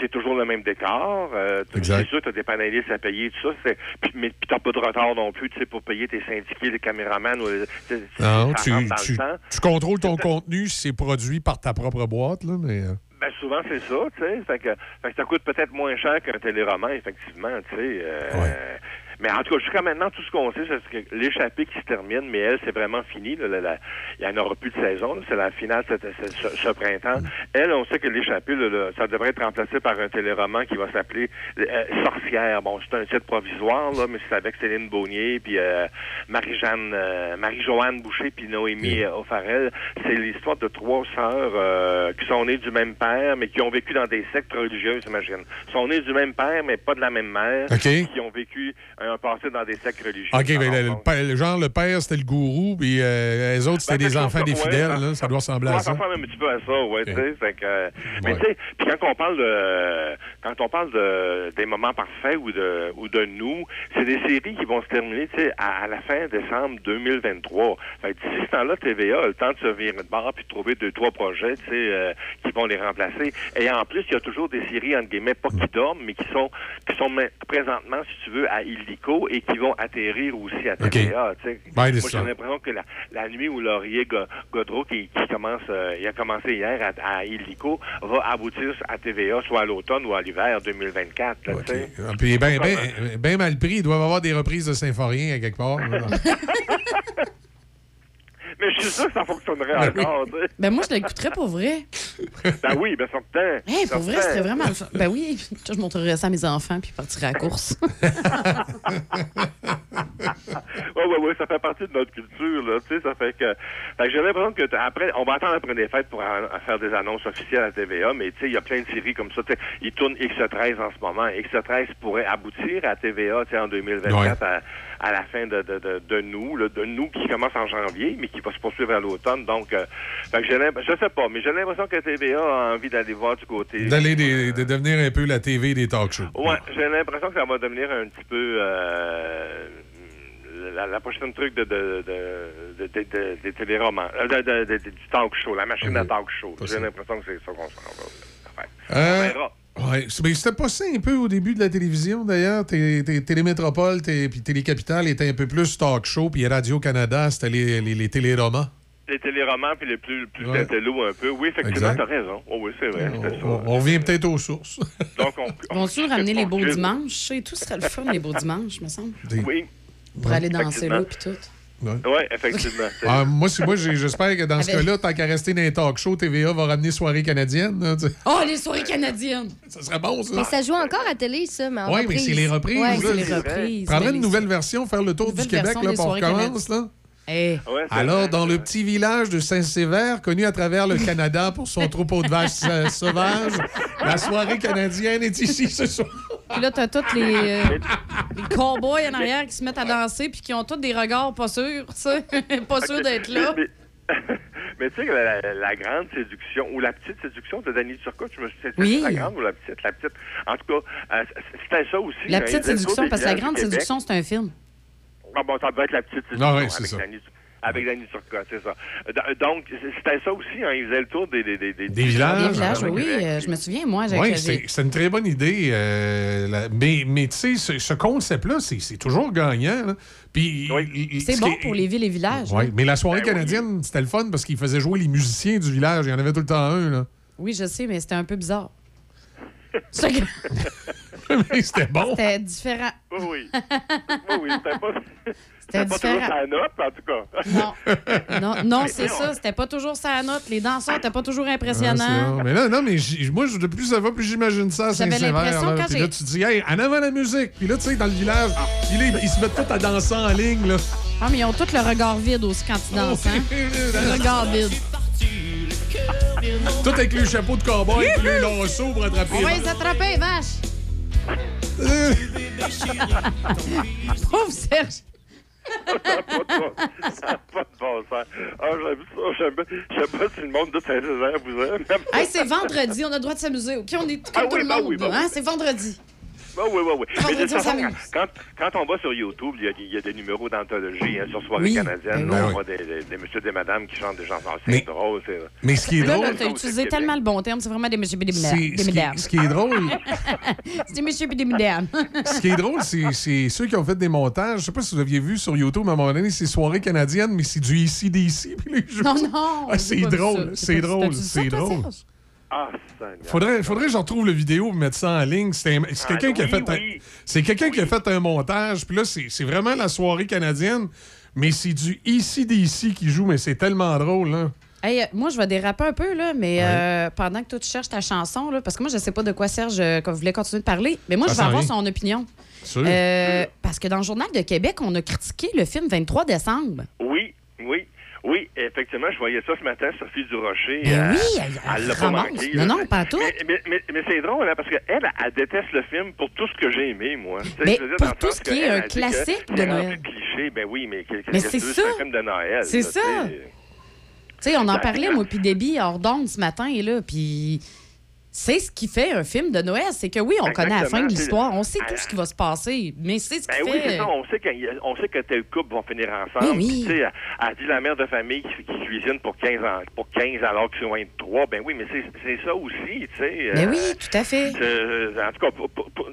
sais toujours le même décor. Euh, c'est sûr, tu as des panélistes à payer, tout ça. c'est- Puis, mais puis t'as pas de retard non plus, tu sais, pour payer tes syndiqués, les caméramans. Ou c'est- Non, tu, tu- tu contrôles ton contenu si c'est produit par ta propre boîte. Là, mais, euh, Ben souvent c'est ça, tu sais. Fait que, fait que ça coûte peut-être moins cher qu'un téléroman, effectivement, tu sais. euh, Mais en tout cas, jusqu'à maintenant, tout ce qu'on sait, c'est que l'échappée qui se termine, mais elle, c'est vraiment fini. là, la- la- il n'y en aura plus de saison. C'est la finale ce, ce- ce printemps. Elle, on sait que l'échappée, ça devrait être remplacé par un téléroman qui va s'appeler euh, Sorcière. Bon, c'est un titre provisoire, là, mais c'est avec Céline Beaunier, puis euh, Marie-Jeanne, euh, Marie-Joanne Boucher, puis Noémie O'Farrell. C'est l'histoire de trois sœurs euh, qui sont nées du même père, mais qui ont vécu dans des sectes religieuses, imagine. sont nées du même père, mais pas de la même mère. OK. Qui ont vécu un passé dans des sectes religieux. OK, mais le, genre, le père, c'était le gourou, puis euh, les autres, c'était Ben, des enfants des fidèles. ouais, là, ça doit ressembler à Ouais, ça. ressemble un petit peu à ça, ouais, Ok. tu sais. fait que, euh, Mais Ouais. tu sais, puis quand on parle de, quand on parle de des moments parfaits ou de ou de nous, c'est des séries qui vont se terminer, à, à la fin décembre 2023. Fait que d'ici ce temps-là, TVA a le temps de se virer de bord puis de trouver deux trois projets, euh, qui vont les remplacer. Et en plus, il y a toujours des séries entre guillemets pas qui dorment, mais qui sont qui sont présentement, si tu veux, à Et qui vont atterrir aussi à TVA. Ben, moi, j'ai l'impression que la, la nuit où Laurier Go- Godreau, qui, qui commence, euh, il a commencé hier à, à Illico, va aboutir à TVA, soit à l'automne ou à l'hiver 2024. là, sais. Ah, Puis ben, ben, ben mal pris, ils doivent avoir des reprises de Symphorien à quelque part. *laughs* Mais je suis sûr que ça fonctionnerait Ben encore. Ben moi, je l'écouterais pour vrai. Ben oui, ben certain. Hey, pour vrai, c'était vraiment le fun. Ben oui, je montrerais ça à mes enfants puis partirais à la course. Oui, oui, oui, ça fait partie de notre culture, là, tu sais, ça fait que... Fait que j'ai l'impression que, après, on va attendre après les fêtes pour faire des annonces officielles à TVA, mais tu sais, il y a plein de séries comme ça, tu sais, ils tournent X13 en ce moment, X13 pourrait aboutir à TVA, tu sais, en 2024, à, à la fin de, de, de, de nous, là, de nous qui commence en janvier, mais qui va se poursuivre à l'automne, donc, euh, fait que je sais pas, mais j'ai l'impression que TVA a envie d'aller voir du côté... D'aller des- de devenir un peu la TV des talk shows. Ouais, j'ai l'impression que ça va devenir un petit peu euh, la, la prochaine truc de, de, de, de, de- de- des téléromans, euh, de, de- de- du talk show, la machine à talk show. J'ai l'impression que c'est ça qu'on s'en va. Enfin, Euh, on verra. Ouais, c'est- mais c'était pas ça un peu au début de la télévision, d'ailleurs. Té- té- Télémétropole té- puis Télécapitale étaient un peu plus talk show, puis Radio-Canada, c'était les, les, les téléromans. Les téléromans puis les plus, plus Ouais. un peu. Oui, effectivement, t'as raison. Oh oui, c'est vrai. On, on revient peut-être aux sources. *laughs* Donc, on, Vont-tu ramener les beaux on- dimanches? Et tout serait le fun, les beaux dimanches, me semble. Oui. Pour aller danser là, puis tout. Ouais. Oui, effectivement. Ah, moi, c'est- moi j'ai- j'espère que dans ce Avec- cas-là, tant qu'à rester dans les talk shows, TVA va ramener soirée canadienne. là. Oh, les soirées canadiennes! Ça serait bon, ça. Mais ça joue encore à télé, ça, mais en Oui, mais c'est les reprises. Ouais, c'est les reprises. Prendrait une nouvelle version, faire le tour du Québec, là, pour on soirées recommence. Là. Hey. Ouais, Alors, vrai. dans le petit village de Saint-Sévère, connu à travers le Canada pour son troupeau de vaches euh, sauvages, la soirée canadienne est ici ce soir. Puis là, t'as tous les, euh, *laughs* les cowboys en arrière qui se mettent à danser puis qui ont tous des regards pas sûrs, tu sais. *laughs* pas sûrs d'être là. Mais, mais- mais tu sais, que la, la- la grande séduction, ou la petite séduction de Danny Turcotte, je me suis dit, Oui. la grande ou la petite? La petite. En tout cas, euh, c'était ça aussi. La hein, petite tour séduction, parce que la grande séduction, c'est un film. Ah bon, ça doit être la petite séduction Ah c'est avec, ça. Danny, avec Danny Turcotte, c'est ça. Donc, c'était ça aussi, hein, ils faisaient le tour des... Des, des, Des villages. Les villages, Ah, oui, euh, je me souviens, moi, j'ai Oui, c'est une très bonne idée. euh, la- mais mais tu sais, ce, ce concept-là, c'est c'est toujours gagnant. là. Puis, C'est ce bon pour les villes et villages. Oui, hein. mais la soirée Ben oui. canadienne, c'était le fun parce qu'ils faisaient jouer les musiciens du village. Il y en avait tout le temps un. Là. Oui, je sais, mais c'était un peu bizarre. *laughs* *laughs* Mais c'était bon. C'était différent. Oui, oui. *laughs* Oui, oui, c'était pas... C'était pas toujours sa note, en tout cas. Non, non, non c'est ça. C'était pas toujours ça à note. Les danseurs n'étaient pas toujours Ah, impressionnants. bon. mais là, non, mais moi, je- de plus ça va, plus j'imagine ça à Saint-Sévère. l'impression là. quand Puis là, tu dis, hey, en avant la musique. Puis là, tu sais, dans le village, là, ils- ils se mettent tous à danser en ligne. Là. Ah, mais ils ont tous le regard vide aussi quand ils dansent. Hein? le regard vide. Tout Tout avec le chapeau de cowboy et le lasso pour attraper. On va les attraper, vache! Pauvre Serge! Ça n'a pas de bon sens. Ah, j'aime ça. J'aime bien- Je sais pas si le monde de Saint-Césaire vous aime. Hey, c'est vendredi, on a le droit de s'amuser. OK, on est comme Ah tout oui, le bah monde. oui, bah hein? oui. C'est vendredi. Oui, oui, oui. Mais de toute on façon, quand, quand on va sur YouTube, il y a, il y a des numéros d'anthologie hein, sur Soirée Oui. canadienne. Ben là, on oui. voit des, des, des messieurs et des madames qui chantent des chansons. C'est Mais- drôle. C'est... Mais ce qui est drôle, là, t'as utilisé tellement le bon terme, c'est vraiment des messieurs et des. Des ce, qui, est drôle, *laughs* C'est des messieurs et des mesdames. ce qui est drôle, c'est c'est ceux qui ont fait des montages. Je sais pas si vous aviez vu sur YouTube à un moment donné, c'est soirée canadienne, mais c'est du ici d'ici. puis les jouent. Non, non. Ah, c'est drôle, c'est drôle, c'est drôle. Ah. Faudrait, faudrait que je retrouve le vidéo et mettre ça en ligne. C'est un- c'est quelqu'un Ah, qui a oui, fait un, oui. c'est quelqu'un qui a fait un montage. Puis là, c'est vraiment la soirée canadienne, mais c'est du ici d'ici qui joue, mais c'est tellement drôle. Là. Hey, euh, moi, je vais déraper un peu, là, mais euh, pendant que toi, tu cherches ta chanson, là, parce que moi, je sais pas de quoi Serge euh, voulait continuer de parler, mais moi, Ça je vais avoir son opinion. Sûr. Euh, parce que dans le Journal de Québec, on a critiqué le film 23 décembre. Oui, oui. Oui, effectivement, je voyais ça ce matin, Sophie Durocher. Ben euh, oui, elle- elle l'a pas manqué. Non, non, pas tout. Mais, mais, mais, mais c'est drôle, hein, parce qu'elle, elle, elle déteste le film pour tout ce que j'ai aimé, moi. Mais je veux dire, pour tout ce qui est elle un classique de c'est Noël. cliché, ben oui, mais Mais c'est ça. un film de Noël. C'est ça. tu sais? Tu sais, on en Ben, parlait, moi, puis Déby, hors d'onde ce matin, et là, puis c'est ce qui fait un film de Noël. C'est que oui, on connaît la fin de l'histoire, on sait c'est- tout ce qui va se passer, mais c'est ce qui Ben oui, fait... c'est ça. On sait, a- on sait que tel couple vont finir ensemble. Oui, oui. Tu sais, elle, dit la mère de famille qui, qui cuisine pour 15 ans, pour 15 alors qu'ils sont 23. Ben oui, mais c'est c'est ça aussi, tu sais. Ben euh, oui, tout à fait. euh, en tout cas, pour- pour- pour-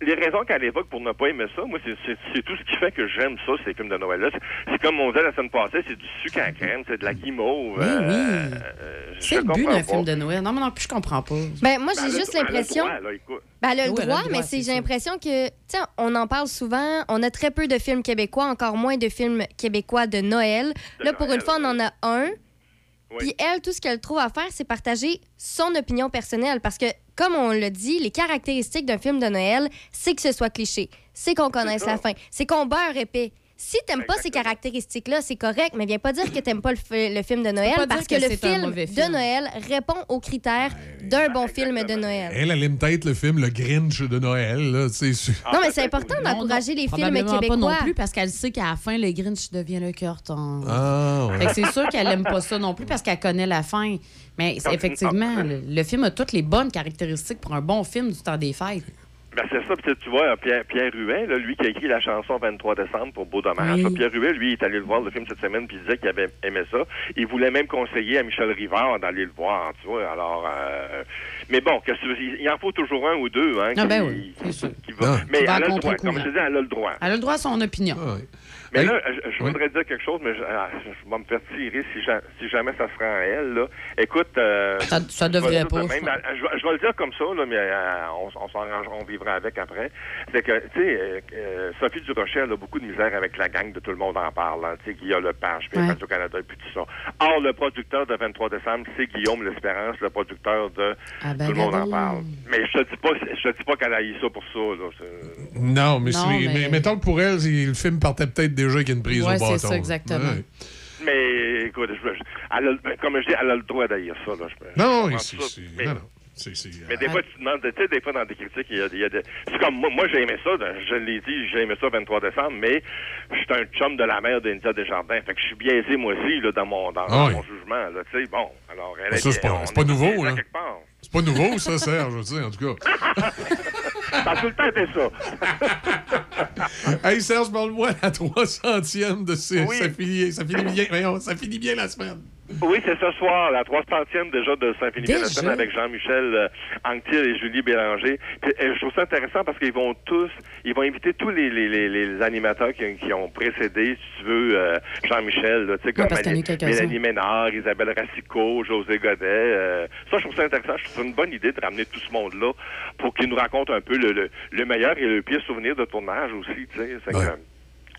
les raisons qu'elle évoque pour ne pas aimer ça, moi, c'est- tout ce qui fait que j'aime ça, ces films de Noël-là. C'est- C'est comme on disait la semaine passée, c'est du sucre à crème, c'est de la guimauve. Oui, oui. euh, je C'est le but comprends d'un pas. film de Noël. Non, mais non plus, je comprends pas. Ben, moi, Ben, j'ai a- juste elle a le l'impression. droit, là. Ben, elle a le Oui, droit, le mais j'ai l'impression que, tiens, on en parle souvent. On a très peu de films québécois, encore moins de films québécois de Noël. Là, pour une fois, on en a un. Puis elle, tout ce qu'elle trouve à faire, c'est partager son opinion personnelle. Parce que, comme on l'a dit, les caractéristiques d'un film de Noël, c'est que ce soit cliché, c'est qu'on connaisse la fin, c'est qu'on beurre épais. Si t'aimes pas ces caractéristiques-là, c'est correct, mais viens pas dire que t'aimes pas le, fi- le film de Noël parce que, que le c'est film, de. Noël répond aux critères d'un bon film de Noël. Elle, elle aime peut-être le film Le Grinch de Noël. Là, tu sais, su- Non, mais c'est important d'encourager les films québécois. pas non plus, parce qu'elle sait qu'à la fin, le Grinch devient le cœur tendre. Ah, ouais. Fait que c'est sûr qu'elle aime pas ça non plus parce qu'elle connaît la fin. Mais c'est- effectivement, le, le film a toutes les bonnes caractéristiques pour un bon film du temps des fêtes. Ben c'est ça, puis tu vois, Pierre, Pierre Huet, là, lui qui a écrit la chanson 23 décembre pour Beau Dommage, Oui. Pierre Huet, lui, il est allé le voir le film cette semaine, puis il disait qu'il avait aimé ça. Il voulait même conseiller à Michel Rivard d'aller le voir, tu vois, alors... euh, mais bon, que il en faut toujours un ou deux, hein, Ah qui- ben oui, c'est sûr. qui va- Mais Qui va à elle a le droit, comme je disais, elle a le droit. Elle a le droit à son opinion. Mais là, je, je voudrais dire quelque chose, mais je, ah, je vais me faire tirer si, ja- si jamais ça se rend à elle. Là. Écoute... euh, Ça- ça je vais devrait le dire pas. de même, euh, je, vais- je vais le dire comme ça, là, mais euh, on, on s'arrangera, on vivra avec après. C'est que, tu sais, euh, Sophie Durocher, elle a beaucoup de misère avec la gang de Tout le monde en parle. hein, tu sais, Guillaume Lepage, puis Ouais. Radio-Canada, puis tout ça. Or, le producteur de 23 décembre, c'est Guillaume L'Espérance, le producteur de Ah ben, Tout le monde en parle. Mais je te dis pas, je te dis pas qu'elle a eu ça pour ça. Là. Non, mais, Non, mais- mais mettons que pour elle, le film partait peut-être déjà avec une prise Ouais, au c'est ça, exactement. Ouais. Mais écoute, je- je- elle a- comme je dis, elle a le droit d'haïr ça. Là, je- Non, ça. Mais- non, non. C'est- c'est- Mais des fois, tu te demandes, tu sais, des fois, dans des critiques, il y a, il y a des... C'est comme, moi, moi j'ai aimé ça, je l'ai dit, j'ai aimé ça 23 décembre, mais je suis un chum de la mère d'India Desjardins, fait que je suis biaisé, moi aussi, là, dans mon, dans, Ah oui. mon jugement, là, tu sais, bon, alors, elle est ça, c'est pas- pas nouveau, là. C'est pas nouveau, ça, Serge, je veux dire, en tout cas. *laughs* Ça a tout le temps été ça. *laughs* Hey, Serge, parle-moi la 300e de ce, Oui. ça, finit, ça, finit bien, voyons, ça finit bien la semaine. Oui, c'est ce soir, la 300e déjà de Saint-Philippe Déjà? avec Jean-Michel euh, Anctil et Julie Bélanger. Puis, euh, je trouve ça intéressant parce qu'ils vont tous, ils vont inviter tous les, les, les, les animateurs qui, qui ont précédé, si tu veux, euh, Jean-Michel, là, tu sais, comme. Mélanie Ménard, Isabelle Racicot, José Godet. euh, ça, je trouve ça intéressant. Je trouve ça une bonne idée de ramener tout ce monde-là pour qu'ils nous racontent un peu le, le, le meilleur et le pire souvenir de tournage aussi, tu sais.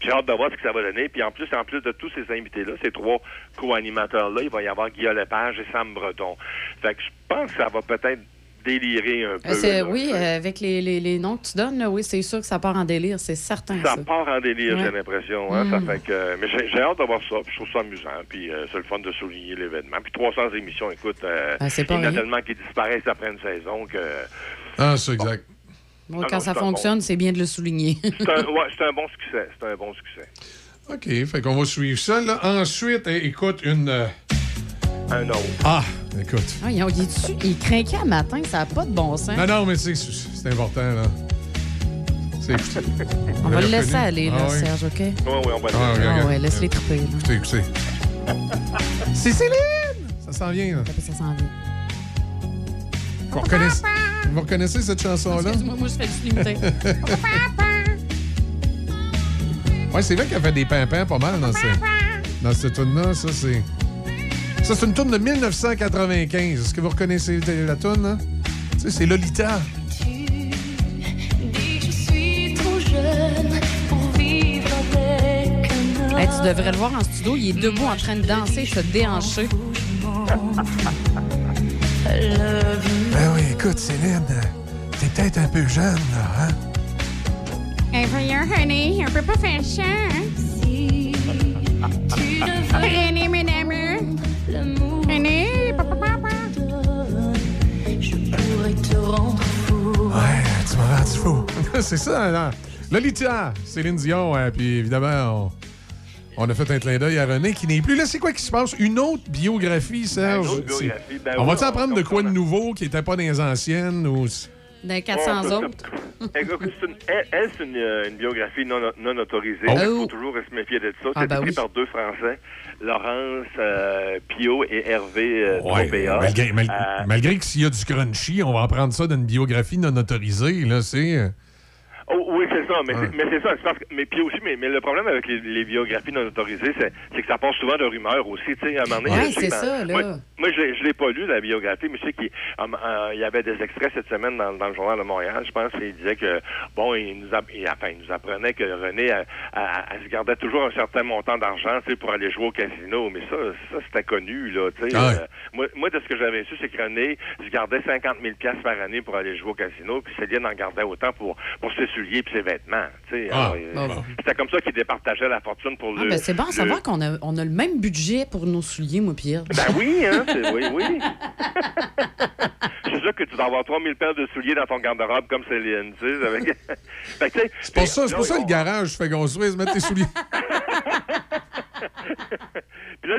J'ai hâte de voir ce que ça va donner. Puis en plus, en plus de tous ces invités-là, ces trois co-animateurs-là, il va y avoir Guillaume Lepage et Sam Breton. Fait que je pense que ça va peut-être délirer un peu. Euh, c'est- là. oui, euh, avec les, les- les noms que tu donnes, là, oui, c'est sûr que ça part en délire, c'est certain. Ça Ça. part en délire, Ouais. j'ai l'impression. Hein, ça Mm. fait que, mais j'ai j'ai hâte de voir ça. puis je trouve ça amusant. Puis euh, c'est le fun de souligner l'événement. Puis 300 émissions, écoute, euh, Ben, c'est pas il y en a tellement qui disparaissent après une saison que... Ah, c'est exact. Bon, Ah quand non, ça fonctionne, c'est bien de le souligner. *laughs* C'est un, ouais, c'est un bon *laughs* succès. C'est un bon succès. OK, fait qu'on va suivre ça. Là. Ensuite, eh, écoute, une... euh, Un autre. Ah, écoute. Ah, il, il, est dessus, il craquait à matin, ça n'a pas de bon sens. Non, non, mais c'est c'est important, là. *laughs* C'est- On va le laisser reconnu? aller, là, Ah oui. Serge, OK? Oui, oui, on va Ah, regarde, Ah ouais, laisse-les triper. Écoutez, écoutez. C'est Céline! Ça s'en vient, là. Ça s'en vient. Vous reconnaissez, vous reconnaissez cette chanson-là? Excuse-moi, moi, je fais du limité. *laughs* Ouais, c'est vrai qu'elle fait des pimpins pas mal dans, ce, dans cette tune-là. Ça, c'est. Ça, c'est une tune de 1995. Est-ce que vous reconnaissez la tune, là? Tu sais, c'est Lolita. Dis que je suis trop jeune pour vivre avec un homme. Hey, tu devrais le voir en studio, il est debout en train de danser, se déhancher. *laughs* Ben oui, écoute, Céline, t'es peut-être un peu jeune, là, hein? Hey, voyons, honey, on peut pas faire ça, hein? René, *laughs* mesdames. René, papa, papa. pourrais te rendre fou. Ouais, tu m'as rendu fou. *laughs* c'est ça, là. Lolita, Céline Dion, hein, puis évidemment, on, on a fait un clin d'œil à René qui n'est plus là. C'est quoi qui se passe? Une autre biographie, Serge? Une autre biographie, ben on oui, va-tu apprendre de quoi de nouveau qui n'était pas dans les anciennes? Ou... D'un 400 Ouais, autres. Une- elle, elle, c'est une, euh, une biographie non, non autorisée. Oh. Il faut toujours se méfier de ça. Ah, c'est ben écrit oui. par deux Français, Laurence euh, Pio et Hervé euh, Ouais, malgré, mal- Euh, malgré que s'il y a du crunchy, on va apprendre ça d'une biographie non autorisée. Là, c'est... euh, Oh, oui, c'est ça, mais, Ouais. c'est- mais c'est ça. parce que- mais puis aussi, mais, mais le problème avec les, les biographies non autorisées, c'est, c'est que ça passe souvent de rumeurs aussi. Tu sais, à un moment donné, Ouais, c'est ça, là. Moi, moi, je, l'ai- je l'ai pas lu la biographie, mais je sais qu'il um, euh, il y avait des extraits cette semaine dans, dans le journal de Montréal. Je pense qu'il disait que bon, il nous, app- il, enfin, il nous apprenait que René, elle, elle- elle se gardait toujours un certain montant d'argent, tu sais, pour aller jouer au casino. Mais ça, ça c'était connu, là. Tu sais, Ah ouais. Euh, moi, moi, de ce que j'avais su, c'est que René se gardait 50 000 piastres par année pour aller jouer au casino, puis Céline en gardait autant pour, pour ses souliers puis ses vêtements. tu sais. Ah, euh, bon. C'était comme ça qu'il départageait la fortune pour Ah, le. ben, c'est bon le- savoir qu'on a, on a le même budget pour nos souliers, moi, Pierre. Ben *laughs* oui, hein, oui, oui. *laughs* c'est sûr que tu dois avoir 3000 paires de souliers dans ton garde-robe comme Céline, tu sais. Avec... *laughs* Que, C'est pour ça, c'est pour ça on- le garage fait construire, mettre tes souliers. *laughs* Puis là,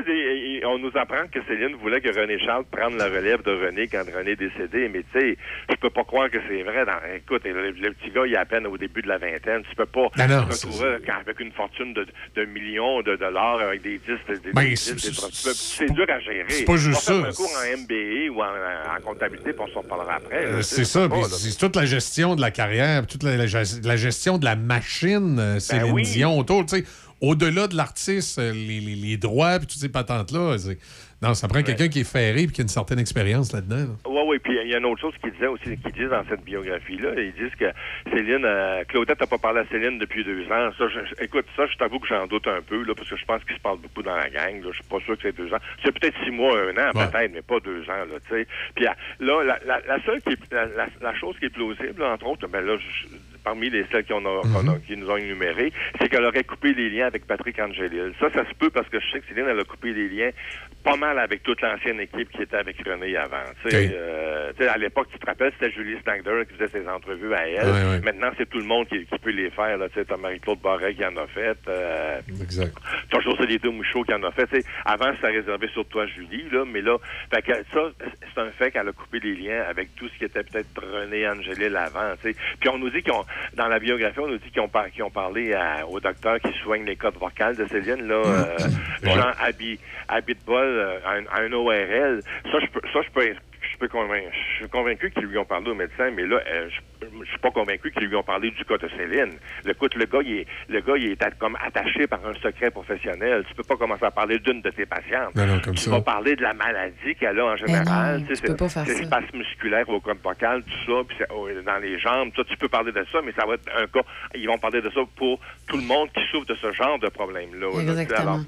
on nous apprend que Céline voulait que René Charles prenne la relève de René quand René est décédé. Mais tu sais, je peux pas croire que c'est vrai. Dans, écoute, le, le petit gars, il est à peine au début de la vingtaine. Tu peux pas Non, non, retrouver avec une fortune de, de millions de dollars avec des disques. Des, Ben, des c'est- des c'est- dur à gérer. c'est pas juste ça. un cours en MBA ou en, en comptabilité, puis on s'en parlera après. Euh, c'est ça, c'est toute la gestion de la carrière, toute la, la gest- la gestion de la machine, euh, Céline Ben oui. Dion autour, tu sais. Au-delà de l'artiste, euh, les, droits, puis toutes ces patentes-là, non, ça prend quelqu'un qui est ferré puis qui a une certaine expérience là-dedans. là. Oui, oui, puis il y a une autre chose qu'ils disaient aussi, qu'ils disent dans cette biographie-là. Ils disent que Céline, euh, Claudette n'a pas parlé à Céline depuis deux ans. Ça, je- écoute, ça, je t'avoue que j'en doute un peu, là, parce que je pense qu'ils se parlent beaucoup dans la gang. Là. Je suis pas sûr que c'est deux ans. C'est peut-être six mois, un an, Ouais. peut-être, mais pas deux ans, là, tu sais. Puis euh, là, la, la, la seule qui est, la, chose qui est plausible, là, entre autres, ben là, je- parmi les celles qu'on a, qui nous ont énumérées, c'est qu'elle aurait coupé les liens avec Patrick Angelil. Ça, ça se peut parce que je sais que Céline, elle a coupé les liens pas mal avec toute l'ancienne équipe qui était avec René avant. Tu sais, Ok. euh, à l'époque, tu te rappelles, c'était Julie Stagder qui faisait ses entrevues à elle. Ouais, ouais. Maintenant, c'est tout le monde qui, qui peut les faire. Tu sais, t'as Marie-Claude Barret qui en a fait. Euh, Exact. T'as José Lito Mouchot qui en a fait. Tu sais, avant, c'était réservé sur toi, Julie, là, mais là, fait que ça, c'est un fait qu'elle a coupé les liens avec tout ce qui était peut-être René Angélil avant. tu sais. Puis on nous dit qu'ils ont, dans la biographie, on nous dit qu'ils ont, par- qu'ils ont parlé à- au docteur qui soigne les codes vocales de Céline, là, euh, Jean Abi, Abitbol, euh, à un, à un ORL. Ça, je peux, ça, je peux, je peux convaincre, je suis convaincu qu'ils lui ont parlé au médecin, mais là, euh, je, je suis pas convaincu qu'ils lui ont parlé du cas de Céline. Le, écoute, le gars, il est, le gars, il est comme attaché par un secret professionnel. Tu peux pas commencer à parler d'une de tes patientes. Non, non, comme tu ça. vas parler de la maladie qu'elle a en général. non, tu sais, peux c'est- pas faire c'est ça. spasme musculaire au code vocal, tout ça, puis c'est- oh, dans les jambes. Ça, tu peux parler de ça, mais ça va être un cas. Ils vont parler de ça pour tout le monde qui souffre de ce genre de problème-là. là, tu sais. Exactement. Alors,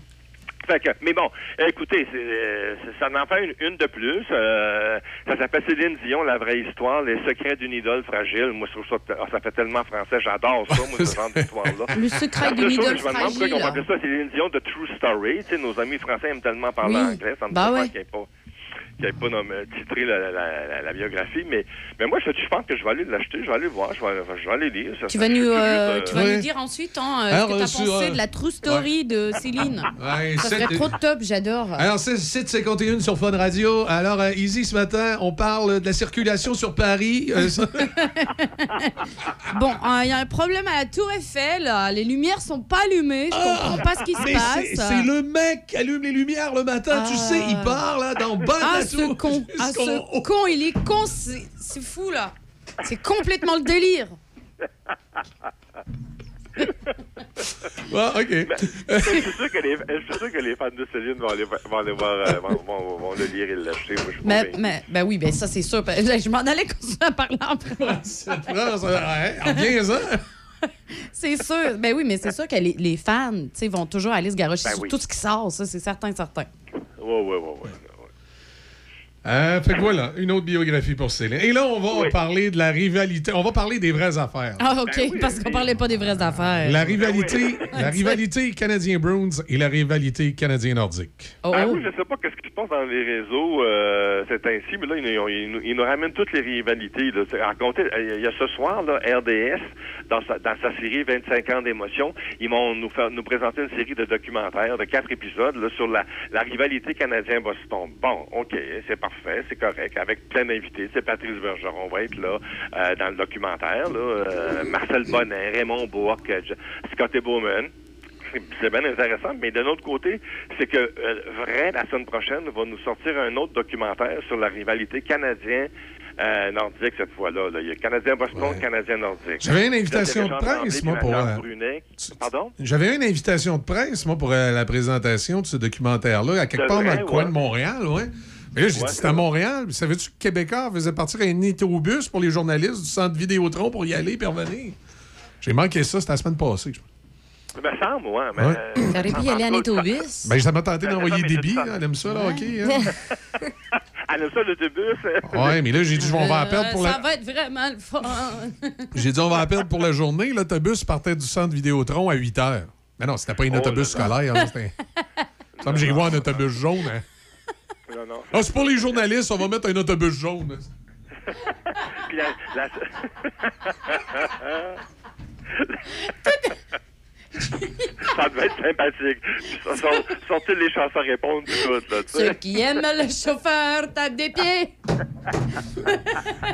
Fait que, mais bon, écoutez, c'est, euh, ça en fait une, une de plus. Euh, ça s'appelle Céline Dion, la vraie histoire, les secrets d'une idole fragile. Moi, je trouve ça, ah, ça fait tellement français, j'adore ça, moi, ce genre d'histoire-là. Le secret d'une idole Je me demande pourquoi on appelle ça Céline Dion de True Story. Tu sais, nos amis français aiment tellement parler Oui. anglais, ça me Bah ouais. pas qui n'avait pas nommé- titré la, la, la, la- la biographie, mais, mais moi, je, je pense que je vais aller l'acheter, je vais aller le voir, je vais, je vais aller lire. Ça, Tu vas nous, euh, de- tu vas nous dire ensuite hein, euh, Alors, ce que tu as sur, pensé euh, de la true story de Céline. Ouais, ça serait trop top, j'adore. Alors, c'est 751 sur Fun Radio. Alors, euh, Easy, ce matin, on parle de la circulation sur Paris. Euh, *laughs* ça- Bon, il y a un problème à la Tour Eiffel. euh, Les lumières sont pas allumées. Je comprends pas ce qui se Ah, passe. c'est- le mec qui allume les lumières le matin, tu sais, il part là dans le bas de Ah, ce con. Ah, jusqu'au- ce con, il est con. C'est fou, là. C'est complètement le délire. *laughs* OK. je, suis sûr que les, je suis sûr que les fans de Céline vont aller, vont aller voir, euh, vont, vont- vont le lire et l'acheter. Mais, mais, ben oui, ben ça, c'est sûr. Je m'en allais continuer à parler en France. *laughs* Ouais, reviens-en. *laughs* C'est sûr. Ben oui, mais c'est sûr que les, les fans, tu sais, vont toujours aller se garocher Ben sur oui. tout ce qui sort. Ça, c'est certain, certain. Ouais, ouais, ouais, ouais. Euh, fait que voilà, une autre biographie pour Céline. Et là, on va parler de la rivalité. On va parler des vraies affaires. Ah, OK, parce qu'on parlait pas des vraies affaires. La rivalité, la rivalité canadien-Bruins et la rivalité canadien-nordique. Oh, Ah oui, je sais pas qu'est-ce qui se passe dans les réseaux euh, c'est ainsi, mais là, ils, nous- ils nous- ils nous ramènent toutes les rivalités. Là. Compter- il y a ce soir, là, RDS, dans sa, dans sa série 25 ans d'émotion, ils vont nous faire nous présenter une série de documentaires de quatre épisodes là, sur la, la rivalité canadien-Boston. Bon, OK, c'est parfait, c'est correct, avec plein d'invités. C'est Patrice Bergeron va être là euh, dans le documentaire. Là, euh, Marcel Bonnet, Raymond Bourque, euh, Scotty Bowman. C'est- bien intéressant, mais d'un autre côté, c'est que euh, Vrai, la semaine prochaine, va nous sortir un autre documentaire sur la rivalité canadien-nordique cette fois-là. là. Il y a Canadien-Boston, Canadien-Nordique. J'avais une invitation de presse, moi, pour, euh. Pardon? J'avais une invitation de presse, moi, pour la présentation de ce documentaire-là, à quelque part vrai, dans le coin de Montréal, ouais. Mais là, j'ai Ouais, dit, c'était à Montréal. Puis Savais-tu que Québécois faisait partir un autobus pour les journalistes du centre Vidéotron pour y aller et revenir? J'ai manqué ça, c'était la semaine passée. je pense. Ça me semble, ouais. Mais, Ouais. euh, T'aurais pu y aller en autobus. Ben, ça m'a tenté Ben, d'envoyer des c'est billes. ça. Elle aime ça, là, OK. hein? *laughs* Elle aime ça, l'autobus. Ouais, mais là, j'ai dit, on va la perdre pour Euh, la... Ça va être vraiment le fun. *laughs* J'ai dit, on va la perdre pour la journée. L'autobus partait du centre Vidéotron à 8 heures. Mais non, c'était pas un Oh autobus scolaire. c'était- *laughs* Comme j'ai vu un autobus jaune. hein. Non, non. Ah, c'est pour les journalistes, on va mettre un autobus jaune. Puis la- la- *laughs* *laughs* *laughs* ça devait être sympathique. Puis ça, sort- Sortir les chansons à répondre, tout, là, tu Ceux qui aiment le chauffeur tapent des pieds.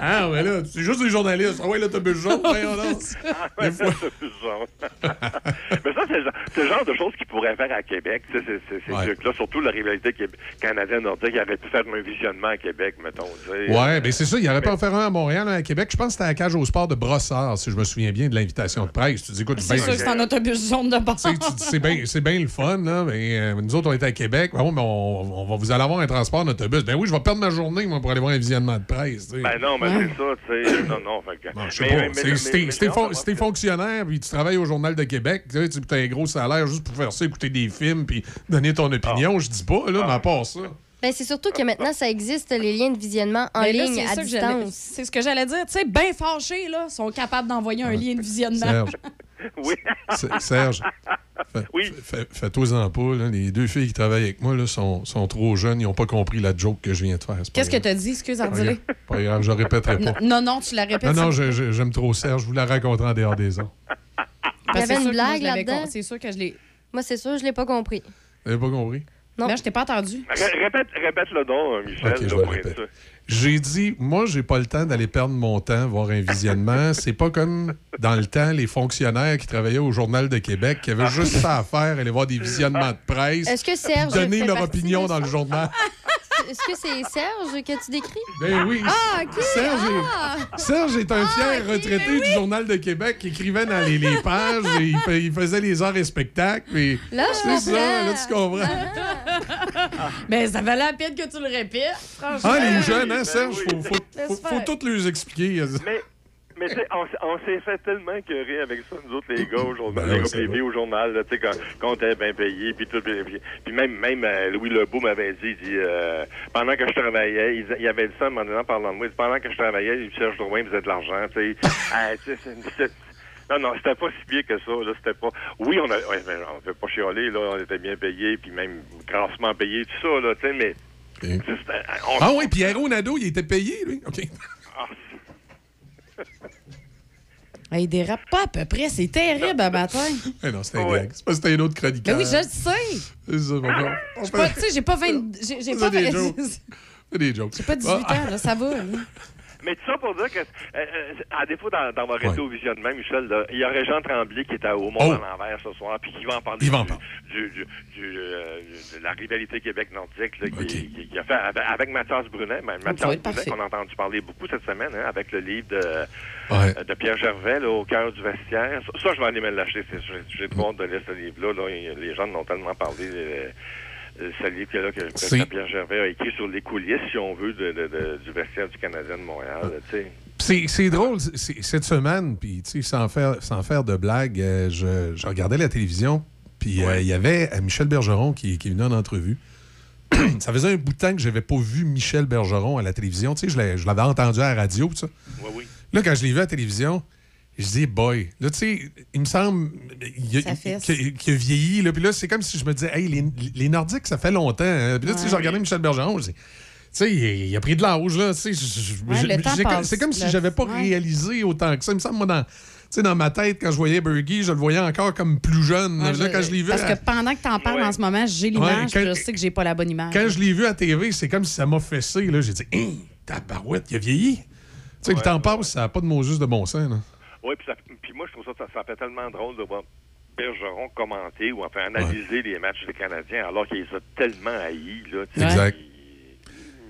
Ah, ouais, là, c'est juste les journalistes. Ah ouais, l'autobus jaune, voyons donc. Ah, ouais, Des fois. l'autobus jaune. *laughs* Mais ça, c'est le genre- de choses qu'ils pourraient faire à Québec, tu sais, ces Ouais. trucs-là. Surtout la rivalité canadienne-nordique, il aurait pu faire un visionnement à Québec, mettons, tu sais. Ouais, ben c'est ça. Il n'y aurait pas en faire un à Montréal, un à Québec. Je pense que c'était à la cage au sport de Brossard, si je me souviens bien de l'invitation de presse. Tu dis, écoute, C'est ben, sûr que c'est un autobus de bord. c'est bien c'est bien le fun, là, mais euh, nous autres, on est à Québec. Ben oui, mais on, on va vous allez avoir un transport d'autobus. Ben oui, je vais perdre ma journée, moi, pour aller voir un visionnement de presse. Ben non, mais c'est ça, tu sais. Non, non, fait que- Je sais mais- pas. mais- C'est- mais- Si t'es- fonctionnaire puis tu travailles au Journal de Québec, tu as un gros salaire juste pour faire ça, écouter des films puis donner ton opinion, je dis pas, là, mais à part ça. Ben, c'est surtout que maintenant, ça existe, les liens de visionnement en Ben là, ligne, c'est à distance. C'est ce que j'allais dire. Tu sais, bien fâchés, là, sont capables d'envoyer un lien de visionnement. *laughs* *laughs* Serge. Oui. Serge, fais- fais- fais-toi-en pas. là. Les deux filles qui travaillent avec moi là, sont, sont trop jeunes. Ils n'ont pas compris la joke que je viens de faire. Qu'est-ce que grave. t'as dit? Excuse, Ardilé. Pas grave, je répéterai pas. Non, non, tu la répètes. Non, non, j'aime trop Serge. Je vous la raconterai en dehors des ans. Il y avait c'est une sûr que moi, blague là-dedans. C'est sûr que je l'ai. Moi, c'est sûr, je l'ai pas compris. Vous n'avez pas compris? Non. Je t'ai pas entendu. Ré- Répète, répète le don, euh, Michel. Ok, je le sûr. J'ai dit, moi, j'ai pas le temps d'aller perdre mon temps, voir un visionnement. *laughs* C'est pas comme dans le temps, les fonctionnaires qui travaillaient au Journal de Québec, qui avaient juste ça à faire, aller voir des visionnements de presse, Est-ce que Serge donner leur opinion dans le journal. *laughs* *laughs* Est-ce que c'est Serge que tu décris? Ben oui. Ah, OK. Serge est, Ah! Serge est un fier retraité du Journal de Québec qui écrivait dans les, les *laughs* pages, et il, faisait les arts et spectacles. et Là, je c'est ça, comprends. là, tu comprends. Mais *laughs* ça valait la peine que tu le répètes, franchement. Ah, les jeunes, hein, Serge, faut, faut, faut, tout les expliquer. Mais, Mais tu sais, on, s'est fait tellement écœurer avec ça, nous autres, les gars, au journal, Ben les gars, les au journal, tu sais, quand, quand on était bien payé, puis tout, puis, puis- puis même, même euh, Louis Lebeau m'avait dit, il dit, euh, pendant que je travaillais, il, il avait dit ça en m'en parlant de moi, il dit, pendant que je travaillais, il dit, Serge Drouin faisait de l'argent, tu sais. *laughs* Ah, non, non, c'était pas si pire que ça, là, c'était pas... Oui, on a, ouais, on fait pas chialer, là, on était bien payé, puis même grassement payé, tout ça, là, tu sais, mais... on- Ah oui, Pierrot Nadeau, il était payé, lui? OK. *laughs* Il dérape pas à peu près. C'est terrible à matin. *laughs* Eh non, c'était un gag. C'est pas c'était un autre Mais chroniqueur. oui, je le sais. C'est ça, suis pas- Tu sais, j'ai pas 20. J'ai pas des 20 jokes. C'est des jokes. J'ai pas 18 Ah, ans, là, ça va. là. *laughs* Mais tout ça pour dire que, euh, euh, à défaut d'en- d'avoir été au visionnement, Michel, là, il y a Régent Tremblay qui est à- au Mont Oh. à l'envers ce soir, puis qui va en parler Il va en du- parler. du, du- du, euh, de la rivalité Québec-Nordique, là, qui, qui- qui a fait avec, avec Mathias Brunet. Va Mathias Brunet, qu'on a entendu parler beaucoup cette semaine, hein, avec le livre de, Ouais. de Pierre Gervais, là, au cœur du vestiaire. Ça, ça, je vais aller me l'acheter. c'est sûr. J'ai trop hâte de lire ce livre-là. Là. Les gens en ont tellement parlé. euh, euh, ce livre que, C'est- Pierre Gervais a écrit sur les coulisses, si on veut, de, de- de- du vestiaire du Canadien de Montréal. C'est drôle, cette semaine, puis sans faire, sans faire de blague, euh, je, je regardais la télévision, puis euh, il y avait euh, Michel Bergeron qui, qui venait en entrevue. *clears throat* ça faisait un bout de temps que j'avais pas vu Michel Bergeron à la télévision. Tu sais, je l'avais entendu à la radio, tout ça. Oui. Là, quand je l'ai vu à la télévision, je dis, boy, là, tu sais, il me semble a- qu'il a vieilli. Là, puis là, c'est comme si je me disais, hey, les, les Nordiques, ça fait longtemps. hein. Puis là, tu sais, Ouais. je regardais Michel Bergeron, je dis, tu sais, il, il a pris de l'âge, là. tu sais, c'est comme- si Le- j'avais pas ouais. réalisé autant que ça. Il me semble, moi, dans, tu sais, dans ma tête, quand je voyais Bergie, je le voyais encore comme plus jeune. Ouais, là, je- quand je l'ai vu. Parce à- que pendant que t'en parles en ce moment, j'ai l'image, Ouais, quand- je sais que j'ai pas la bonne image. quand je l'ai vu à TV, c'est comme si ça m'a fessé. là. J'ai dit, hein, tabarouette, il a vieilli. Tu sais, le temps passe, ça n'a pas de mots juste de bon sens. là. Oui, puis, moi, je trouve ça, ça, ça fait tellement drôle de voir Bergeron commenter ou enfin analyser les matchs des Canadiens alors qu'il les a tellement haïs. Là. Exact.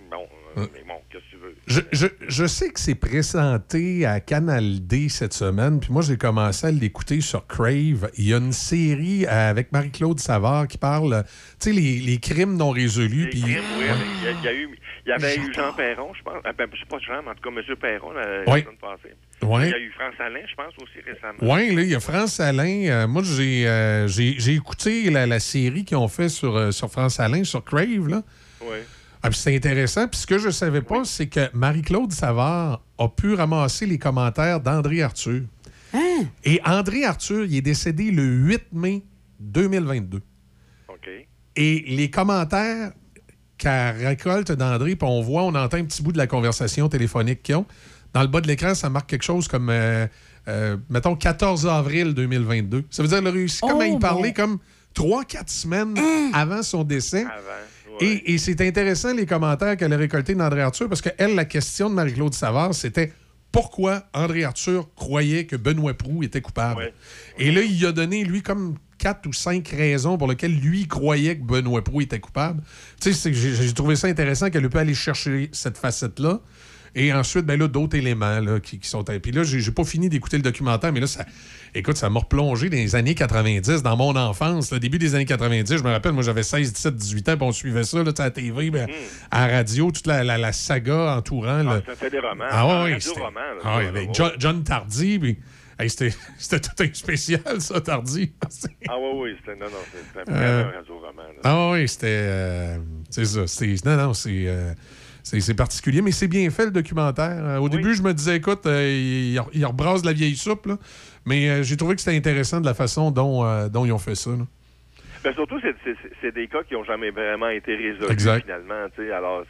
Bon, euh, mais bon, qu'est-ce que tu veux? Je, je- je sais que c'est présenté à Canal D cette semaine, puis moi j'ai commencé à l'écouter sur Crave. Il y a une série euh, avec Marie-Claude Savard qui parle, tu sais, les, les crimes non résolus. Puis, Oui, avec- il y, a- il y a eu, il y avait eu Jean Perron, je pense. Ah, Ben, je sais pas Jean, mais en tout cas, M. Perron, la, semaine passée. Il y a eu France Alain, je pense, aussi récemment. Oui, là, il y a France Alain. Euh, moi, j'ai euh, j'ai- j'ai écouté la, la série qu'ils ont fait sur, euh, sur France Alain, sur Crave. Là. Oui. Ah, puis c'est intéressant. Puis ce que je savais pas, c'est que Marie-Claude Savard a pu ramasser les commentaires d'André Arthur. Et André Arthur, il est décédé le 8 mai 2022. OK. Et les commentaires qu'elle récolte d'André, puis on voit, on entend un petit bout de la conversation téléphonique qu'ils ont. Dans le bas de l'écran, ça marque quelque chose comme, euh, euh, mettons, 14 avril 2022. Ça veut dire qu'il a réussi comme à Oh, y parler comme 3-4 semaines avant son décès. Et, et c'est intéressant les commentaires qu'elle a récoltés d'André Arthur parce que elle, la question de Marie-Claude Savard, c'était pourquoi André Arthur croyait que Benoît Proux était coupable. Et là, il a donné, lui, comme quatre ou cinq raisons pour lesquelles lui croyait que Benoît Proux était coupable. Tu sais, j'ai trouvé ça intéressant qu'elle ait pu aller chercher cette facette-là. Et ensuite, ben là, d'autres éléments là, qui, qui sont. Puis là, j'ai pas fini d'écouter le documentaire, mais là, ça, écoute, ça m'a replongé dans les années 90, dans mon enfance, le début des années 90. Je me rappelle, moi, j'avais 16, 17, 18 ans, puis on suivait ça là, à la TV, ben, à la radio, toute la, la- la saga entourant. Ah, fait des romans. Ah ouais, c'était- roman, là, ah ouais, avec John, John Tardy, puis hey, c'était *laughs* c'était tout un spécial, ça, Tardy. Ah oui, oui, c'était, non, non, c'était un Euh, un radio roman. là. Ah oui, c'était. euh, c'est ça. c'est- Non, non, c'est. euh, c'est particulier, mais c'est bien fait le documentaire. Euh, au début, je me disais, écoute, euh, il, il rebrasse de la vieille soupe, là. mais euh, j'ai trouvé que c'était intéressant de la façon dont, dont ils ont fait ça. là. Ben, surtout, c'est, des cas qui n'ont jamais vraiment été résolus Exact. finalement. tu sais. Alors,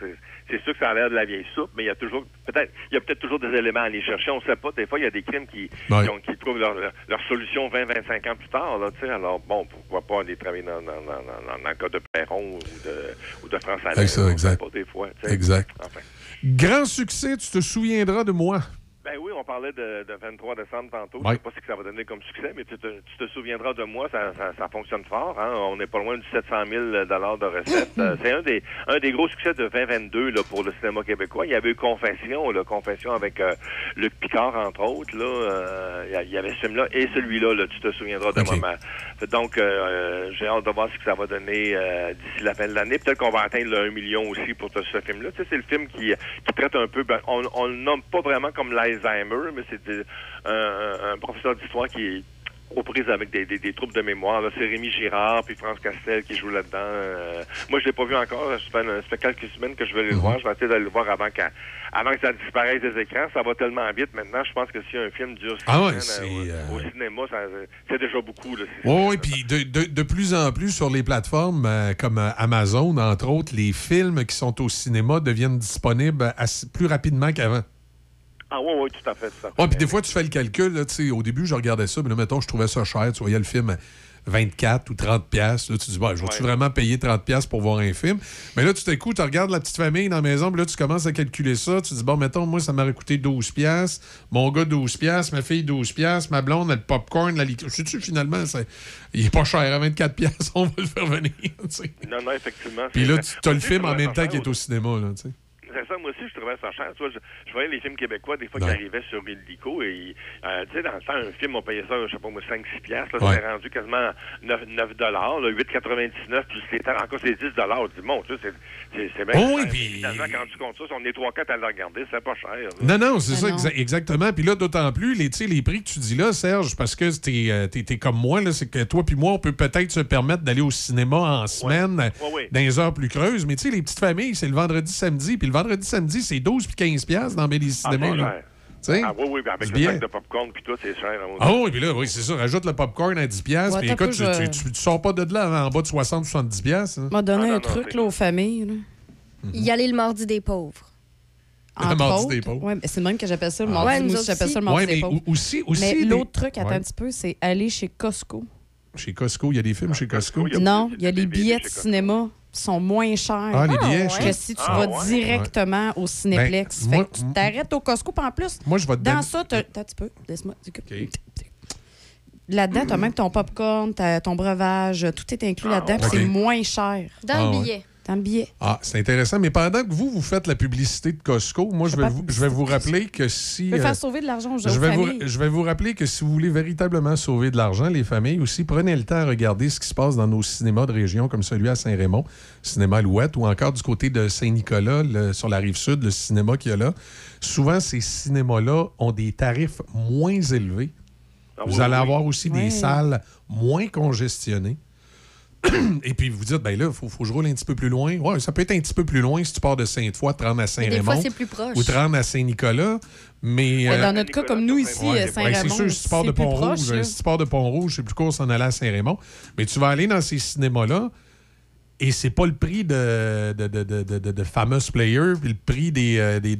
c'est, sûr que ça a l'air de la vieille soupe, mais il y a toujours peut-être il y a peut-être toujours des éléments à aller chercher. On ne sait pas. Des fois, il y a des crimes qui, qui, ont- qui trouvent leur, leur, leur solution 20-25 ans plus tard. Là. Alors, bon, pourquoi pas aller travailler dans, dans, dans, dans- dans le cas de Perron ou de, ou de France Alain. Sait exact. pas des fois. Exact. Enfin. Grand succès, tu te souviendras de moi. Ben oui, on parlait de, de 23 décembre tantôt. Ouais. Je sais pas ce que ça va donner comme succès, mais tu te, tu te souviendras de moi, ça, ça, ça fonctionne fort. Hein? On n'est pas loin du 700 000 de recettes. *laughs* Euh, C'est un des, un des gros succès de 2022 là, pour le cinéma québécois. Il y avait eu Confession, là, Confession avec euh, Luc Picard, entre autres. Là, Euh, il y avait ce film-là et celui-là, là, tu te souviendras de moi. Donc, euh, j'ai hâte de voir ce que ça va donner euh, d'ici la fin de l'année. Peut-être qu'on va atteindre le 1 million aussi pour ce, ce film-là. Tu sais, c'est le film qui, qui traite un peu, ben, on, on le nomme pas vraiment comme l'Alzheimer, Mais c'était un, professeur d'histoire qui est aux prises avec des, des, des troubles de mémoire. C'est Rémi Girard puis France Castel qui jouent là-dedans. Euh, moi, je l'ai pas vu encore. Ça fait, ça fait quelques semaines que je vais aller le voir. Je vais essayer d'aller le voir avant, que ça disparaisse des écrans. Ça va tellement vite maintenant. Je pense que si un film dure six Ah ouais, semaines, c'est, euh, au, au cinéma, c'est déjà beaucoup. Là. Oui, oui, puis de, de, de plus en plus sur les plateformes euh, comme euh, Amazon, entre autres, les films qui sont au cinéma deviennent disponibles assez- plus rapidement qu'avant. Ah oui, oui, tout à fait. fait. Ouais, puis des fois, tu fais le calcul. Là, tu sais, au début, je regardais ça, mais là, mettons, je trouvais ça cher. Tu voyais le film à 24 ou 30 pièces. Là, tu dis, bah, je vais-tu vraiment payer 30 pièces pour voir un film? Mais là, tout à coup, tu regardes la petite famille dans la maison, puis là, tu commences à calculer ça. Tu dis, bon, mettons, moi, ça m'aurait coûté 12 pièces. Mon gars, 12 pièces. Ma fille, 12 pièces. Ma blonde, le popcorn, la liqueur. Sais-tu, finalement, ça- il est pas cher à 24 pièces. *laughs* On va le faire venir. tu sais. Non, non, effectivement. Puis c'est- là, tu as le film en même ça temps qu'il est au cinéma. Là, tu sais. Ça, moi aussi, je trouvais ça cher. Tu vois, je, je voyais les films québécois, des fois, qui arrivaient sur Illico, et, euh, tu sais, dans le temps, un film, on payait ça, je sais pas, moi, 5-6 piastres, là, Ouais. c'était rendu quasiment 9, 9 dollars, là, 8,99, plus les taxes, encore, c'est 10 dollars. Dis, bon, tu sais, c'est- c'est c'est bien Oh oui, cher. puis- Finalement, quand tu comptes ça, si on est 3-4 à le regarder, c'est pas cher. là. Non, non, c'est Ah ça, exa- exactement. Puis là, d'autant plus, les, tu sais, les prix que tu dis là, Serge, parce que t'es euh, t'es- t'es comme moi, là, c'est que toi puis moi, on peut peut-être se permettre d'aller au cinéma en semaine, Ouais, ouais. dans les heures plus creuses. Mais tu sais, les petites familles, c'est le vendredi, samedi. Puis le vendredi, samedi, c'est 12 puis 15 piastres dans des Ah, cinémas. c'est là. cher. Tu sais? Ah oui, oui, avec Du le sac de popcorn, puis tout, c'est cher. hein, Ah oui, puis là, oui, c'est ça. Rajoute le popcorn à 10 piastres. Puis écoute, tu, peu, tu, je- tu- tu sors pas de là en bas de 60-70 piastres. hein. m'a donné Ah, un truc là, aux familles. Là. Y aller le mardi des pauvres. Le mardi autres. des pauvres. Ouais, mais c'est le même que j'appelle ça le Ah. mardi. Ouais, autres j'appelle ça le mardi Ouais, des mais pauvres. aussi- aussi mais des- l'autre truc, attends Ouais. un petit peu, c'est aller chez Costco. Chez Costco, il y a des films chez Costco. Non, il y a les billets de cinéma sont moins chers Ah, les billets, que si tu Ah, vas ouais. directement au Cinéplex. Ben, fait moi- que tu t'arrêtes au Costco, puis en plus, Moi, je vais te dans donner- ça, t'as- attends un petit peu, laisse-moi. Là-dedans, tu as même ton popcorn, t'as ton breuvage, tout est inclus là-dedans, puis ok. c'est moins cher. Dans Ah, le ouais. billet. Billet. Ah, c'est intéressant. Mais pendant que vous, vous faites la publicité de Costco, moi, je vais, vous, je vais vous rappeler que si. Euh, faire sauver de l'argent aux gens, je vais, vous, familles. je vais vous rappeler que si vous voulez véritablement sauver de l'argent, les familles aussi, prenez le temps à regarder ce qui se passe dans nos cinémas de région, comme celui à Saint-Raymond, cinéma Alouette, ou encore du côté de Saint-Nicolas, le- sur la rive sud, le cinéma qu'il y a là. Souvent, ces cinémas-là ont des tarifs moins élevés. Ah vous oui, allez oui. avoir aussi des salles moins congestionnées. *clears throat* Et puis vous dites, ben là, il faut, faut que je roule un petit peu plus loin. Ouais, ça peut être un petit peu plus loin si tu pars de Sainte-Foy, te rendre à Saint-Raymond. Ou te rendre à Saint-Nicolas. Mais. Ouais, euh, dans notre cas, comme nous ici, Ouais, Saint-Raymond, c'est sûr, si tu pars de Pont-Rouge, si tu pars de Pont-Rouge, c'est plus court s'en aller à Saint-Raymond. Mais tu vas aller dans ces cinémas-là et c'est pas le prix de, de, de, de, de- famous players puis le prix des, euh, des,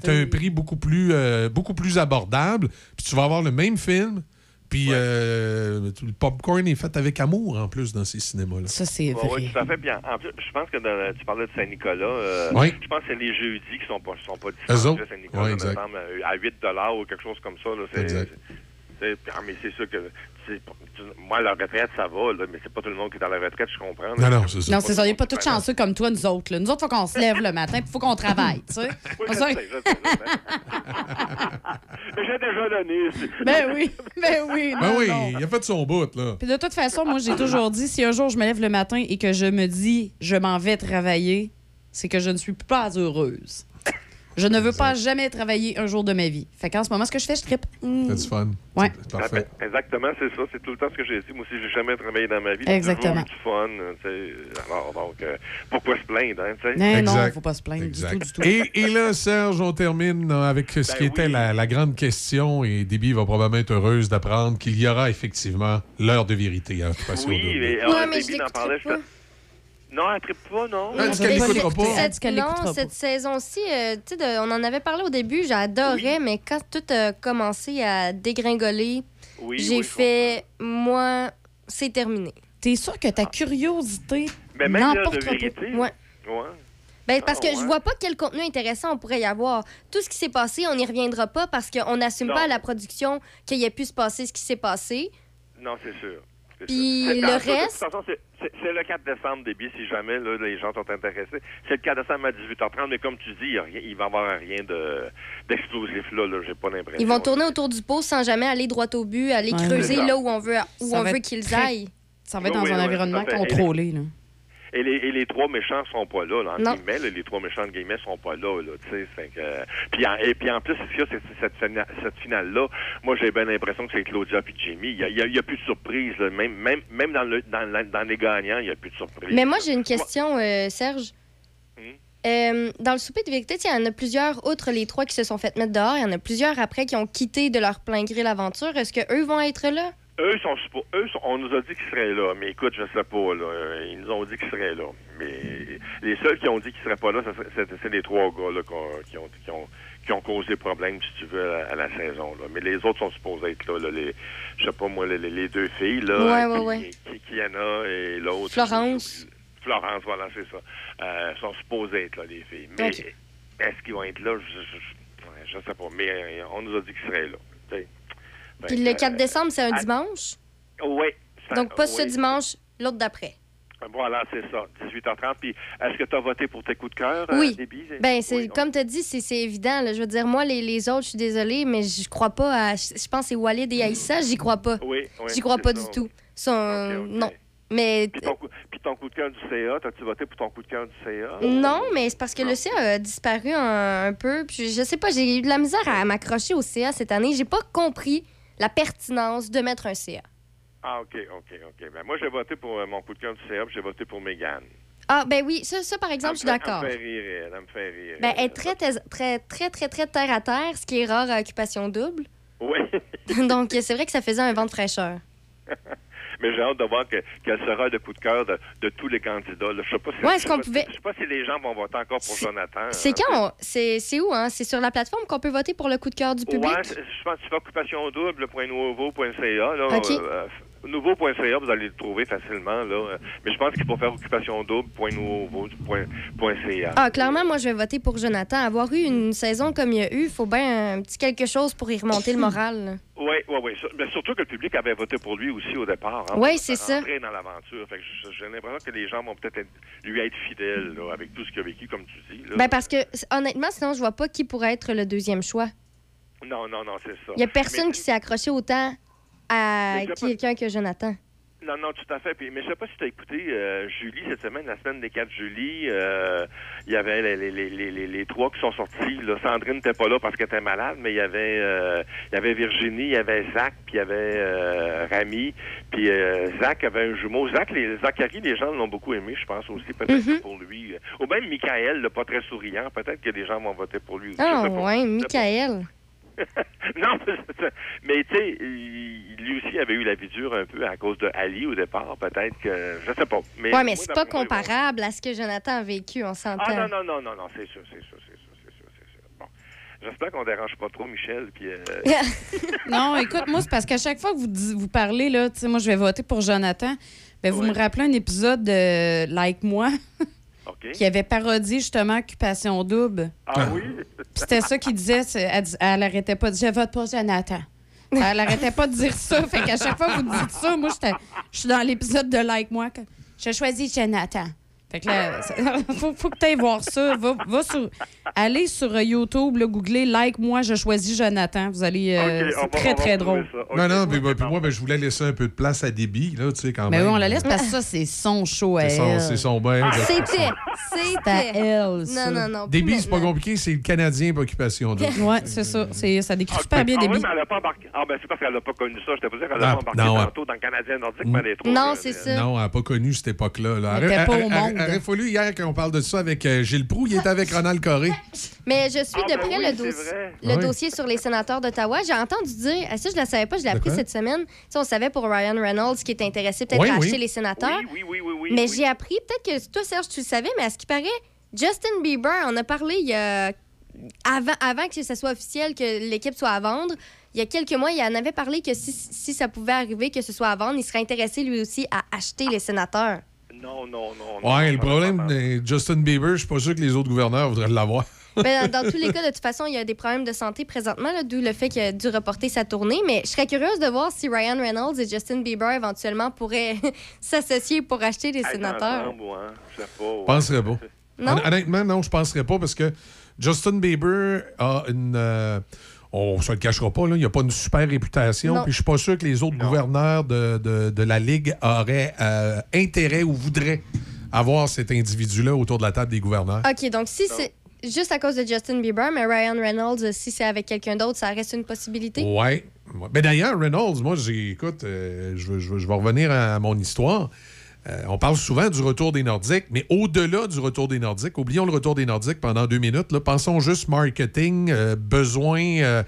t'as un prix beaucoup plus, euh, beaucoup plus abordable. Puis tu vas avoir le même film. Puis euh, le popcorn est fait avec amour en plus dans ces cinémas-là. Ça, c'est Ouais, ouais, tout à fait. Puis en, en plus, je pense que dans- tu parlais de Saint-Nicolas. euh, Oui. Je pense que c'est les jeudis qui sont pas, sont pas disponibles à Saint-Nicolas, Ouais, me exact. semble, euh, à 8 ou quelque chose comme ça. Là, c'est, Exact. c'est- ah, mais c'est sûr que moi, la retraite, ça va, là, mais c'est pas tout le monde qui est dans la retraite, je comprends. là. Non, c'est ça. On n'est pas tous chanceux comme toi, nous autres. là. Nous autres, il faut qu'on se lève le matin il faut qu'on travaille. tu sais. Oui, On je sait- sais, je sais, je sais. *laughs* Mais J'ai déjà donné. Ben oui, ben oui. Ben non, oui, non. il a fait son bout, là. Puis de toute façon, moi, j'ai toujours dit, si un jour je me lève le matin et que je me dis, je m'en vais travailler, c'est que je ne suis pas heureuse. Je ne veux pas jamais travailler un jour de ma vie. Fait qu'en ce moment, ce que je fais, je trippe. Mm. C'est du fun. Ouais. C'est parfait. Exactement, c'est ça. C'est tout le temps ce que j'ai dit. Moi aussi, j'ai jamais travaillé dans ma vie. Exactement. eu du fun. euh. Alors, donc, euh, pourquoi se plaindre, hein, tu sais? Mais non, il ne faut pas se plaindre du tout, du tout. Et, et là, Serge, on termine euh, avec ce Ben qui était la, la grande question, et Déby va probablement être heureuse d'apprendre qu'il y aura effectivement l'heure de vérité. Hein, passer au Oui, double. mais, Ouais, euh, mais je je pas. Non, elle tripe pas, non. Elle dit qu'elle l'écoutera pas. Elle dit qu'elle non, l'écoutera cette saison-ci, euh, tu sais, de- on en avait parlé au début, j'adorais, mais quand tout a commencé à dégringoler, Oui, j'ai oui, je fait, moi, c'est terminé. T'es sûr que ta curiosité même l'heure de n'emportera pas? Ouais. Ouais. Ben, parce Ah, que je ouais. vois pas quel contenu intéressant on pourrait y avoir. Tout ce qui s'est passé, on n'y reviendra pas parce qu'on n'assume pas à la production qu'il y ait pu se passer ce qui s'est passé. Non, c'est sûr. C'est Puis le reste- De toute façon, c'est- le 4 décembre, début, si jamais là, les gens sont intéressés. C'est le 4 décembre à 18h30, mais comme tu dis, il, va y avoir rien de- d'explosif là, là j'ai pas l'impression. Ils vont tourner autour du pot sans jamais aller droit au but, aller Ouais. creuser là où on veut, où Ça on veut qu'ils très- aillent. Ça va être dans oui, un oui, environnement contrôlé. Là. Et, les, et les trois méchants sont pas là, là en guillemets, là, les trois méchants de guillemets sont pas là, là, tu sais, que, puis en, et puis en plus, c'est cette, cette finale-là, moi j'ai bien l'impression que c'est Claudia puis Jimmy, il y a, il y a- il y a plus de surprise, là. même, même, même dans, le, dans, la- dans les gagnants, il y a plus de surprise. Mais moi, j'ai une question, euh, Serge. Hmm? Euh, dans le souper de vérité, il y en a plusieurs, outre les trois qui se sont fait mettre dehors, il y en a plusieurs après qui ont quitté de leur plein gré l'aventure. Est-ce qu'eux vont être là? Eux sont, eux sont- on nous a dit qu'ils seraient là, mais écoute, je sais pas, là, euh, ils nous ont dit qu'ils seraient là, mais les seuls qui ont dit qu'ils seraient pas là, c'est les trois gars là, qui, ont, qui, ont, qui ont causé problème, si tu veux, à, à la saison, là. Mais les autres sont supposés être là, là les, je sais pas moi, les, les deux filles, là, Ouais, ouais, qui- ouais. Kiana et l'autre. Florence. Florence, voilà, c'est ça. Euh, sont supposés être là, les filles. Mais est-ce qu'ils vont être là? Je, je, je- je sais pas, mais euh, on nous a dit qu'ils seraient là. Puis le 4 euh, décembre, c'est un à- dimanche? Oui. Donc pas ce dimanche, l'autre d'après. Voilà, c'est ça, 18h30. Puis, est-ce que tu as voté pour tes coups de cœur, Oui. euh? Ben, c'est Oui, comme tu as dit, c'est évident. là. Je veux dire, moi, les, les autres, je suis désolée, mais je crois pas à. Je pense que c'est Walid et Aïssa, j'y crois pas. Oui, oui, J'y crois pas ça. du tout. Sont- Non. Mais. Puis ton, coup, puis ton coup de cœur du CA, as-tu voté pour ton coup de cœur du CA? Non, mais c'est parce que le CA a disparu un, un peu. Puis je sais pas, j'ai eu de la misère à m'accrocher au CA cette année. J'ai pas compris la pertinence de mettre un CA. Ah, OK, OK, OK. Ben, moi, j'ai voté pour euh, mon coup de cœur du CA, puis j'ai voté pour Mégane. Ah, ben oui, ça, ça par exemple, je suis d'accord. Elle me fait rire, elle, me fait rire. Ben, très, très, très, très, très, très terre à terre, ce qui est rare à Occupation Double. Oui, *laughs* Donc, c'est vrai que ça faisait un vent de fraîcheur. *laughs* mais j'ai hâte de voir que- quel sera le coup de cœur de, de tous les candidats. là. Je sais pas si, Ouais, je est-ce sais pas- pouvait- Je sais pas si les gens vont voter encore pour Jonathan. C'est hein. quand? C'est c'est où, hein? C'est sur la plateforme qu'on peut voter pour le coup de cœur du public? C'est- je pense que tu fais occupation double.nouveau.ca. Là, OK. euh, nouveau.ca, vous allez le trouver facilement. Là. Euh, Mais je pense qu'il faut faire occupation double.nouveau.ca. Ah, clairement, moi, je vais voter pour Jonathan. Avoir eu une saison comme il y a eu, il faut bien un petit quelque chose pour y remonter le *laughs* moral. Oui, oui, oui. Mais surtout que le public avait voté pour lui aussi au départ. hein, pour c'est ça. dans l'aventure. J'ai l'impression que les gens vont peut-être être- lui être fidèles là, avec tout ce qu'il a vécu, comme tu dis. Là. Ben, parce que, honnêtement, sinon, je vois pas qui pourrait être le deuxième choix. Non, non, non, c'est ça. Il y a personne Mais- qui s'est accroché autant à quelqu'un que Jonathan. Non, non, tout à fait. Puis, mais je sais pas si tu as écouté euh, Julie cette semaine, la semaine des 4 Julie. euh, Il y avait les, les, les, les, les- les trois qui sont sortis. Là. Sandrine n'était pas là parce qu'elle était malade, mais il y avait euh, il y avait Virginie, il y avait Zach, puis il y avait Rami, puis Zach avait un jumeau. Zach, les, Zachary, les gens l'ont beaucoup aimé, je pense aussi, peut-être Mhm. que pour lui. Ou même Michael, le pas très souriant, peut-être que les gens vont voter pour lui. aussi. Ah, pas. ouais, Michael. *laughs* non, mais tu sais, lui aussi avait eu la vie dure un peu à cause de Ali au départ, peut-être que je sais pas. Mais ouais, mais c'est pas moi, comparable à ce que Jonathan a vécu, on s'entend. Ah non non non non non, c'est sûr, c'est sûr, c'est sûr, c'est sûr, c'est sûr. Bon, j'espère qu'on dérange pas trop Michel puis. euh, *laughs* Non, écoute, moi, c'est parce qu'à chaque fois que vous, vous parlez, là, tu sais, moi, je vais voter pour Jonathan. Ben, vous me rappelez un épisode de Like Moi *laughs* qui avait parodié justement Occupation Double. Ah oui? Puis c'était ça qu'il disait. Elle, dis- elle arrêtait pas de dire Je vote pour Jonathan. Elle arrêtait pas de dire ça. Fait qu'à chaque fois que vous dites ça, moi, je suis dans l'épisode de Like Moi. Je choisis Jonathan. Fait que là, *laughs* faut, faut que tu ailles voir ça. Va, va sur, allez sur euh, YouTube, là, googlez Like Moi, je choisis Jonathan. Vous allez. euh, c'est très, va très drôle. Non, non, puis, puis moi, ben, je voulais laisser un peu de place à Déby, là, tu sais, quand Mais même. oui, on la laisse parce que ça, c'est son show à C'est son- elle. c'est son bain. de- C'était. C'est à C'était. elle, ça. Non, non, non. C'est pas compliqué, c'est le Canadien pour occupation. *laughs* Ouais, c'est ça. C'est, ça décrit Ah, super bien ah oui, mais elle a pas embarqué. Ah ben c'est parce qu'elle a pas connu ça. Je te dire qu'elle a Ah, pas embarqué tantôt dans le Canadien nordique, mais elle est trop. Non, c'est ça. Non, elle n'a pas connu cette époque-là. là. Elle était Aurait- pas au monde. Aurait fallu hier qu'on parle de ça avec euh, Gilles Proux. Il était avec *laughs* Ronald Coré. Mais je suis Ah, de ben près oui, le, dossier- vrai. le Oui. dossier sur les sénateurs d'Ottawa. J'ai entendu dire, ah, ça je ne le savais pas, je l'ai appris cette semaine. Tu sais, on savait pour Ryan Reynolds qui est intéressé peut-être Oui, à oui. acheter les sénateurs. Oui, oui, oui, oui. mais oui. j'ai appris, peut-être que toi Serge tu le savais, mais à ce qui paraît, Justin Bieber en a parlé il y a avant, avant que ce soit officiel que l'équipe soit à vendre. Il y a quelques mois, il en avait parlé que si, si ça pouvait arriver que ce soit à vendre, il serait intéressé lui aussi à acheter les sénateurs. Non, non, non. non, Ouais, non, le problème de Justin Bieber, je suis pas sûr que les autres gouverneurs voudraient l'avoir. *laughs* Ben, dans, dans tous les *laughs* cas, de toute façon, il y a des problèmes de santé présentement, d'où le fait qu'il a dû reporter sa tournée. Mais je serais curieuse de voir si Ryan Reynolds et Justin Bieber éventuellement pourraient *laughs* s'associer pour acheter Hey, sénateurs. ouais, je ouais. Je penserais pas. Non? Hon- Honnêtement, non, je penserais pas parce que Justin Bieber a une. euh, on se le cachera pas, là, il n'a pas une super réputation. Puis je suis pas sûr que les autres gouverneurs de, de- de la Ligue auraient euh, intérêt ou voudraient avoir cet individu-là autour de la table des gouverneurs. OK, donc si c'est juste à cause de Justin Bieber, mais Ryan Reynolds, si c'est avec quelqu'un d'autre, ça reste une possibilité? Ouais. Ouais. Ben d'ailleurs, Reynolds, moi, j'ai, écoute, euh, je, veux- je veux- je vais revenir à mon histoire. Euh, on parle souvent du retour des Nordiques, mais au-delà du retour des Nordiques, oublions le retour des Nordiques pendant deux minutes. Pensons juste marketing, euh, besoin euh,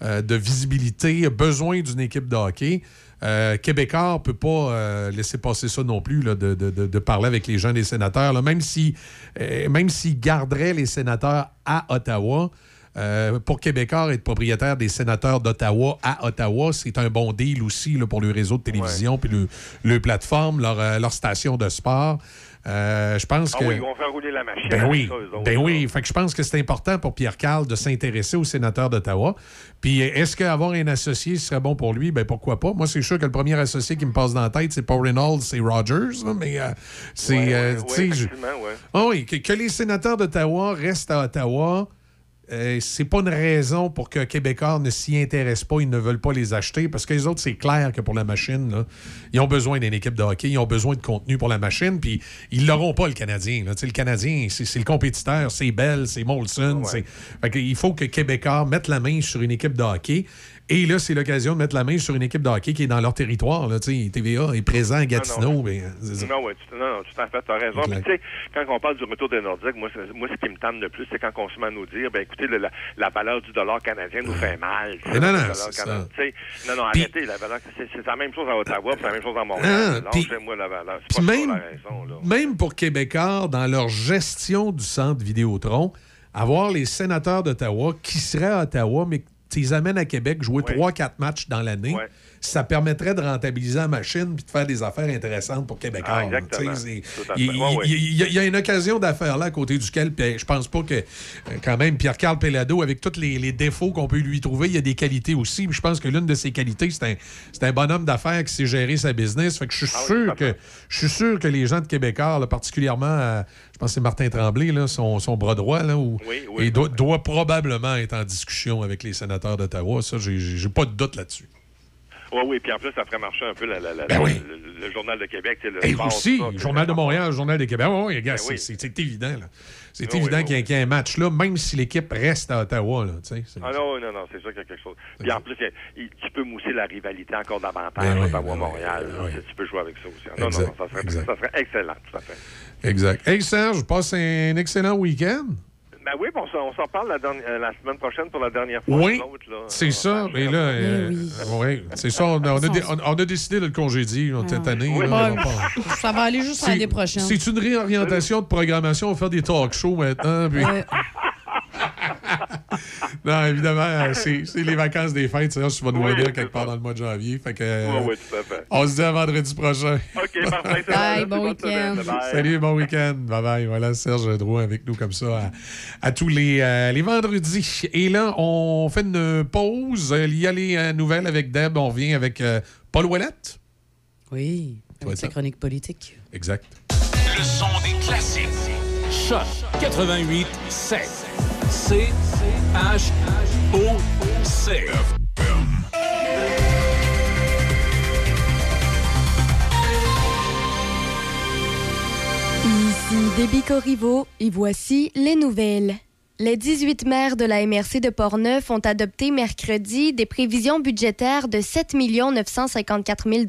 de visibilité, besoin d'une équipe de hockey. Euh, Québécois ne peut pas laisser passer ça non plus, de, parler avec les gens des sénateurs. même si, s'ils garderaient les sénateurs à Ottawa, euh, pour Québécois être propriétaire des sénateurs d'Ottawa à Ottawa, c'est un bon deal aussi là, pour le réseau de télévision puis le, le plateforme, leur, euh, leur station de sport. Euh, je pense Ah que. oui, ils vont faire rouler la machine. Ben oui, ça, eux autres, ben oui. Fait que je pense que c'est important pour Pierre Carl de s'intéresser aux sénateurs d'Ottawa. Puis est-ce qu'avoir un associé serait bon pour lui? Ben pourquoi pas? Moi, c'est sûr que le premier associé qui me passe dans la tête, c'est pas Reynolds, c'est Rogers. mais euh, c'est. Ouais, ouais, ouais, je- ah oui, que, que les sénateurs d'Ottawa restent à Ottawa, euh, c'est pas une raison pour que Québécois ne s'y intéressent pas, ils ne veulent pas les acheter, parce que les autres, c'est clair que pour la machine, là, ils ont besoin d'une équipe de hockey, ils ont besoin de contenu pour la machine, puis ils l'auront pas, le Canadien. là. Le Canadien, c'est le compétiteur, c'est Bell, c'est Molson. Fait que il faut que Québécois mettent la main sur une équipe de hockey. Et là, c'est l'occasion de mettre la main sur une équipe de hockey qui est dans leur territoire. Là, Tu TVA est présent à Gatineau. Non, ouais, tu, non, non, tout à fait, tu as raison. Puis, tu sais, quand on parle du retour des Nordiques, moi, ce qui me tente le plus, c'est quand on se met à nous dire, ben écoutez, le- la, la valeur du dollar canadien nous fait mal. tu non, non, c'est canadien. ça. Tu Non, non, arrêtez, la valeur, c'est c'est la même chose à Ottawa, c'est la même chose à Ah, Montréal. puis- Lâchez-moi la valeur. C'est pas même, la raison, là. même pour Québécois, dans leur gestion du centre Vidéotron, avoir les sénateurs d'Ottawa qui seraient à Ottawa, mais qui les amènent à Québec jouer 3-4 matchs dans l'année, ça permettrait de rentabiliser la machine puis de faire des affaires intéressantes pour Québécois. Ah, Il Ouais, ouais. y, a- il y a une occasion d'affaires là à côté duquel puis, je pense pas que, euh, quand même, Pierre-Carl Pellado, avec tous les, les défauts qu'on peut lui trouver, il y a des qualités aussi. Je pense que l'une de ses qualités, c'est un, c'est un bonhomme d'affaires qui sait gérer sa business. Fait que je suis Ah sûr que je suis sûr que les gens de Québécois, là, particulièrement, euh, je pense que c'est Martin Tremblay, là, son, son bras droit, là, où, Oui, oui, et doit, doit probablement être en discussion avec les sénateurs d'Ottawa. Ça, j'ai pas de doute là-dessus. Oui, oui, puis en plus, ça ferait marcher un peu la- la- la- Ben oui. le, le Journal de Québec. Le Et sport, aussi, ça, le Journal de Montréal, le Journal de Québec. Oui, oui, gars, Ben c'est- oui. c'est c'est évident. là. C'est Oui, évident oui, qu'il y, a- qu'il y a un match là, même si l'équipe reste à Ottawa. Là, Ah non, non, non, c'est sûr qu'il y a quelque chose. Puis en plus, il tu peux mousser la rivalité encore davantage, Ben oui, Ottawa-Montréal. Tu- Tu peux jouer avec ça aussi. Non, non, Exact, non, ça serait, ça serait excellent, tout à fait. Exact. Hey Serge, passe un excellent week-end. Ben oui, on s'en- on parle la, euh, la semaine prochaine pour la dernière fois. Oui, c'est ça. Mais là, euh, ouais, c'est ça. On a, on a dé- on- on a décidé de le congédier là, cette année. Oui. là, on va pas- Ça va aller juste l'année prochaine. C'est une réorientation de programmation. On va faire des talk shows maintenant. puis- Ouais. *laughs* non, évidemment, euh, c'est c'est les vacances des fêtes. Ça, tu vas nous revenir quelque part dans le mois de janvier. Fait que, euh, Oui, oui, tout à fait. On se dit à vendredi prochain. OK, parfait. Bye, bon, week-end. Salut, bon week-end. Bye bye. Voilà, Serge Drouin avec nous comme ça à, à tous les, euh, les vendredis. Et là, on fait une pause. Il y a les euh, nouvelles avec Deb. On revient avec euh, Paul Ouellette. Oui, avec sa chronique politique. Exact. Le son des classiques. Choc 88 7. C H O C. Ici Déby Corriveau et voici les nouvelles. Les 18 maires de la MRC de Portneuf ont adopté mercredi des prévisions budgétaires de 7 954 000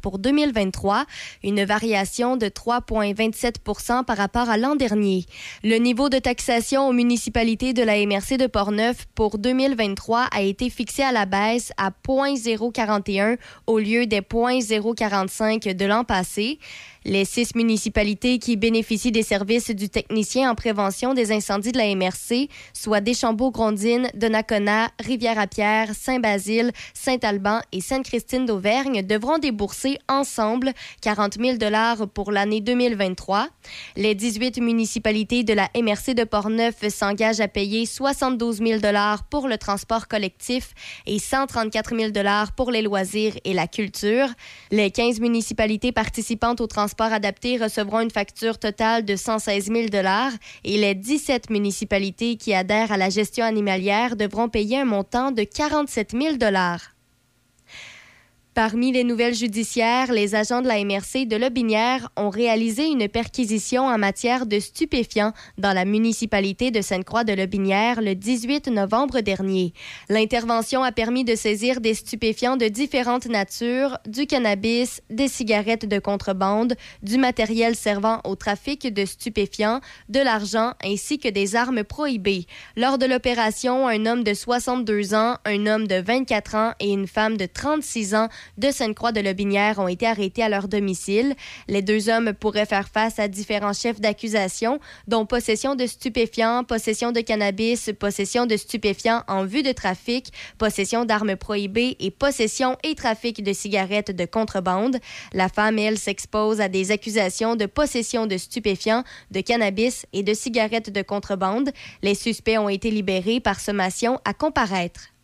pour 2023, une variation de 3,27% par rapport à l'an dernier. Le niveau de taxation aux municipalités de la MRC de Portneuf pour 2023 a été fixé à la baisse à 0,041 au lieu des 0,045 de l'an passé. Les six municipalités qui bénéficient des services du technicien en prévention des incendies de la MRC, soit Deschambault-Grondines, Donnacona, Rivière-à-Pierre, Saint-Basile, Saint-Alban et Sainte-Christine d'Auvergne, devront débourser ensemble 40 000 pour l'année 2023. Les 18 municipalités de la MRC de Portneuf s'engagent à payer 72 000 pour le transport collectif et 134 000 pour les loisirs et la culture. Les 15 municipalités participantes au transport adapté recevront une facture totale de 116 000 et les 17 municipalités qui adhèrent à la gestion animalière devront payer un montant de 47 000 Parmi les nouvelles judiciaires, les agents de la MRC de Lobinière ont réalisé une perquisition en matière de stupéfiants dans la municipalité de Sainte-Croix de Lobinière le 18 novembre dernier. L'intervention a permis de saisir des stupéfiants de différentes natures, du cannabis, des cigarettes de contrebande, du matériel servant au trafic de stupéfiants, de l'argent ainsi que des armes prohibées. Lors de l'opération, un homme de 62 ans, un homme de 24 ans et une femme de 36 ans de Sainte-Croix-de-Lobinière ont été arrêtés à leur domicile. Les deux hommes pourraient faire face à différents chefs d'accusation, dont possession de stupéfiants, possession de cannabis, possession de stupéfiants en vue de trafic, possession d'armes prohibées et possession et trafic de cigarettes de contrebande. La femme, elle, s'expose à des accusations de possession de stupéfiants, de cannabis et de cigarettes de contrebande. Les suspects ont été libérés par sommation à comparaître.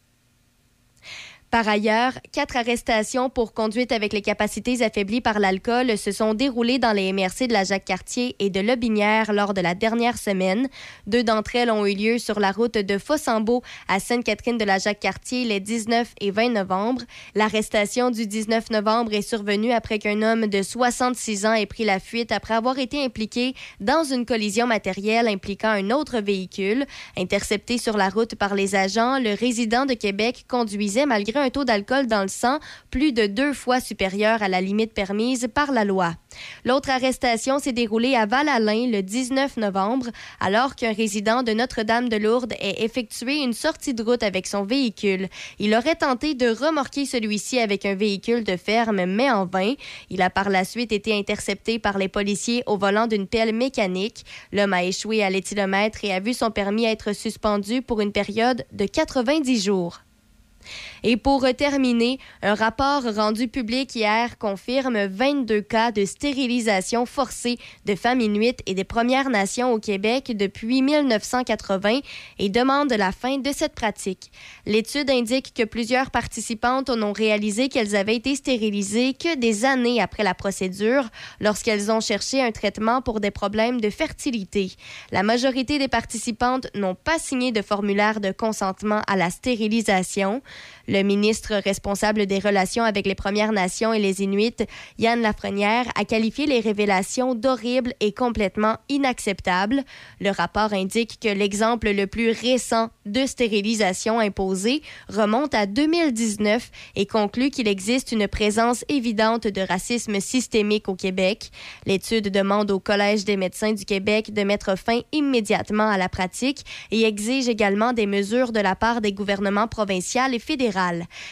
Par ailleurs, quatre arrestations pour conduite avec les capacités affaiblies par l'alcool se sont déroulées dans les MRC de la Jacques-Cartier et de Lobinière lors de la dernière semaine. Deux d'entre elles ont eu lieu sur la route de Fossambeau à Sainte-Catherine de la Jacques-Cartier les 19 et 20 novembre. L'arrestation du 19 novembre est survenue après qu'un homme de 66 ans ait pris la fuite après avoir été impliqué dans une collision matérielle impliquant un autre véhicule. Intercepté sur la route par les agents, le résident de Québec conduisait malgré un taux d'alcool dans le sang plus de deux fois supérieur à la limite permise par la loi. L'autre arrestation s'est déroulée à Val-Alain le 19 novembre, alors qu'un résident de Notre-Dame-de-Lourdes ait effectué une sortie de route avec son véhicule. Il aurait tenté de remorquer celui-ci avec un véhicule de ferme, mais en vain. Il a par la suite été intercepté par les policiers au volant d'une pelle mécanique. L'homme a échoué à l'éthylomètre et a vu son permis être suspendu pour une période de 90 jours. Et pour terminer, un rapport rendu public hier confirme 22 cas de stérilisation forcée de femmes inuites et des Premières Nations au Québec depuis 1980 et demande la fin de cette pratique. L'étude indique que plusieurs participantes n'ont réalisé qu'elles avaient été stérilisées que des années après la procédure, lorsqu'elles ont cherché un traitement pour des problèmes de fertilité. La majorité des participantes n'ont pas signé de formulaire de consentement à la stérilisation. Le ministre responsable des relations avec les Premières Nations et les Inuits, Yann Lafrenière, a qualifié les révélations d'horribles et complètement inacceptables. Le rapport indique que l'exemple le plus récent de stérilisation imposée remonte à 2019 et conclut qu'il existe une présence évidente de racisme systémique au Québec. L'étude demande au Collège des médecins du Québec de mettre fin immédiatement à la pratique et exige également des mesures de la part des gouvernements provincial et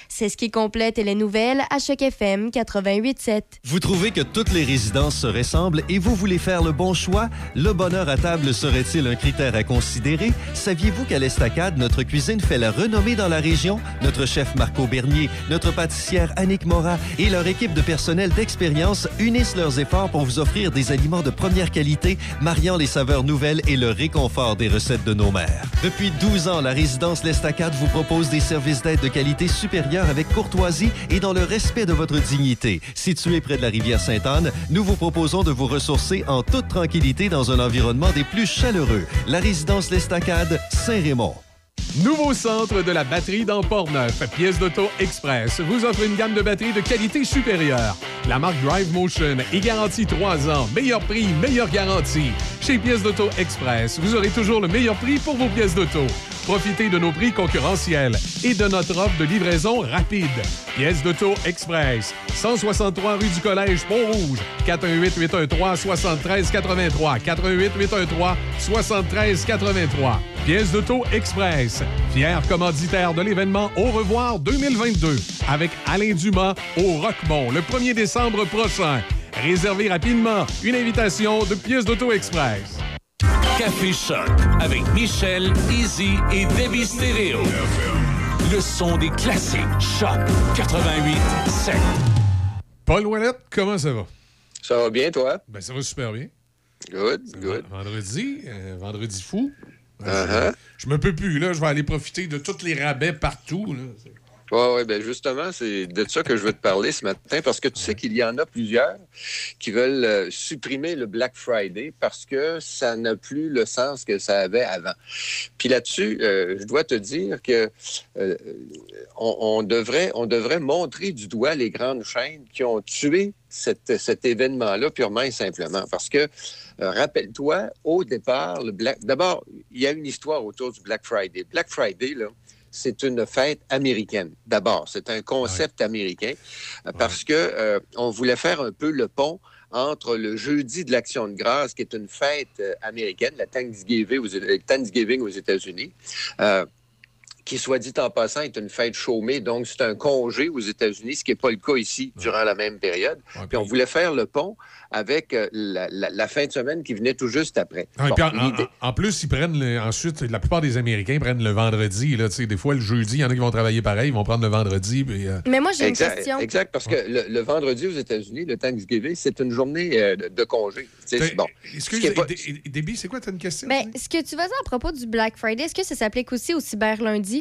C'est ce qui complète les nouvelles à Choc FM 88.7. Vous trouvez que toutes les résidences se ressemblent et vous voulez faire le bon choix? Le bonheur à table serait-il un critère à considérer? Saviez-vous qu'à l'Estacade, notre cuisine fait la renommée dans la région? Notre chef Marco Bernier, notre pâtissière Annick Morat et leur équipe de personnel d'expérience unissent leurs efforts pour vous offrir des aliments de première qualité, mariant les saveurs nouvelles et le réconfort des recettes de nos mères. Depuis 12 ans, la résidence L'Estacade vous propose des services d'aide de qualité supérieure avec courtoisie et dans le respect de votre dignité. Situé près de la rivière Sainte-Anne, nous vous proposons de vous ressourcer en toute tranquillité dans un environnement des plus chaleureux. La résidence L'Estacade, Saint-Raymond. Nouveau centre de la batterie dans Port-Neuf. Pièces d'auto Express vous offre une gamme de batteries de qualité supérieure. La marque Drive Motion est garantie 3 ans. Meilleur prix, meilleure garantie. Chez Pièces d'auto Express, vous aurez toujours le meilleur prix pour vos pièces d'auto. Profitez de nos prix concurrentiels et de notre offre de livraison rapide. Pièces d'auto Express. 163 rue du Collège Pont-Rouge. 418-813-7383. 418-813-7383. Pièces d'auto Express. Fier commanditaire de l'événement Au revoir 2022 avec Alain Dumas au Roquemont le 1er décembre prochain. Réservez rapidement une invitation de Pièces d'auto Express. Café Choc avec Michel, Izzy et Debbie Stereo. Le son des classiques. Choc 88 7. Paul Ouellette, comment ça va? Ça va bien, toi? Ben, ça va super bien. Good, good. Vendredi, euh, vendredi fou. Uh-huh. Je me peux plus, là. Je vais aller profiter de tous les rabais partout. là. Oui, ben justement, c'est de ça que je veux te parler ce matin, parce que tu sais qu'il y en a plusieurs qui veulent euh, supprimer le Black Friday parce que ça n'a plus le sens que ça avait avant. Puis là-dessus, euh, je dois te dire que euh, on, devrait, on devrait montrer du doigt les grandes chaînes qui ont tué cet, cet événement-là purement et simplement. Parce que, rappelle-toi, au départ, le Black... D'abord, il y a une histoire autour du Black Friday. Black Friday, là, c'est une fête américaine. D'abord, c'est un concept américain euh, parce que euh, on voulait faire un peu le pont entre le jeudi de l'Action de grâce, qui est une fête euh, américaine, la Thanksgiving aux, Thanksgiving aux États-Unis, euh, qui, soit dit en passant, est une fête chômée, donc c'est un congé aux États-Unis, ce qui n'est pas le cas ici durant la même période. Puis on voulait faire le pont avec euh, la, la- la fin de semaine qui venait tout juste après. Bon, en, l'idée- en- en plus, ils prennent le- ensuite, la plupart des Américains prennent le vendredi. Là, tu sais, des fois, le jeudi, il y en a qui vont travailler pareil, ils vont prendre le vendredi. Puis, euh, Mais moi, j'ai une question. Exact, parce que le, le vendredi aux États-Unis, le Thanksgiving, c'est une journée euh, de, de congé. Tu bon. Excuse, Ce qui est pas- Dé- Déby, c'est quoi, t'as une question? Ben, ce que tu vas dire à propos du Black Friday, est-ce que ça s'applique aussi au cyber lundi?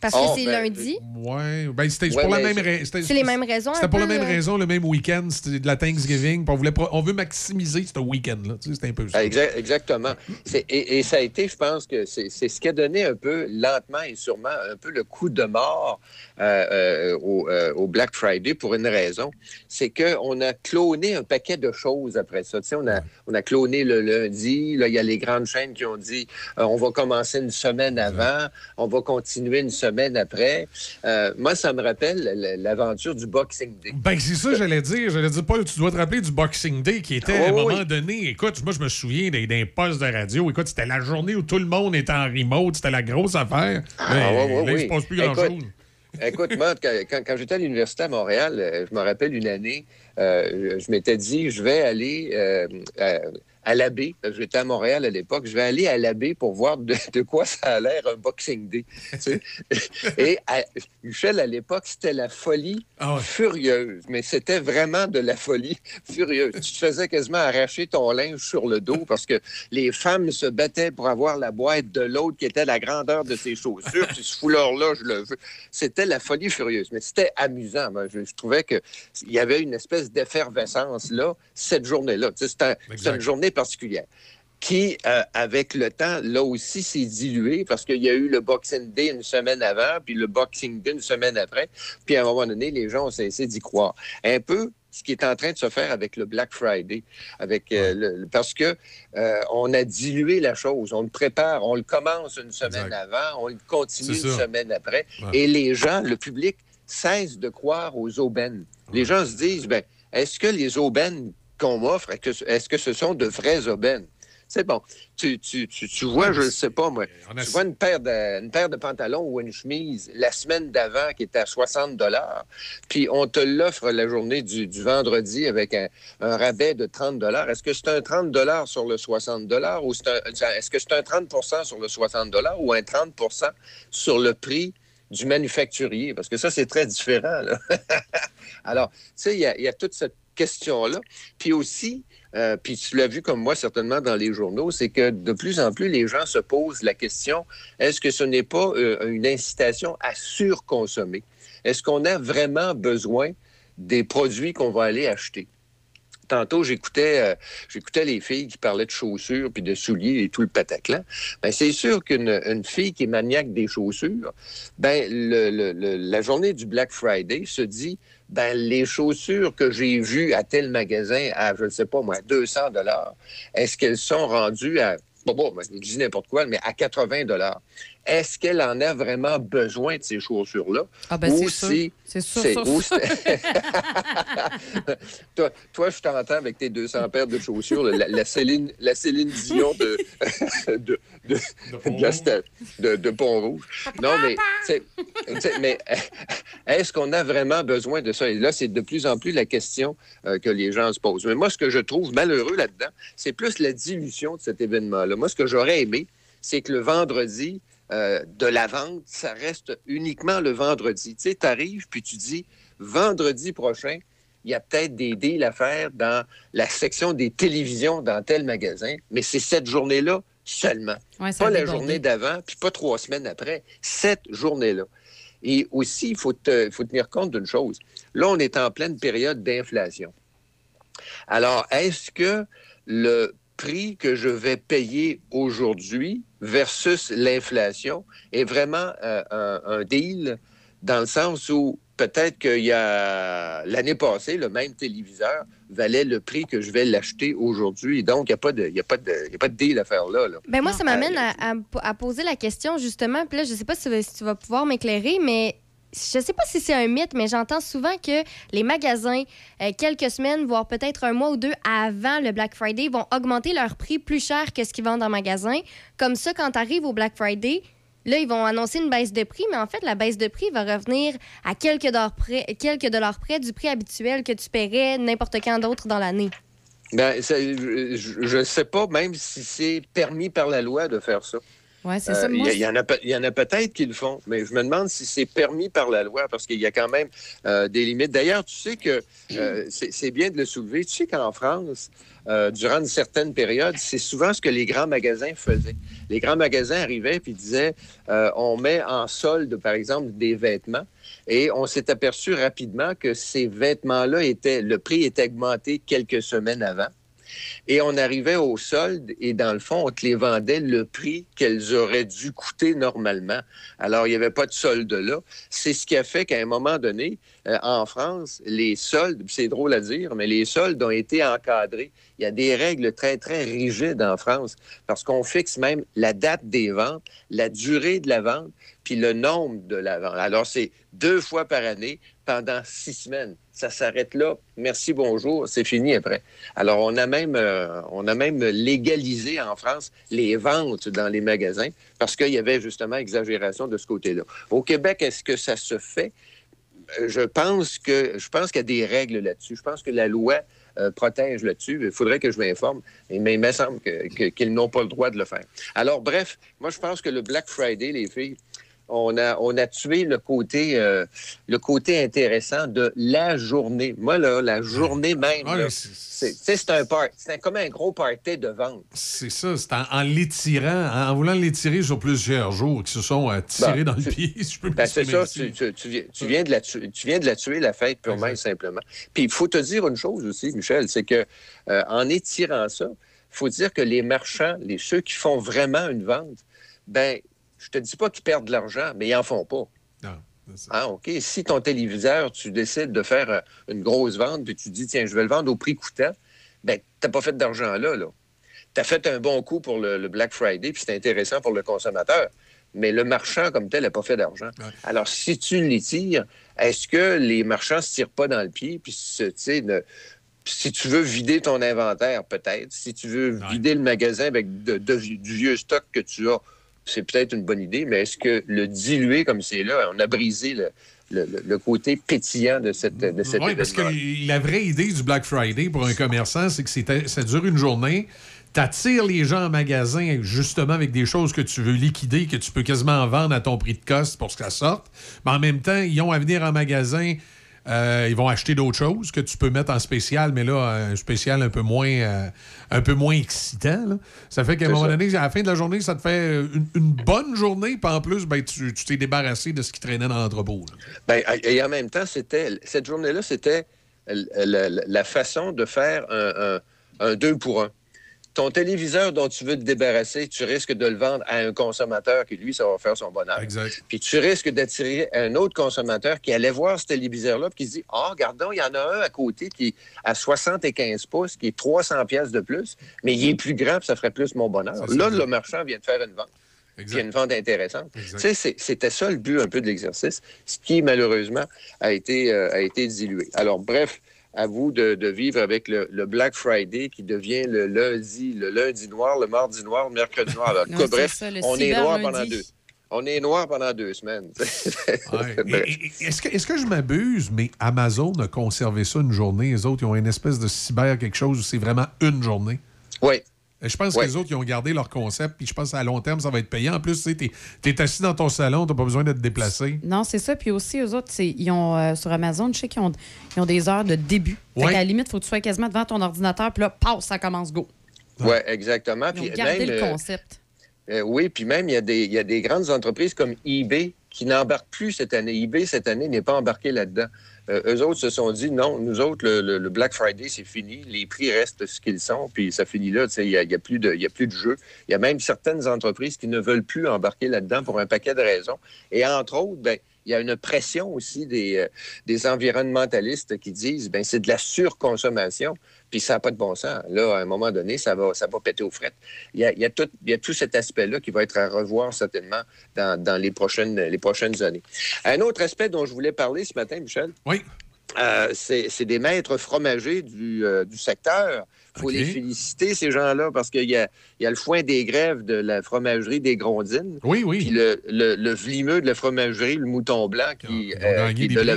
Parce que Oh, c'est ben, lundi. Ouais, ben, c'était Ouais, pour la même raison. c'est les mêmes raisons, C'était pour la même euh. raison, le même week-end. C'était de la Thanksgiving. On, voulait, on veut maximiser ce week-end-là. Tu sais, C'était un peu ça. Ah, exa- exactement. Et, et ça a été, je pense que c'est c'est ce qui a donné un peu, lentement et sûrement, un peu le coup de mort euh, euh, au, euh, au Black Friday pour une raison. C'est qu'on a cloné un paquet de choses après ça. Tu sais, on, a, on a cloné le lundi. Là, il y a les grandes chaînes qui ont dit euh, on va commencer une semaine avant, on va continuer une semaine après. Euh, moi, ça me rappelle l'aventure du Boxing Day. Ben, c'est ça, j'allais dire. J'allais dire, Paul, tu dois te rappeler du Boxing Day qui était, Oh, à un oui. moment donné, écoute, moi, je me souviens des postes de radio. Écoute, c'était la journée où tout le monde était en remote. C'était la grosse affaire. Ah, Mais ouais, ouais, là, il oui. se passe plus grand-chose. Écoute, moi, quand, quand- quand j'étais à l'université à Montréal, euh, je me rappelle une année, euh, je m'étais dit, je vais aller euh, à, l'abbé. J'étais à Montréal à l'époque. Je vais aller à l'abbé pour voir de, *laughs* de quoi ça a l'air un Boxing Day. tu sais. *laughs* Et à- Michel, à l'époque, c'était la folie furieuse. Mais c'était vraiment de la folie furieuse. Tu te faisais quasiment arracher ton linge sur le dos parce que les femmes se battaient pour avoir la boîte de l'autre qui était la grandeur de ses chaussures. Puis ce foulard-là, je le veux. C'était la folie furieuse. Mais c'était amusant. Moi, je, je trouvais qu'il y avait une espèce d'effervescence là, cette journée-là. Tu sais, C'était c'était une journée particulière qui, euh, avec le temps, là aussi, s'est dilué parce qu'il y a eu le Boxing Day une semaine avant, puis le Boxing Day une semaine après. Puis à un moment donné, les gens ont cessé d'y croire. Un peu ce qui est en train de se faire avec le Black Friday, avec euh, le- parce que euh, on a dilué la chose, on le prépare, on le commence une semaine avant, on le continue une semaine après, Ouais. et les gens, le public, cesse de croire aux aubaines. Les gens se disent, ben, est-ce que les aubaines qu'on m'offre, est-ce que- ce sont de vraies aubaines? C'est bon. Tu, tu, tu, tu vois, je ne sais pas, moi. Tu vois une paire, de, une paire de pantalons ou une chemise la semaine d'avant qui était à 60 puis on te l'offre la journée du, du vendredi avec un, un rabais de 30 Est-ce que c'est un 30 sur le 60 ou c'est un- est-ce que c'est un 30% sur le 60 ou un 30% sur le prix du manufacturier? Parce que ça, c'est très différent. là. *laughs* Alors, tu sais, il y a- il y, a toute cette question-là. Puis aussi, euh, puis tu l'as vu comme moi certainement dans les journaux, c'est que de plus en plus, les gens se posent la question, est-ce que ce n'est pas euh, une incitation à surconsommer? Est-ce qu'on a vraiment besoin des produits qu'on va aller acheter? Tantôt, j'écoutais, euh, j'écoutais les filles qui parlaient de chaussures puis de souliers et tout le pataclan. Ben, c'est sûr qu'une une fille qui est maniaque des chaussures, ben, la journée du Black Friday se dit, ben, les chaussures que j'ai vues à tel magasin à, je ne sais pas moi, 200 dollars, est-ce qu'elles sont rendues à, bon, bon, je dis n'importe quoi, mais à 80 dollars? Est-ce qu'elle en a vraiment besoin de ces chaussures-là? Ah, ben, Ou c'est sûr. si- C'est sûr, c'est- sûr, ou sûr. c'est- *laughs* toi, toi, je t'entends avec tes 200 paires de chaussures, la, la Céline, la Céline Dion de, *laughs* de, de, de, de- de Pont-Rouge. Non, mais, mais *laughs* est-ce qu'on a vraiment besoin de ça? Et là, c'est de plus en plus la question euh, que les gens se posent. Mais moi, ce que je trouve malheureux là-dedans, c'est plus la dilution de cet événement-là. Moi, ce que j'aurais aimé, c'est que le vendredi euh, de la vente, ça reste uniquement le vendredi. Tu sais, tu arrives, puis tu dis, vendredi prochain, il y a peut-être des deals à faire dans la section des télévisions dans tel magasin, mais c'est cette journée-là seulement. Ouais, pas la journée d'avant, puis pas trois semaines après. Cette journée-là. Et aussi, il faut, te- faut tenir compte d'une chose. Là, on est en pleine période d'inflation. Alors, est-ce que le prix que je vais payer aujourd'hui versus l'inflation est vraiment euh, un, un deal dans le sens où peut-être qu'il y a l'année passée, le même téléviseur valait le prix que je vais l'acheter aujourd'hui. Donc, il n'y a, pas de- il y a, pas de- il y a pas de deal à faire là. là. Ben moi, ça m'amène Euh, à, à- à poser la question, justement. Puis là, je sais pas si tu vas pouvoir m'éclairer, mais je sais pas si c'est un mythe, mais j'entends souvent que les magasins, euh, quelques semaines, voire peut-être un mois ou deux avant le Black Friday, vont augmenter leur prix plus cher que ce qu'ils vendent en magasin. Comme ça, quand tu arrives au Black Friday, là, ils vont annoncer une baisse de prix, mais en fait, la baisse de prix va revenir à quelques dollars près, du prix habituel que tu paierais n'importe quand d'autre dans l'année. Ben, je ne sais pas même si c'est permis par la loi de faire ça. Oui, c'est Euh, ça. Il y, y en a, peut- il y en a peut-être qui le font, mais je me demande si c'est permis par la loi parce qu'il y a quand même euh, des limites. D'ailleurs, tu sais que euh, *clears throat* c'est bien de le soulever. Tu sais qu'en France, durant une certaine période, c'est souvent ce que les grands magasins faisaient. Les grands magasins arrivaient puis disaient on met en solde, par exemple, des vêtements. Et on s'est aperçu rapidement que ces vêtements-là étaient, le prix était augmenté quelques semaines avant. Et on arrivait au solde et dans le fond, on te les vendait le prix qu'elles auraient dû coûter normalement. Alors, il n'y avait pas de solde là. C'est ce qui a fait qu'à un moment donné, euh, en France, les soldes, c'est drôle à dire, mais les soldes ont été encadrés. Il y a des règles très, très rigides en France parce qu'on fixe même la date des ventes, la durée de la vente, puis le nombre de la vente. Alors, c'est deux fois par année pendant six semaines. Ça s'arrête là. Merci, bonjour. C'est fini après. Alors, on a même, euh, on a même légalisé en France les ventes dans les magasins parce qu'il y avait justement exagération de ce côté-là. Au Québec, est-ce que ça se fait? Je pense que je pense qu'il y a des règles là-dessus. Je pense que la loi euh, protège là-dessus. Il faudrait que je m'informe, mais il me semble qu'ils n'ont pas le droit de le faire. Alors, bref, moi, je pense que le Black Friday, les filles, on a, on a tué le côté, euh, le côté intéressant de la journée. Moi, là, la journée même, Ouais, c'est- un part, c'est comme un gros party de vente. C'est ça, c'est en, en l'étirant, en voulant l'étirer sur plusieurs jours, qui se sont euh, tirés dans le pied, *laughs* si je peux Ben, c'est ça, tu, viens, tu viens de la tuer, tu viens de la tuer, la fête, purement et simplement. Puis il faut te dire une chose aussi, Michel, c'est que euh, en étirant ça, il faut dire que les marchands, les ceux qui font vraiment une vente, ben, je te dis pas qu'ils perdent de l'argent, mais ils en font pas. Ah, OK. Si ton téléviseur, tu décides de faire euh, une grosse vente, puis tu dis, tiens, je vais le vendre au prix coûtant, ben, tu n'as pas fait d'argent là, là. Tu as fait un bon coup pour le, le Black Friday, puis c'est intéressant pour le consommateur. Mais le marchand, comme tel, n'a pas fait d'argent. Alors, si tu l'étires, est-ce que les marchands ne se tirent pas dans le pied? Puis, tu sais, si tu veux vider ton inventaire, peut-être. Si tu veux vider le magasin avec de- de- du vieux stock que tu as, c'est peut-être une bonne idée, mais est-ce que le diluer comme c'est là, on a brisé le, le- le- le côté pétillant de, cette, de cet Oui, parce que la vraie idée du Black Friday pour un commerçant, c'est que c'est- ça dure une journée. T'attires les gens en magasin justement avec des choses que tu veux liquider, que tu peux quasiment vendre à ton prix de coste pour que ça sorte. Mais en même temps, ils ont à venir en magasin. Euh, ils vont acheter d'autres choses que tu peux mettre en spécial, mais là, un spécial un peu moins, euh, un peu moins excitant. là. Ça fait qu'à un moment ça. donné, à la fin de la journée, ça te fait une, une bonne journée, puis en plus, ben, tu t'es débarrassé de ce qui traînait dans l'entrepôt. Ben, et en même temps, c'était cette journée-là, c'était la, la- la façon de faire un, un- un deux pour un. Ton téléviseur dont tu veux te débarrasser, tu risques de le vendre à un consommateur qui, lui, ça va faire son bonheur. Puis tu risques d'attirer un autre consommateur qui allait voir ce téléviseur-là puis qui se dit Ah, regardons, il y en a un à côté qui est à 75 pouces, qui est 300 pièces de plus, mais il est plus grand puis ça ferait plus mon bonheur. Là, le marchand vient de faire une vente. Puis une vente intéressante. Tu sais, c'est- c'était ça le but un peu de l'exercice, ce qui malheureusement a été, euh, a été dilué. Alors, bref, à vous de, de vivre avec le, le Black Friday qui devient le lundi, le lundi noir, le mardi noir, le mercredi noir. Alors, Non, bref, ça, on est noir pendant deux. On est noir pendant deux semaines. *laughs* Ouais. Est-ce que, est-ce que je m'abuse, mais Amazon a conservé ça une journée? Les autres, ils ont une espèce de cyber quelque chose où c'est vraiment une journée. Oui. Je pense Ouais. que les autres, ils ont gardé leur concept, puis je pense qu'à long terme, ça va être payant. En plus, tu sais, t'es, t'es assis dans ton salon, t'as pas besoin d'être déplacé. Non, c'est ça. Puis aussi, eux autres, ils ont, euh, sur Amazon, je sais qu'ils ont, ils ont des heures de début. Fait qu'à la limite, il faut que tu sois quasiment devant ton ordinateur, puis là, passe, ça commence, go. Oui, exactement. Ils ont Puis gardé même, le euh, concept. Euh, oui, puis même, il y, a des, il y a des grandes entreprises comme eBay qui n'embarquent plus cette année. eBay, cette année, n'est pas embarqué là-dedans. Euh, eux autres se sont dit, non, nous autres, le, Black Friday, c'est fini. Les prix restent ce qu'ils sont, puis ça finit là. Il n'y a, y a plus de a plus de jeu. Il y a même certaines entreprises qui ne veulent plus embarquer là-dedans pour un paquet de raisons. Et entre autres, ben, il y a une pression aussi des, euh, des environnementalistes qui disent, ben, c'est de la surconsommation, puis ça n'a pas de bon sens. Là, à un moment donné, ça va, ça va péter aux frettes. Il y a, il y a tout, il y a tout cet aspect-là qui va être à revoir certainement dans, dans les, prochaines, les prochaines années. Un autre aspect dont je voulais parler ce matin, Michel. Oui. Euh, c'est des maîtres fromagers du, euh, du secteur. Il faut les féliciter, ces gens-là, parce qu'il y a, y a le foin des grèves de la fromagerie des Grondines. Oui, oui. Puis le, le, le vlimeux de la fromagerie, le mouton blanc, qui, euh, qui est des de la.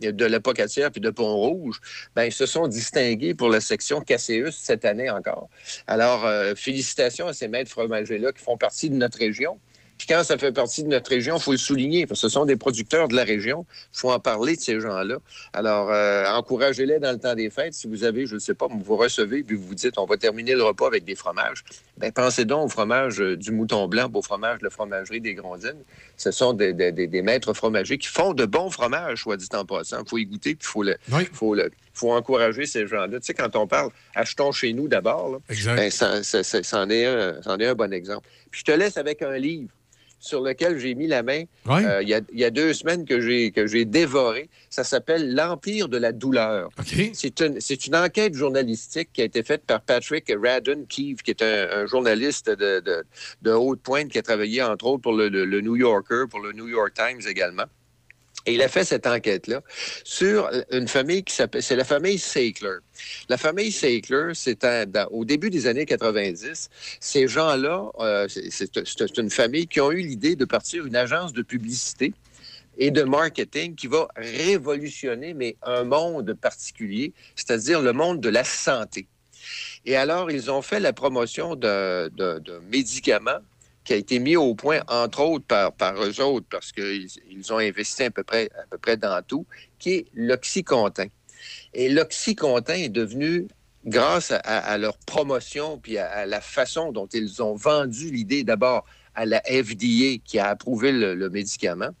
De la Pocatière puis de Pont-Rouge, ben, se sont distingués pour la section Caséus cette année encore. Alors, euh, félicitations à ces maîtres fromagers-là qui font partie de notre région. Puis quand ça fait partie de notre région, il faut le souligner, parce que ce sont des producteurs de la région. Il faut en parler de ces gens-là. Alors, euh, encouragez-les dans le temps des fêtes. Si vous avez, je ne sais pas, vous recevez, puis vous vous dites, on va terminer le repas avec des fromages. Ben, pensez donc au fromage euh, du mouton blanc, au fromage de la fromagerie des Grondines. Ce sont des, des- des- des maîtres fromagers qui font de bons fromages, soit dit en passant. Il faut y goûter, puis il faut le, faut le, faut encourager ces gens-là. Tu sais, quand on parle achetons chez nous d'abord, ben, est, c'en est un bon exemple. Puis je te laisse avec un livre sur lequel j'ai mis la main Ouais. euh, il y, a, il y a deux semaines que j'ai dévoré. Ça s'appelle L'Empire de la douleur. C'est une, enquête journalistique qui a été faite par Patrick Radden Keefe, qui est un, un journaliste de, de, de haute pointe qui a travaillé entre autres pour le, le- le New Yorker, pour le New York Times également. Et il a fait cette enquête-là sur une famille qui s'appelle, c'est la famille Sackler. La famille Sackler, dans- au début des années 90. Ces gens-là, euh, c'est- une famille qui ont eu l'idée de partir une agence de publicité et de marketing qui va révolutionner, mais un monde particulier, c'est-à-dire le monde de la santé. Et alors, ils ont fait la promotion d'un médicament qui a été mis au point, entre autres, par, eux autres, parce qu'ils ils ont investi à peu, près, à peu près dans tout, qui est l'oxycontin. Et l'oxycontin est devenu, grâce à, leur promotion, puis à, à la façon dont ils ont vendu l'idée d'abord à la FDA qui a approuvé le, le médicament.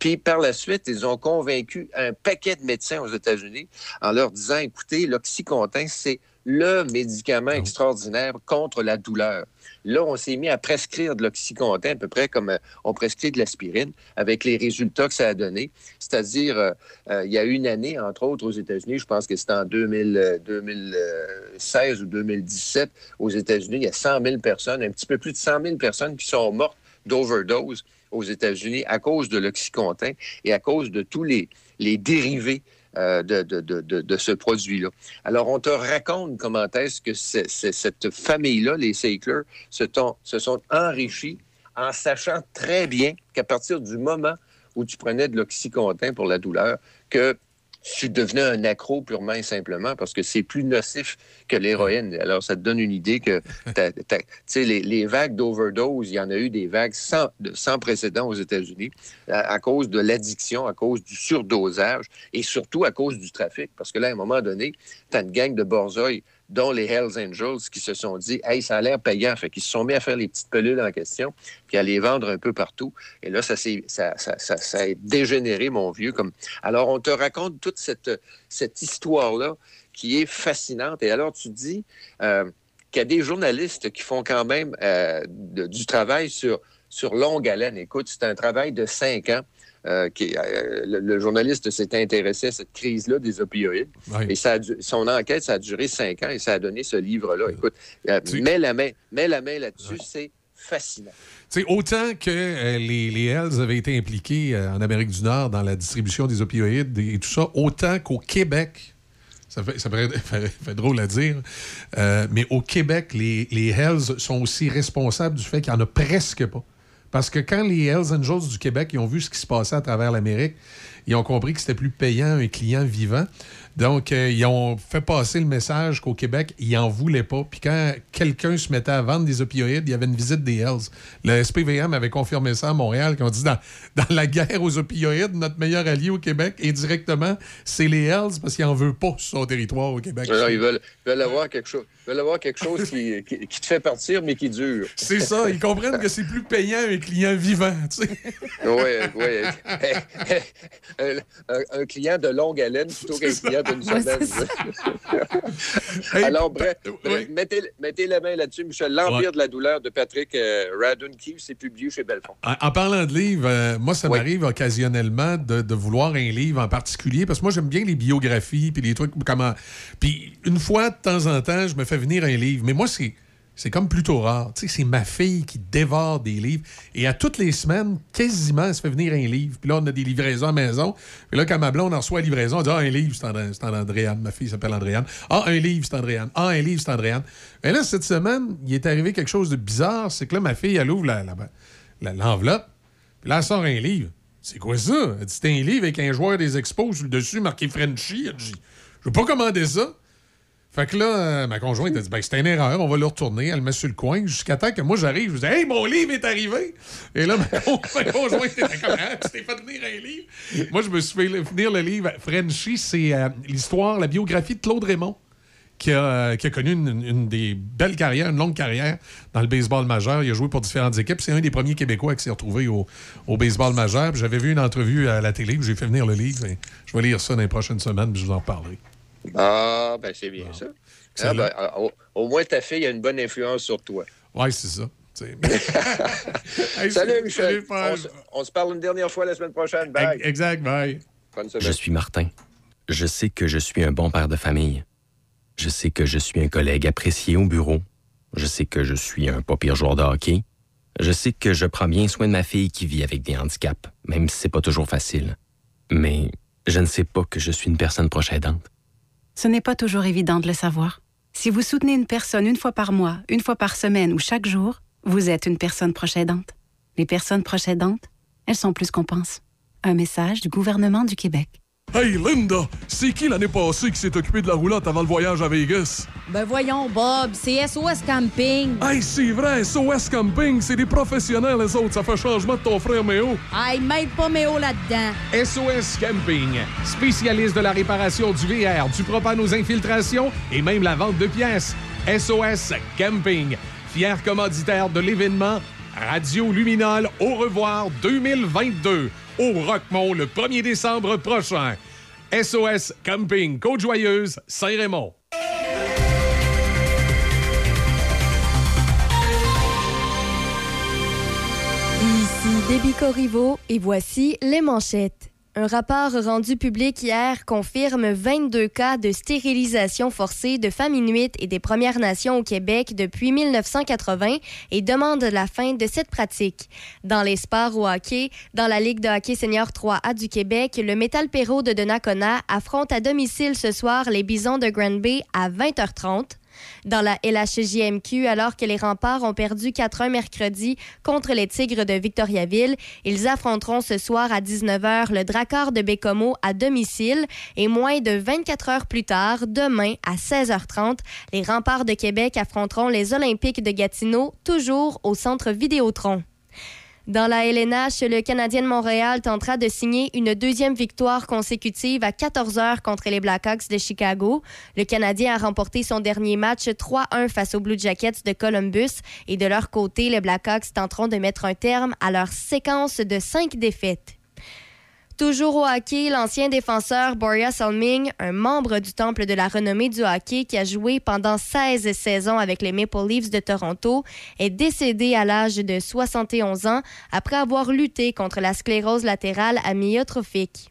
Puis par la suite, ils ont convaincu un paquet de médecins aux États-Unis en leur disant, écoutez, l'oxycontin, c'est le médicament extraordinaire contre la douleur. Là, on s'est mis à prescrire de l'oxycontin à peu près comme euh, on prescrit de l'aspirine, avec les résultats que ça a donné. C'est-à-dire, euh, euh, il y a une année, entre autres, aux États-Unis, je pense que c'était en 2000, euh, 2016 ou 2017, aux États-Unis, il y a 100 000 personnes, un petit peu plus de 100 000 personnes qui sont mortes d'overdose aux États-Unis à cause de l'oxycontin et à cause de tous les, les dérivés euh, de, ce produit-là. Alors, on te raconte comment est-ce que cette famille-là, les Sackler, se, se sont enrichis en sachant très bien qu'à partir du moment où tu prenais de l'oxycontin pour la douleur, que tu devenais un accro purement et simplement parce que c'est plus nocif que l'héroïne. Alors, ça te donne une idée que tu sais, les, vagues d'overdose, il y en a eu des vagues sans, sans précédent aux États-Unis à, à cause de l'addiction, à cause du surdosage et surtout à cause du trafic. Parce que là, à un moment donné, tu as une gang de borzoïs, dont les Hells Angels, qui se sont dit Hey, ça a l'air payant. Fait qu'ils se sont mis à faire les petites pelules en question, puis à les vendre un peu partout. Et là, ça, s'est- ça, ça, ça, a dégénéré, mon vieux. Comme... Alors, on te raconte toute cette, cette histoire-là qui est fascinante. Et alors, tu dis euh, qu'il y a des journalistes qui font quand même euh, du travail sur, sur longue haleine. Écoute, c'est un travail de cinq ans. Euh, qui, euh, le, le journaliste s'est intéressé à cette crise-là des opioïdes. Et ça a du- son enquête, ça a duré cinq ans et ça a donné ce livre-là. Écoute, euh, mets, la main, mets la main là-dessus, c'est fascinant. Tu autant que euh, les, les Hells avaient été impliqués euh, en Amérique du Nord dans la distribution des opioïdes et tout ça, autant qu'au Québec, ça fait, ça fait- *laughs* fait- fait drôle à dire, euh, mais au Québec, les, les Hells sont aussi responsables du fait qu'il n'y en a presque pas. Parce que quand les Hells Angels du Québec ont vu ce qui se passait à travers l'Amérique, ils ont compris que c'était plus payant un client vivant. Donc, euh, ils ont fait passer le message qu'au Québec, ils n'en voulaient pas. Puis quand quelqu'un se mettait à vendre des opioïdes, il y avait une visite des Hells. Le SPVM avait confirmé ça à Montréal, qu'on dit dans, *laughs* dans la guerre aux opioïdes, notre meilleur allié au Québec, indirectement, c'est les Hells parce qu'ils n'en veulent pas sur son territoire au Québec. Alors, ils veulent, veulent avoir quelque chose, ils veulent avoir quelque chose qui, qui- qui te fait partir, mais qui dure. *laughs* C'est ça, ils comprennent que c'est plus payant un client vivant, tu sais. Oui, oui. un, un- un client de longue haleine plutôt *laughs* qu'un client d'une *laughs* Ouais, semaine. c'est *laughs* Alors, bref, bref, mettez, mettez la main là-dessus, Michel. L'Empire Ouais. de la douleur de Patrick euh, c'est publié chez Belfond. En, en parlant de livres, euh, moi, ça m'arrive occasionnellement de, de vouloir un livre en particulier parce que moi, j'aime bien les biographies puis les trucs comment. Puis une fois de temps en temps, je me fais venir un livre. Mais moi, c'est. C'est comme plutôt rare. Tu sais, c'est ma fille qui dévore des livres. Et à toutes les semaines, quasiment, elle se fait venir un livre. Puis là, on a des livraisons à maison. Puis là, quand ma blonde en reçoit la livraison, on dit Ah, un livre, c'est André- Andréane. Ma fille s'appelle Andréane. Ah, un livre, c'est Andréane. Ah, un livre, c'est Andréane. Mais là, cette semaine, il est arrivé quelque chose de bizarre. C'est que là, ma fille, elle ouvre l'enveloppe. Puis là, elle sort un livre. C'est quoi ça? Elle dit C'est un livre avec un joueur des expos sur le dessus marqué Frenchy. Elle dit Je veux pas commander ça. Fait que là, euh, ma conjointe a dit ben, c'est une erreur, on va le retourner. Elle le met sur le coin jusqu'à temps que moi j'arrive. Je dis Hey, mon livre est arrivé. Et là, ma, con- *laughs* ma conjointe était comme Ah, Tu t'es fait venir un livre. Moi, je me suis fait venir le livre Frenchy, c'est euh, l'histoire, la biographie de Claude Raymond. Qui a, euh, qui a connu une, une des belles carrières, une longue carrière dans le baseball majeur. Il a joué pour différentes équipes. C'est un des premiers Québécois qui s'est retrouvé au, au baseball majeur. J'avais vu une entrevue à la télé, j'ai fait venir le livre. je vais lire ça dans les prochaines semaines, puis je vous en reparlerai. Ah, ben c'est bien ça. Ah, ben, ah, au, au moins, ta fille a une bonne influence sur toi. Ouais, c'est ça. *laughs* salut, Michel. on, se, on se parle une dernière fois la semaine prochaine. Bye. Exact, bye. Bonne semaine. Je suis Martin. Je sais que je suis un bon père de famille. Je sais que je suis un collègue apprécié au bureau. Je sais que je suis un pas pire joueur de hockey. Je sais que je prends bien soin de ma fille qui vit avec des handicaps, même si c'est pas toujours facile. Mais je ne sais pas que je suis une personne proche aidante. Ce n'est pas toujours évident de le savoir. Si vous soutenez une personne une fois par mois, une fois par semaine ou chaque jour, vous êtes une personne proche aidante. Les personnes proches aidantes, elles sont plus qu'on pense. Un message du gouvernement du Québec. Hey Linda, c'est qui l'année passée qui s'est occupé de la roulotte avant le voyage à Vegas? Ben voyons, Bob, c'est SOS Camping. Hey, c'est vrai, SOS Camping, c'est des professionnels, les autres. Ça fait changement de ton frère Méo. Hey, mêle pas Méo là-dedans. SOS Camping, spécialiste de la réparation du VR, du propane aux infiltrations et même la vente de pièces. SOS Camping, fier commanditaire de l'événement Radio Luminol au revoir 2022 au Rockmont le 1er décembre prochain. SOS Camping, Côte-Joyeuse, Saint-Raymond. Ici Déby Corriveau et voici les manchettes. Un rapport rendu public hier confirme 22 cas de stérilisation forcée de femmes inuites et des Premières Nations au Québec depuis 1980 et demande la fin de cette pratique. Dans les sports au hockey, dans la Ligue de hockey senior 3A du Québec, le Métal Perrault de Donnacona affronte à domicile ce soir les Bisons de Grand Bay à 20h30. Dans la LHJMQ, alors que les remparts ont perdu 4-1 mercredi contre les Tigres de Victoriaville, ils affronteront ce soir à 19h le Dracard de Bécomo à domicile et moins de 24 heures plus tard, demain à 16h30, les remparts de Québec affronteront les Olympiques de Gatineau, toujours au centre Vidéotron. Dans la LNH, le Canadien de Montréal tentera de signer une deuxième victoire consécutive à 14 heures contre les Blackhawks de Chicago. Le Canadien a remporté son dernier match 3-1 face aux Blue Jackets de Columbus et de leur côté, les Blackhawks tenteront de mettre un terme à leur séquence de cinq défaites. Toujours au hockey, l'ancien défenseur Boria Salming, un membre du Temple de la renommée du hockey qui a joué pendant 16 saisons avec les Maple Leafs de Toronto, est décédé à l'âge de 71 ans après avoir lutté contre la sclérose latérale amyotrophique.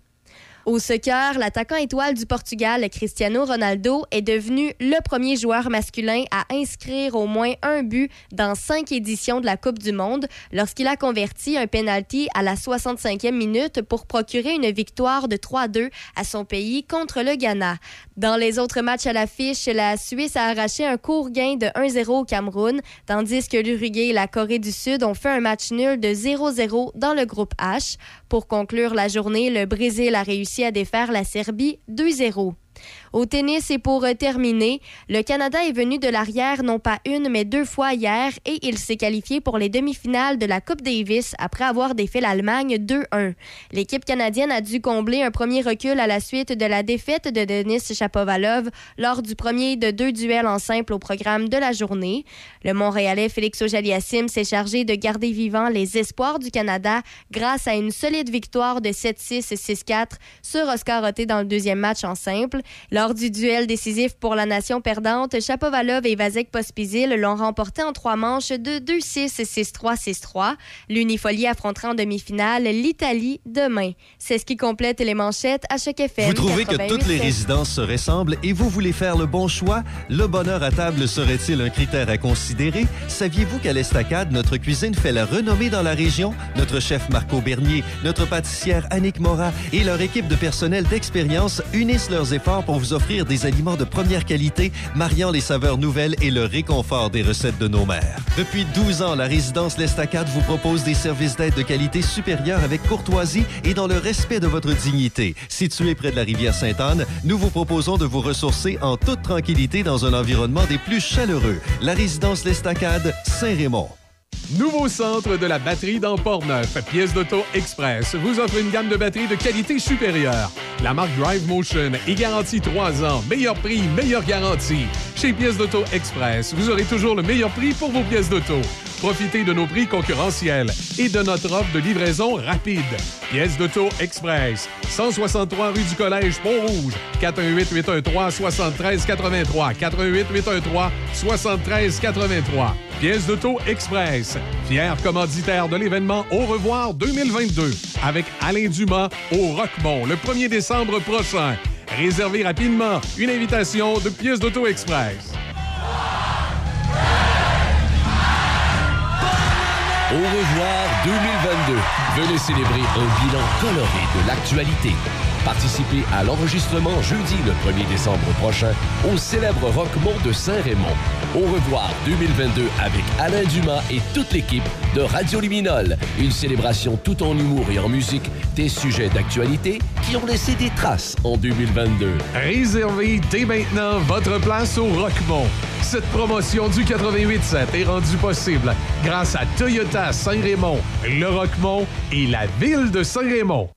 Au soccer, l'attaquant étoile du Portugal, Cristiano Ronaldo, est devenu le premier joueur masculin à inscrire au moins un but dans cinq éditions de la Coupe du Monde lorsqu'il a converti un penalty à la 65e minute pour procurer une victoire de 3-2 à son pays contre le Ghana. Dans les autres matchs à l'affiche, la Suisse a arraché un court gain de 1-0 au Cameroun, tandis que l'Uruguay et la Corée du Sud ont fait un match nul de 0-0 dans le groupe H. Pour conclure la journée, le Brésil a réussi à défaire la Serbie 2-0. Au tennis et pour euh, terminer, le Canada est venu de l'arrière non pas une mais deux fois hier et il s'est qualifié pour les demi-finales de la Coupe Davis après avoir défait l'Allemagne 2-1. L'équipe canadienne a dû combler un premier recul à la suite de la défaite de Denis Shapovalov lors du premier de deux duels en simple au programme de la journée. Le Montréalais Félix Auger-Aliassime s'est chargé de garder vivant les espoirs du Canada grâce à une solide victoire de 7-6 et 6-4 sur Oscar Roté dans le deuxième match en simple. Du duel décisif pour la nation perdante, Chapovalov et Vasek Pospisil l'ont remporté en trois manches de 2-6, 6-3, 6-3. L'Unifolie affrontera en demi-finale l'Italie demain. C'est ce qui complète les manchettes à chaque FM. Vous trouvez que toutes les 88.7. résidences se ressemblent et vous voulez faire le bon choix? Le bonheur à table serait-il un critère à considérer? Saviez-vous qu'à l'Estacade, notre cuisine fait la renommée dans la région? Notre chef Marco Bernier, notre pâtissière Annick Morat et leur équipe de personnel d'expérience unissent leurs efforts pour vous offrir des aliments de première qualité, mariant les saveurs nouvelles et le réconfort des recettes de nos mères. Depuis 12 ans, la résidence L'Estacade vous propose des services d'aide de qualité supérieure avec courtoisie et dans le respect de votre dignité. Situé près de la rivière Sainte-Anne, nous vous proposons de vous ressourcer en toute tranquillité dans un environnement des plus chaleureux. La résidence L'Estacade, Saint-Raymond. Nouveau centre de la batterie dans Port-Neuf, pièce d'auto Express, vous offre une gamme de batteries de qualité supérieure. La marque Drive Motion est garantie 3 ans, meilleur prix, meilleure garantie. Chez Pièces d'auto Express, vous aurez toujours le meilleur prix pour vos pièces d'auto. Profitez de nos prix concurrentiels et de notre offre de livraison rapide. Pièces d'auto Express, 163 rue du Collège Pont-Rouge, 418-813-7383, 418-813-7383. Pièces d'auto Express, fier commanditaire de l'événement Au revoir 2022 avec Alain Dumas au Roquemont le 1er décembre prochain. Réservez rapidement une invitation de Pièces d'auto Express. Au revoir 2022. Venez célébrer un bilan coloré de l'actualité. Participez à l'enregistrement jeudi le 1er décembre prochain au célèbre Rockmont de Saint-Raymond. Au revoir 2022 avec Alain Dumas et toute l'équipe de Radio Luminol. Une célébration tout en humour et en musique des sujets d'actualité qui ont laissé des traces en 2022. Réservez dès maintenant votre place au Roquemont. Cette promotion du 88.7 est rendue possible grâce à Toyota Saint-Raymond, le Roquemont et la ville de Saint-Raymond.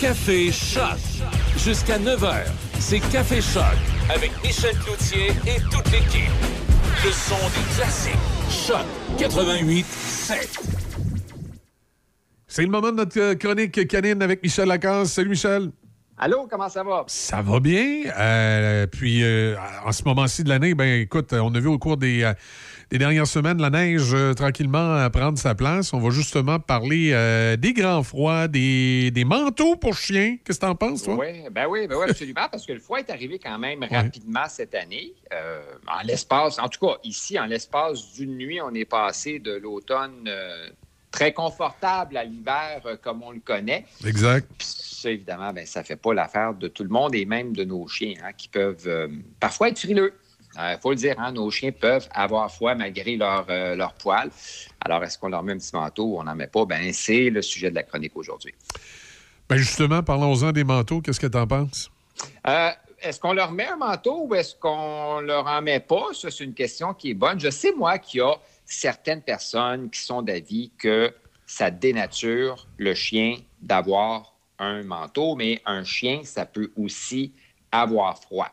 Café Choc. Jusqu'à 9h, c'est Café Choc avec Michel Cloutier et toute l'équipe. Le son des classiques. Choc 88 7. C'est le moment de notre euh, chronique canine avec Michel Lacasse. Salut Michel. Allô, comment ça va? Ça va bien. Euh, puis, euh, en ce moment-ci de l'année, ben écoute, on a vu au cours des, euh, des dernières semaines la neige euh, tranquillement euh, prendre sa place. On va justement parler euh, des grands froids, des, des manteaux pour chiens. Qu'est-ce que t'en penses, toi? Oui, ben oui, ben oui, absolument, parce que le froid est arrivé quand même rapidement cette année. Euh, en l'espace, en tout cas, ici, en l'espace d'une nuit, on est passé de l'automne très confortable à l'hiver euh, comme on le connaît. Exact. Puis ça, évidemment, ben, ça ne fait pas l'affaire de tout le monde et même de nos chiens hein, qui peuvent euh, parfois être frileux. Il faut le dire, hein, nos chiens peuvent avoir froid malgré leur, euh, leur poil. Alors, est-ce qu'on leur met un petit manteau ou on n'en met pas? Ben, c'est le sujet de la chronique aujourd'hui. Ben justement, parlons-en des manteaux. Qu'est-ce que t'en penses? Euh, est-ce qu'on leur met un manteau ou est-ce qu'on leur en met pas? Ça, c'est une question qui est bonne. Je sais, moi, qu'il y a certaines personnes qui sont d'avis que ça dénature le chien d'avoir un manteau, mais un chien, ça peut aussi avoir froid.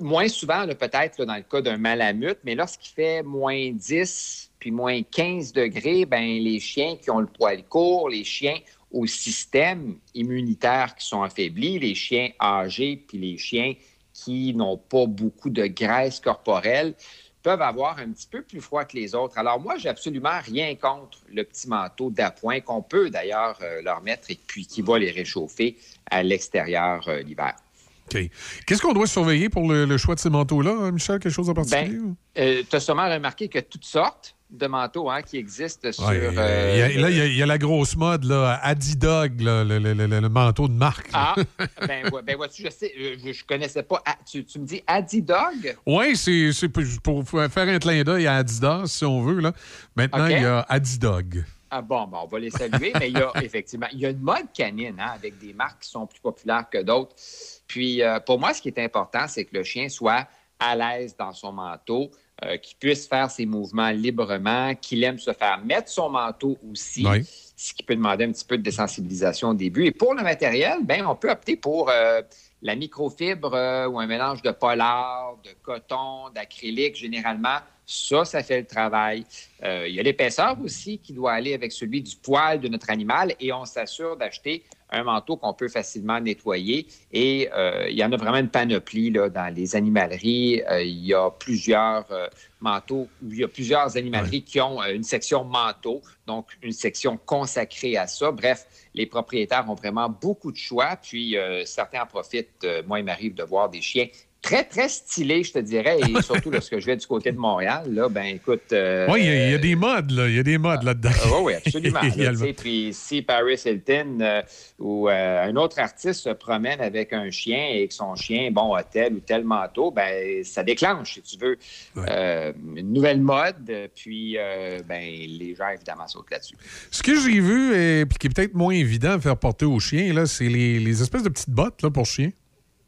Moins souvent, peut-être dans le cas d'un malamute, mais lorsqu'il fait moins 10 puis moins 15 degrés, ben, les chiens qui ont le poil court, les chiens au système immunitaire qui sont affaiblis, les chiens âgés puis les chiens qui n'ont pas beaucoup de graisse corporelle peuvent avoir un petit peu plus froid que les autres. Alors moi, j'ai absolument rien contre le petit manteau d'appoint qu'on peut d'ailleurs euh, leur mettre et puis qui va les réchauffer à l'extérieur euh, l'hiver. OK. Qu'est-ce qu'on doit surveiller pour le, le choix de ces manteaux-là, hein, Michel? Quelque chose en particulier? Ben, tu as sûrement remarqué que toutes sortes de manteaux hein, qui existent sur... Ouais, euh, il y a- là, il y, a- il y a la grosse mode, là, Adidog, là, le, le- le- le manteau de marque. là. Ah, *laughs* ben, ouais, ben vois-tu, je sais, euh, je, je connaissais pas. Ah, tu, tu me dis Adidog? Oui, c'est pour faire un clin d'œil à Adidas, si on veut. Là. Maintenant, il y a Adidog. Ah bon, bon, on va les saluer, mais il y a *laughs* effectivement, il y a une mode canine hein, avec des marques qui sont plus populaires que d'autres. Puis euh, pour moi, ce qui est important, c'est que le chien soit à l'aise dans son manteau, euh, qu'il puisse faire ses mouvements librement, qu'il aime se faire mettre son manteau aussi, Oui. ce qui peut demander un petit peu de désensibilisation au début. Et pour le matériel, ben, on peut opter pour euh, la microfibre euh, ou un mélange de polar, de coton, d'acrylique, généralement. Ça, ça fait le travail. Euh, il y a l'épaisseur aussi qui doit aller avec celui du poil de notre animal et on s'assure d'acheter un manteau qu'on peut facilement nettoyer. Et euh, il y en a vraiment une panoplie là, dans les animaleries. Euh, il y a plusieurs euh, manteaux, il y a plusieurs animaleries qui ont une section manteau, donc une section consacrée à ça. Bref, les propriétaires ont vraiment beaucoup de choix, puis certains en profitent. Moi, il m'arrive de voir des chiens très, très stylés, je te dirais, et *laughs* surtout lorsque je vais du côté de Montréal, là, ben écoute... euh, Oui, il y, a- il y a des modes, là. Il y a des modes là-dedans. oui, oui, absolument. *laughs* là, puis si Paris Hilton euh, ou euh, un autre artiste se promène avec un chien et que son chien, bon, a tel ou tel manteau, ben ça déclenche, si tu veux, une nouvelle mode. Puis, ben les gens, évidemment, sautent là-dessus. Ce que j'ai vu, et qui est peut-être moins évident à faire porter aux chiens, là, c'est les, les espèces de petites bottes là, pour chiens.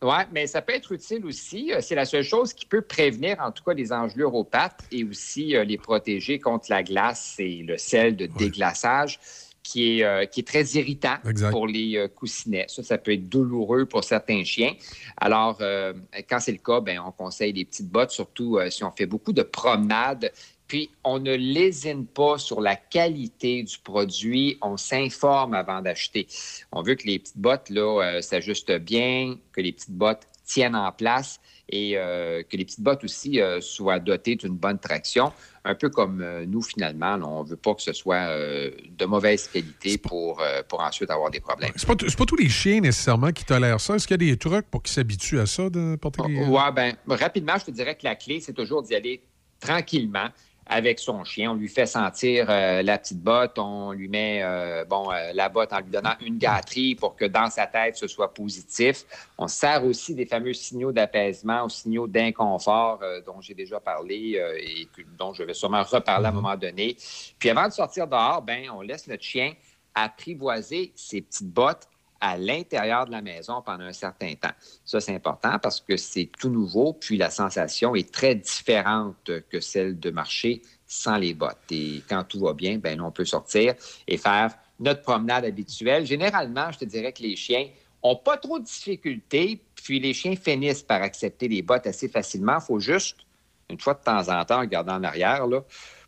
Oui, mais ça peut être utile aussi. Euh, C'est la seule chose qui peut prévenir, en tout cas, les engelures aux pattes et aussi euh, les protéger contre la glace et le sel de déglaçage qui est, euh, qui est très irritant Exact. pour les euh, coussinets. Ça, ça peut être douloureux pour certains chiens. Alors, quand c'est le cas, ben, on conseille des petites bottes, surtout si on fait beaucoup de promenades. Puis, on ne lésine pas sur la qualité du produit. On s'informe avant d'acheter. On veut que les petites bottes là, euh, s'ajustent bien, que les petites bottes tiennent en place et euh, que les petites bottes aussi euh, soient dotées d'une bonne traction. Un peu comme euh, nous, finalement. là, on ne veut pas que ce soit de mauvaise qualité pour, pour ensuite avoir des problèmes. C'est pas, t- c'est pas tous les chiens nécessairement qui tolèrent ça. Est-ce qu'il y a des trucs pour qu'ils s'habituent à ça de porter les. Ouais, ben, rapidement, je te dirais que la clé, c'est toujours d'y aller tranquillement avec son chien. On lui fait sentir euh, la petite botte, on lui met euh, bon, euh, la botte en lui donnant une gâterie pour que dans sa tête, ce soit positif. On sert aussi des fameux signaux d'apaisement ou signaux d'inconfort dont j'ai déjà parlé et que- dont je vais sûrement reparler à un moment donné. Puis avant de sortir dehors, ben, on laisse notre chien apprivoiser ses petites bottes à l'intérieur de la maison pendant un certain temps. Ça, c'est important parce que c'est tout nouveau, puis la sensation est très différente que celle de marcher sans les bottes. Et quand tout va bien, ben, on peut sortir et faire notre promenade habituelle. Généralement, je te dirais que les chiens ont pas trop de difficultés, puis les chiens finissent par accepter les bottes assez facilement. Il faut juste, une fois de temps en temps, regarder en arrière,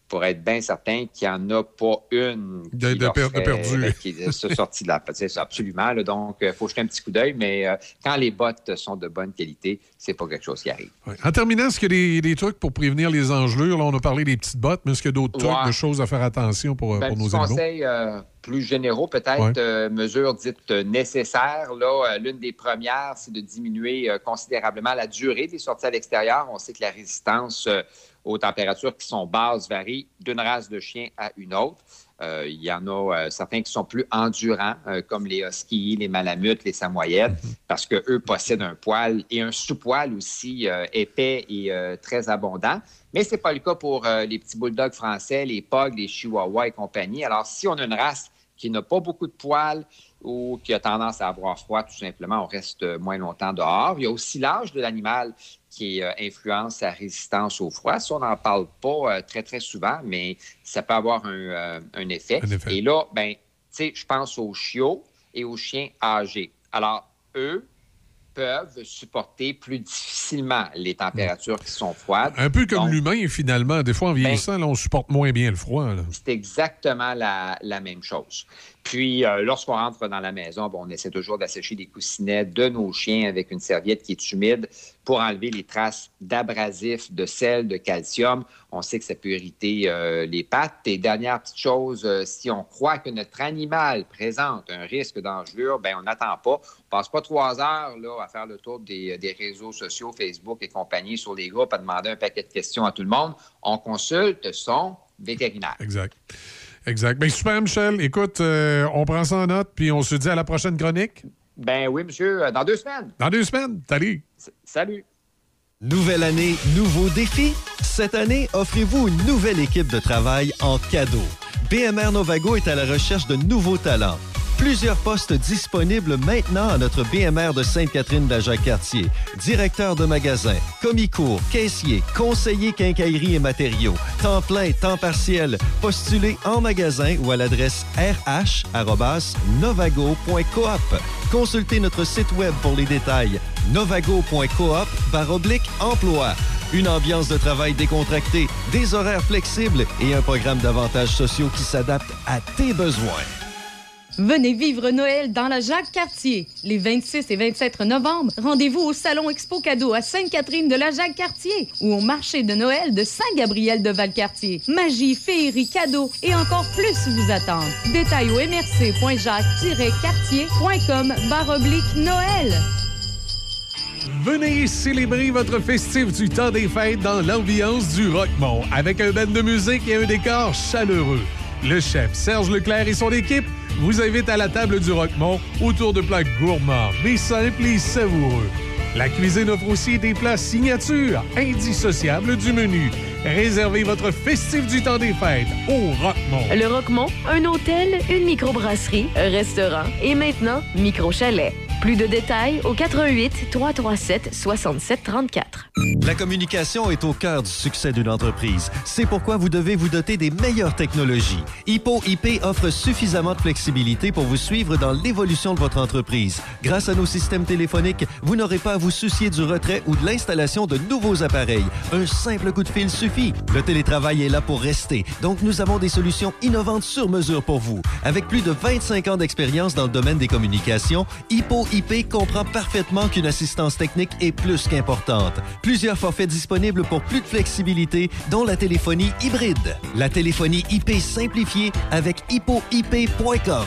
pour être bien certain qu'il n'y en a pas une qui, De- per- qui est sortie de la ça, absolument. là. donc, il faut jeter un petit coup d'œil, mais euh, quand les bottes sont de bonne qualité, c'est pas quelque chose qui arrive. Ouais. En terminant, est-ce qu'il y a des, des trucs pour prévenir les engelures? Là, on a parlé des petites bottes, mais est-ce qu'il y a d'autres trucs, de choses à faire attention pour, euh, Ben, pour nos animaux? conseils euh, plus généraux, peut-être, Ouais. euh, mesures dites euh, nécessaires. Là, euh, l'une des premières, c'est de diminuer euh, considérablement la durée des sorties à l'extérieur. On sait que la résistance euh, aux températures qui sont basses varie d'une race de chien à une autre. Euh, il y en a euh, certains qui sont plus endurants, euh, comme les huskies, les malamutes, les samoyèdes, *laughs* parce qu'eux possèdent un poil et un sous-poil aussi épais et très abondant. Mais ce n'est pas le cas pour les petits bulldogs français, les pugs, les chihuahuas et compagnie. Alors, si on a une race qui n'a pas beaucoup de poils ou qui a tendance à avoir froid, tout simplement, on reste moins longtemps dehors. Il y a aussi l'âge de l'animal qui euh, influence sa résistance au froid. Ça, on n'en parle pas euh, très, très souvent, mais ça peut avoir un, euh, un effet. Un effet. Et là, ben, tu sais, je pense aux chiots et aux chiens âgés. Alors, eux peuvent supporter plus difficilement les températures qui sont froides. Un peu comme l'humain, finalement. Des fois, en vieillissant, là, on supporte moins bien le froid. c'est exactement la, la même chose. Puis, euh, lorsqu'on rentre dans la maison, bon, on essaie toujours d'assécher les coussinets de nos chiens avec une serviette qui est humide pour enlever les traces d'abrasifs, de sel, de calcium. On sait que ça peut irriter euh, les pattes. Et dernière petite chose, euh, si on croit que notre animal présente un risque d'engelure, ben on n'attend pas. On passe pas trois heures là, à faire le tour des, des réseaux sociaux, Facebook et compagnie sur les groupes à demander un paquet de questions à tout le monde. On consulte son vétérinaire. Exact. Exact. Ben, super, Michel. Écoute, euh, on prend ça en note, puis on se dit à la prochaine chronique. Ben oui, monsieur. Euh, Dans deux semaines. Dans deux semaines. Salut. Salut. Nouvelle année, nouveaux défis. Cette année, offrez-vous une nouvelle équipe de travail en cadeau. BMR Novago est à la recherche de nouveaux talents. Plusieurs postes disponibles maintenant à notre BMR de Sainte-Catherine la Jacques-Cartier. Directeur de magasin, commis-cours, caissier, conseiller quincaillerie et matériaux, temps plein, temps partiel. Postulez en magasin ou à l'adresse rh@novago.coop. Consultez notre site web pour les détails novago.coop emploi. Une ambiance de travail décontractée, des horaires flexibles et un programme d'avantages sociaux qui s'adapte à tes besoins. Venez vivre Noël dans la Jacques-Cartier. Les 26 et 27 novembre, rendez-vous au Salon Expo Cadeau à Sainte-Catherine de la Jacques-Cartier ou au marché de Noël de Saint-Gabriel de Valcartier. Magie, féerie, cadeaux et encore plus vous attendent. Détails au mrc.jacques-cartier.com baroblique Noël. Venez célébrer votre festif du temps des fêtes dans l'ambiance du Rockmont avec un band de musique et un décor chaleureux. Le chef Serge Leclerc et son équipe vous invitent à la table du Rockmont autour de plats gourmands, mais simples et savoureux. La cuisine offre aussi des plats signatures, indissociables du menu. Réservez votre festif du temps des fêtes au Rockmont. Le Roquemont, un hôtel, une microbrasserie, un restaurant et maintenant micro-chalet. Plus de détails au 88 337 67 34. La communication est au cœur du succès d'une entreprise. C'est pourquoi vous devez vous doter des meilleures technologies. Hippo IP offre suffisamment de flexibilité pour vous suivre dans l'évolution de votre entreprise. Grâce à nos systèmes téléphoniques, vous n'aurez pas à vous soucier du retrait ou de l'installation de nouveaux appareils. Un simple coup de fil suffit. Le télétravail est là pour rester, donc nous avons des solutions innovantes sur mesure pour vous. Avec plus de 25 ans d'expérience dans le domaine des communications, Hippo IP comprend parfaitement qu'une assistance technique est plus qu'importante. Plusieurs forfaits disponibles pour plus de flexibilité, dont la téléphonie hybride. La téléphonie IP simplifiée avec hippoip.com.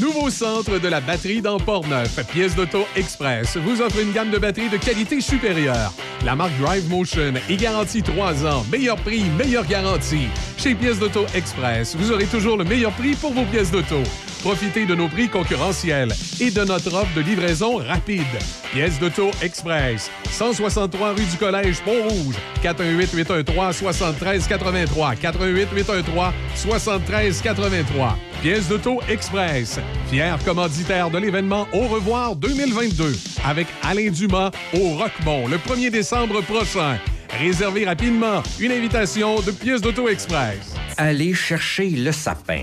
Nouveau centre de la batterie dans Port-Neuf. Pièce d'Auto Express vous offre une gamme de batteries de qualité supérieure. La marque Drive Motion est garantie 3 ans. Meilleur prix, meilleure garantie. Chez Pièce d'Auto Express, vous aurez toujours le meilleur prix pour vos pièces d'auto. Profitez de nos prix concurrentiels et de notre offre de livraison rapide. Pièce d'Auto Express. 163 rue du Collège Pont-Rouge. 418-813-7383. 418-813-7383. Pièce d'Auto Express. Fier commanditaire de l'événement Au revoir 2022 avec Alain Dumas au Roquemont le 1er décembre prochain. Réservez rapidement une invitation de Pièce d'Auto Express. Aller chercher le sapin.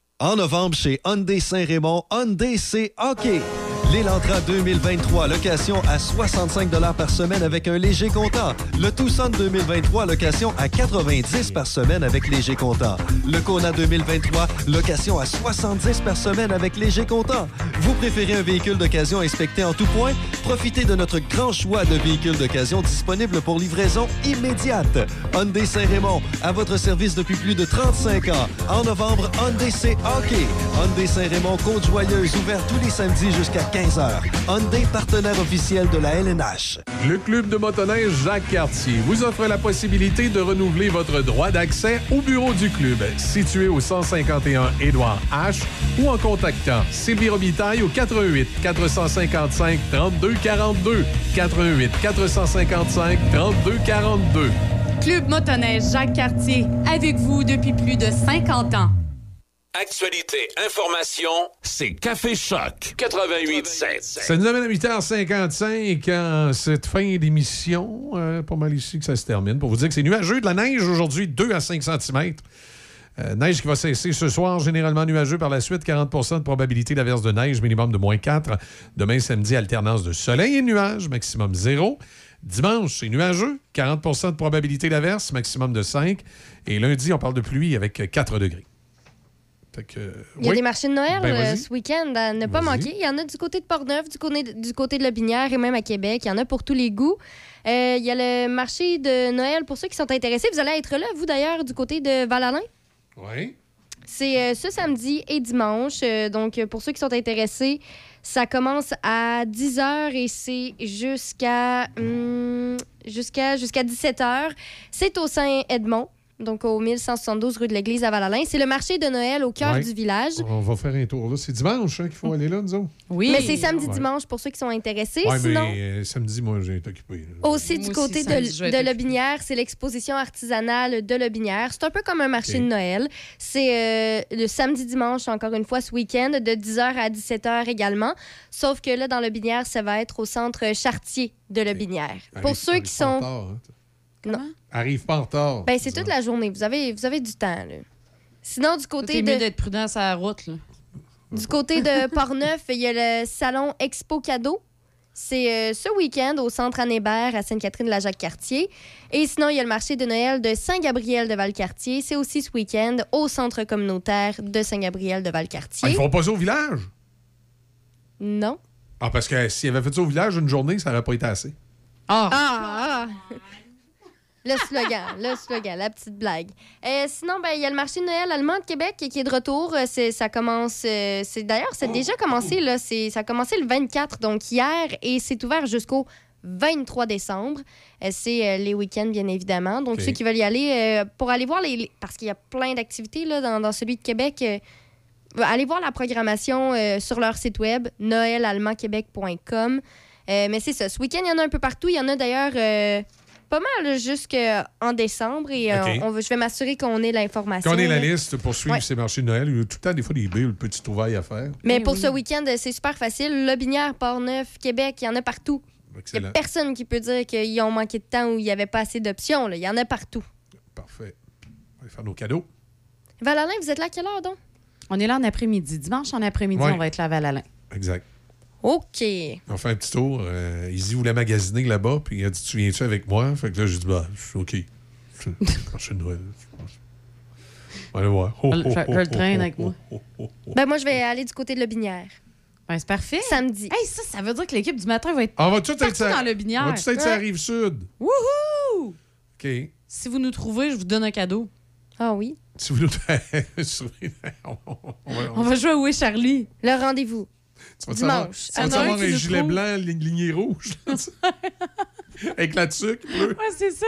En novembre, chez Hyundai Saint-Raymond, Hyundai c'est hockey. L'Elantra 2023, location à 65 par semaine avec un léger comptant. Le Tucson 2023, location à 90 par semaine avec léger comptant. Le Kona 2023, location à 70 par semaine avec léger comptant. Vous préférez un véhicule d'occasion inspecté en tout point? Profitez de notre grand choix de véhicules d'occasion disponibles pour livraison immédiate. Hyundai Saint-Raymond, à votre service depuis plus de 35 ans. En novembre, Hyundai c'est hockey. Hyundai Saint-Raymond, Côte-Joyeuse, ouvert tous les samedis jusqu'à 15 h Hyundai, partenaire officiel de la LNH. Le club de motoneige Jacques Cartier vous offre la possibilité de renouveler votre droit d'accès au bureau du club, situé au 151 Édouard H, ou en contactant Sylvie Robitaille au 88 455 32 42 88 455 32 42. Club motoneige Jacques Cartier, avec vous depuis plus de 50 ans. Actualité, information, c'est Café Choc 88.7. Ça nous amène à 8h55 en cette fin d'émission. Euh, pas mal ici que ça se termine. Pour vous dire que c'est nuageux, de la neige aujourd'hui, 2 à 5 cm. Euh, neige qui va cesser ce soir, généralement nuageux par la suite, 40% de probabilité d'averse de neige, minimum de moins 4. Demain, samedi, alternance de soleil et nuages, maximum 0. Dimanche, c'est nuageux, 40% de probabilité d'averse, maximum de 5. Et lundi, on parle de pluie avec 4 degrés. Que, Il y a oui. des marchés de Noël Ben, euh, ce week-end à ne pas manquer. Il y en a du côté de Portneuf, du côté, du côté de La Binière et même à Québec. Il y en a pour tous les goûts. Euh, il y a le marché de Noël pour ceux qui sont intéressés. Vous allez être là, vous d'ailleurs, du côté de Val-Alain? Oui. C'est euh, ce samedi et dimanche. Donc, pour ceux qui sont intéressés, ça commence à 10h et c'est jusqu'à hum, jusqu'à jusqu'à 17h. C'est au Saint-Edmond, donc au 1172 rue de l'Église à Val-Alain. C'est le marché de Noël au cœur Ouais. du village. On va faire un tour là. C'est dimanche hein, qu'il faut aller là, nous autres. Mais c'est samedi, Ouais. dimanche pour ceux qui sont intéressés. Ouais, Sinon, mais euh, samedi, moi, j'ai été occupé. là. aussi Moi du aussi, côté samedi, de, de Lobinière, c'est l'exposition artisanale de Lobinière. C'est un peu comme un marché de Noël. C'est euh, le samedi, dimanche, encore une fois, ce week-end, de 10h à 17h également. Sauf que là, dans Lobinière, ça va être au centre Chartier de Lobinière. Pour ceux qui sont... hein. Non. Arrive pas en retard. Ben, c'est toute la journée. Vous avez, vous avez du temps, là. Sinon, du côté C'est de... mieux d'être prudent sur la route. Là. Du côté de *laughs* Portneuf, il y a le salon Expo Cadeau. C'est euh, ce week-end au Centre Anne-Hébert à Sainte-Catherine-de-la-Jacques-Cartier. Et sinon, il y a le marché de Noël de Saint-Gabriel de Valcartier. C'est aussi ce week-end au Centre communautaire de Saint-Gabriel de Ah, Valcartier. ils font pas ça au village? Non. Ah, parce que s'ils avaient fait ça au village une journée, ça n'aurait pas été assez. Ah! ah. Le slogan, le slogan, la petite blague. Euh, sinon, ben, il y a le marché de Noël allemand de Québec qui est de retour. Euh, C'est, ça commence. euh, c'est, d'ailleurs, c'est déjà commencé. Là, c'est, ça a commencé le 24, donc hier, et c'est ouvert jusqu'au 23 décembre. Euh, c'est les week-ends, bien évidemment. Donc, ceux qui veulent y aller, pour aller voir les. les- parce qu'il y a plein d'activités là, dans, dans celui de Québec. allez voir la programmation sur leur site web, noëlallemandquebec.com. Euh, mais c'est ça. Ce week-end, il y en a un peu partout. Il y en a d'ailleurs pas mal jusqu'en décembre. Et euh, on, je vais m'assurer qu'on ait l'information. Quand on est la liste pour suivre Ouais. ces marchés de Noël, il y a tout le temps des fois des belles petites trouvailles à faire. Mais pour ce week-end, c'est super facile. Lobinière, Port-Neuf, Québec, il y en a partout. Il n'y a personne qui peut dire qu'ils ont manqué de temps ou il n'y avait pas assez d'options. Il y en a partout. Parfait. On va faire nos cadeaux. Valentin, vous êtes là à quelle heure donc? On est là en après-midi. Dimanche en après-midi, Ouais. on va être là à Val-Alain. Exact. OK. On fait un petit tour. Euh, Izzy voulait magasiner là-bas, puis il a dit Tu viens-tu avec moi Fait que là, j'ai dit Bah, je suis OK. C'est marché de Noël. On va aller voir. Je- je- je le traîne avec moi. Ben, moi, je vais aller du côté de Lobinière. Ben, c'est parfait. Samedi. Hey, ça, ça veut dire que l'équipe du matin va être On va tout être partout ça. dans le binière. On va tout être sur la rive sud. Wouhou! OK. Si vous nous trouvez, je vous donne un cadeau. Ah oui? Si vous nous *laughs* on, on va, On va jouer à Où est Charlie? Le rendez-vous. Tu Dimanche. Tu vas avoir un gilet blanc li- ligné rouge. *laughs* Avec la tuque bleue. Ouais, c'est ça.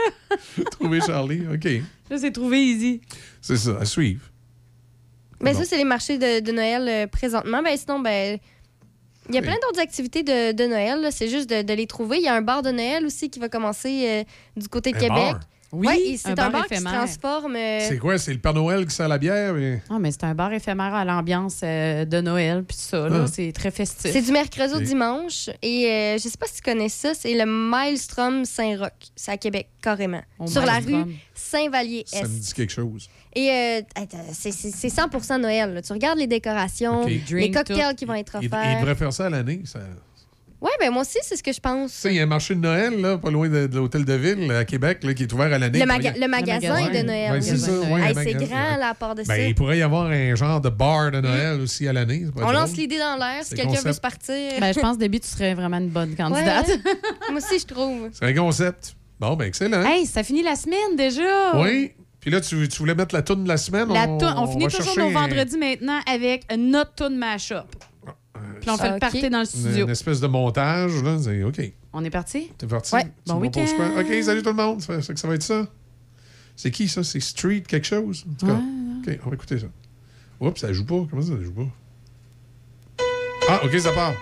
*laughs* Trouver Charlie. OK. Là, c'est trouvé easy. C'est ça. À suivre. Ben, Bon. ça, c'est les marchés de, de Noël euh, présentement. Ben, sinon, ben. Il y a Oui. plein d'autres activités de, de Noël. C'est juste de, de les trouver. Il y a un bar de Noël aussi qui va commencer euh, du côté de Un Québec. bar? Oui, Ouais, c'est un un, bar bar, qui se éphémère. transforme. euh, C'est quoi? C'est le Père Noël qui sert la bière? et- Ah, mais c'est un bar éphémère à l'ambiance euh, de Noël, puis tout ça, là. Ah. C'est très festif. C'est du mercredi au dimanche. Et euh, je sais pas si tu connais ça, c'est le Maelstrom Saint-Roch. C'est à Québec, carrément. Au Sur la rue Saint-Vallier-Est. Ça me dit quelque chose. Et euh, c'est- c'est c'est 100 Noël. là. Tu regardes les décorations, les cocktails tout. qui vont être Il, il offerts. devrait faire ça à l'année. Ça... Ouais, ben moi aussi, c'est ce que je pense. Tu sais, il y a un marché de Noël, là, pas loin de, de l'hôtel de ville, à Québec, là, qui est ouvert à l'année. Le, magasin Ouais, de Noël. ouais, c'est ça, ouais, Hey, c'est grand, là, à part de Ben, ça. il pourrait y avoir un genre de bar de Noël aussi à l'année. On lance l'idée dans l'air si quelqu'un veut se partir. Ben, je pense, Déby, tu serais vraiment une bonne candidate. *laughs* Moi aussi, je trouve. C'est un concept. Bon, ben excellent. hey, ça finit la semaine déjà! Oui. Puis là, tu, tu voulais mettre la toune de la semaine? La on, toune- on, finit toujours nos un- vendredis maintenant avec notre tune mash-up. Puis on fait le party dans le Une, studio. une espèce de montage. Là. C'est OK. On est parti? T'es parti? Ouais. Tu Bon me proposes week-end. quoi? OK, salut tout le monde. Ça, ça, ça va être ça? C'est qui, ça? C'est Street quelque chose? En tout cas, OK, on va écouter ça. Oups, ça joue pas. Comment ça, ça joue pas? Ah, OK, ça part.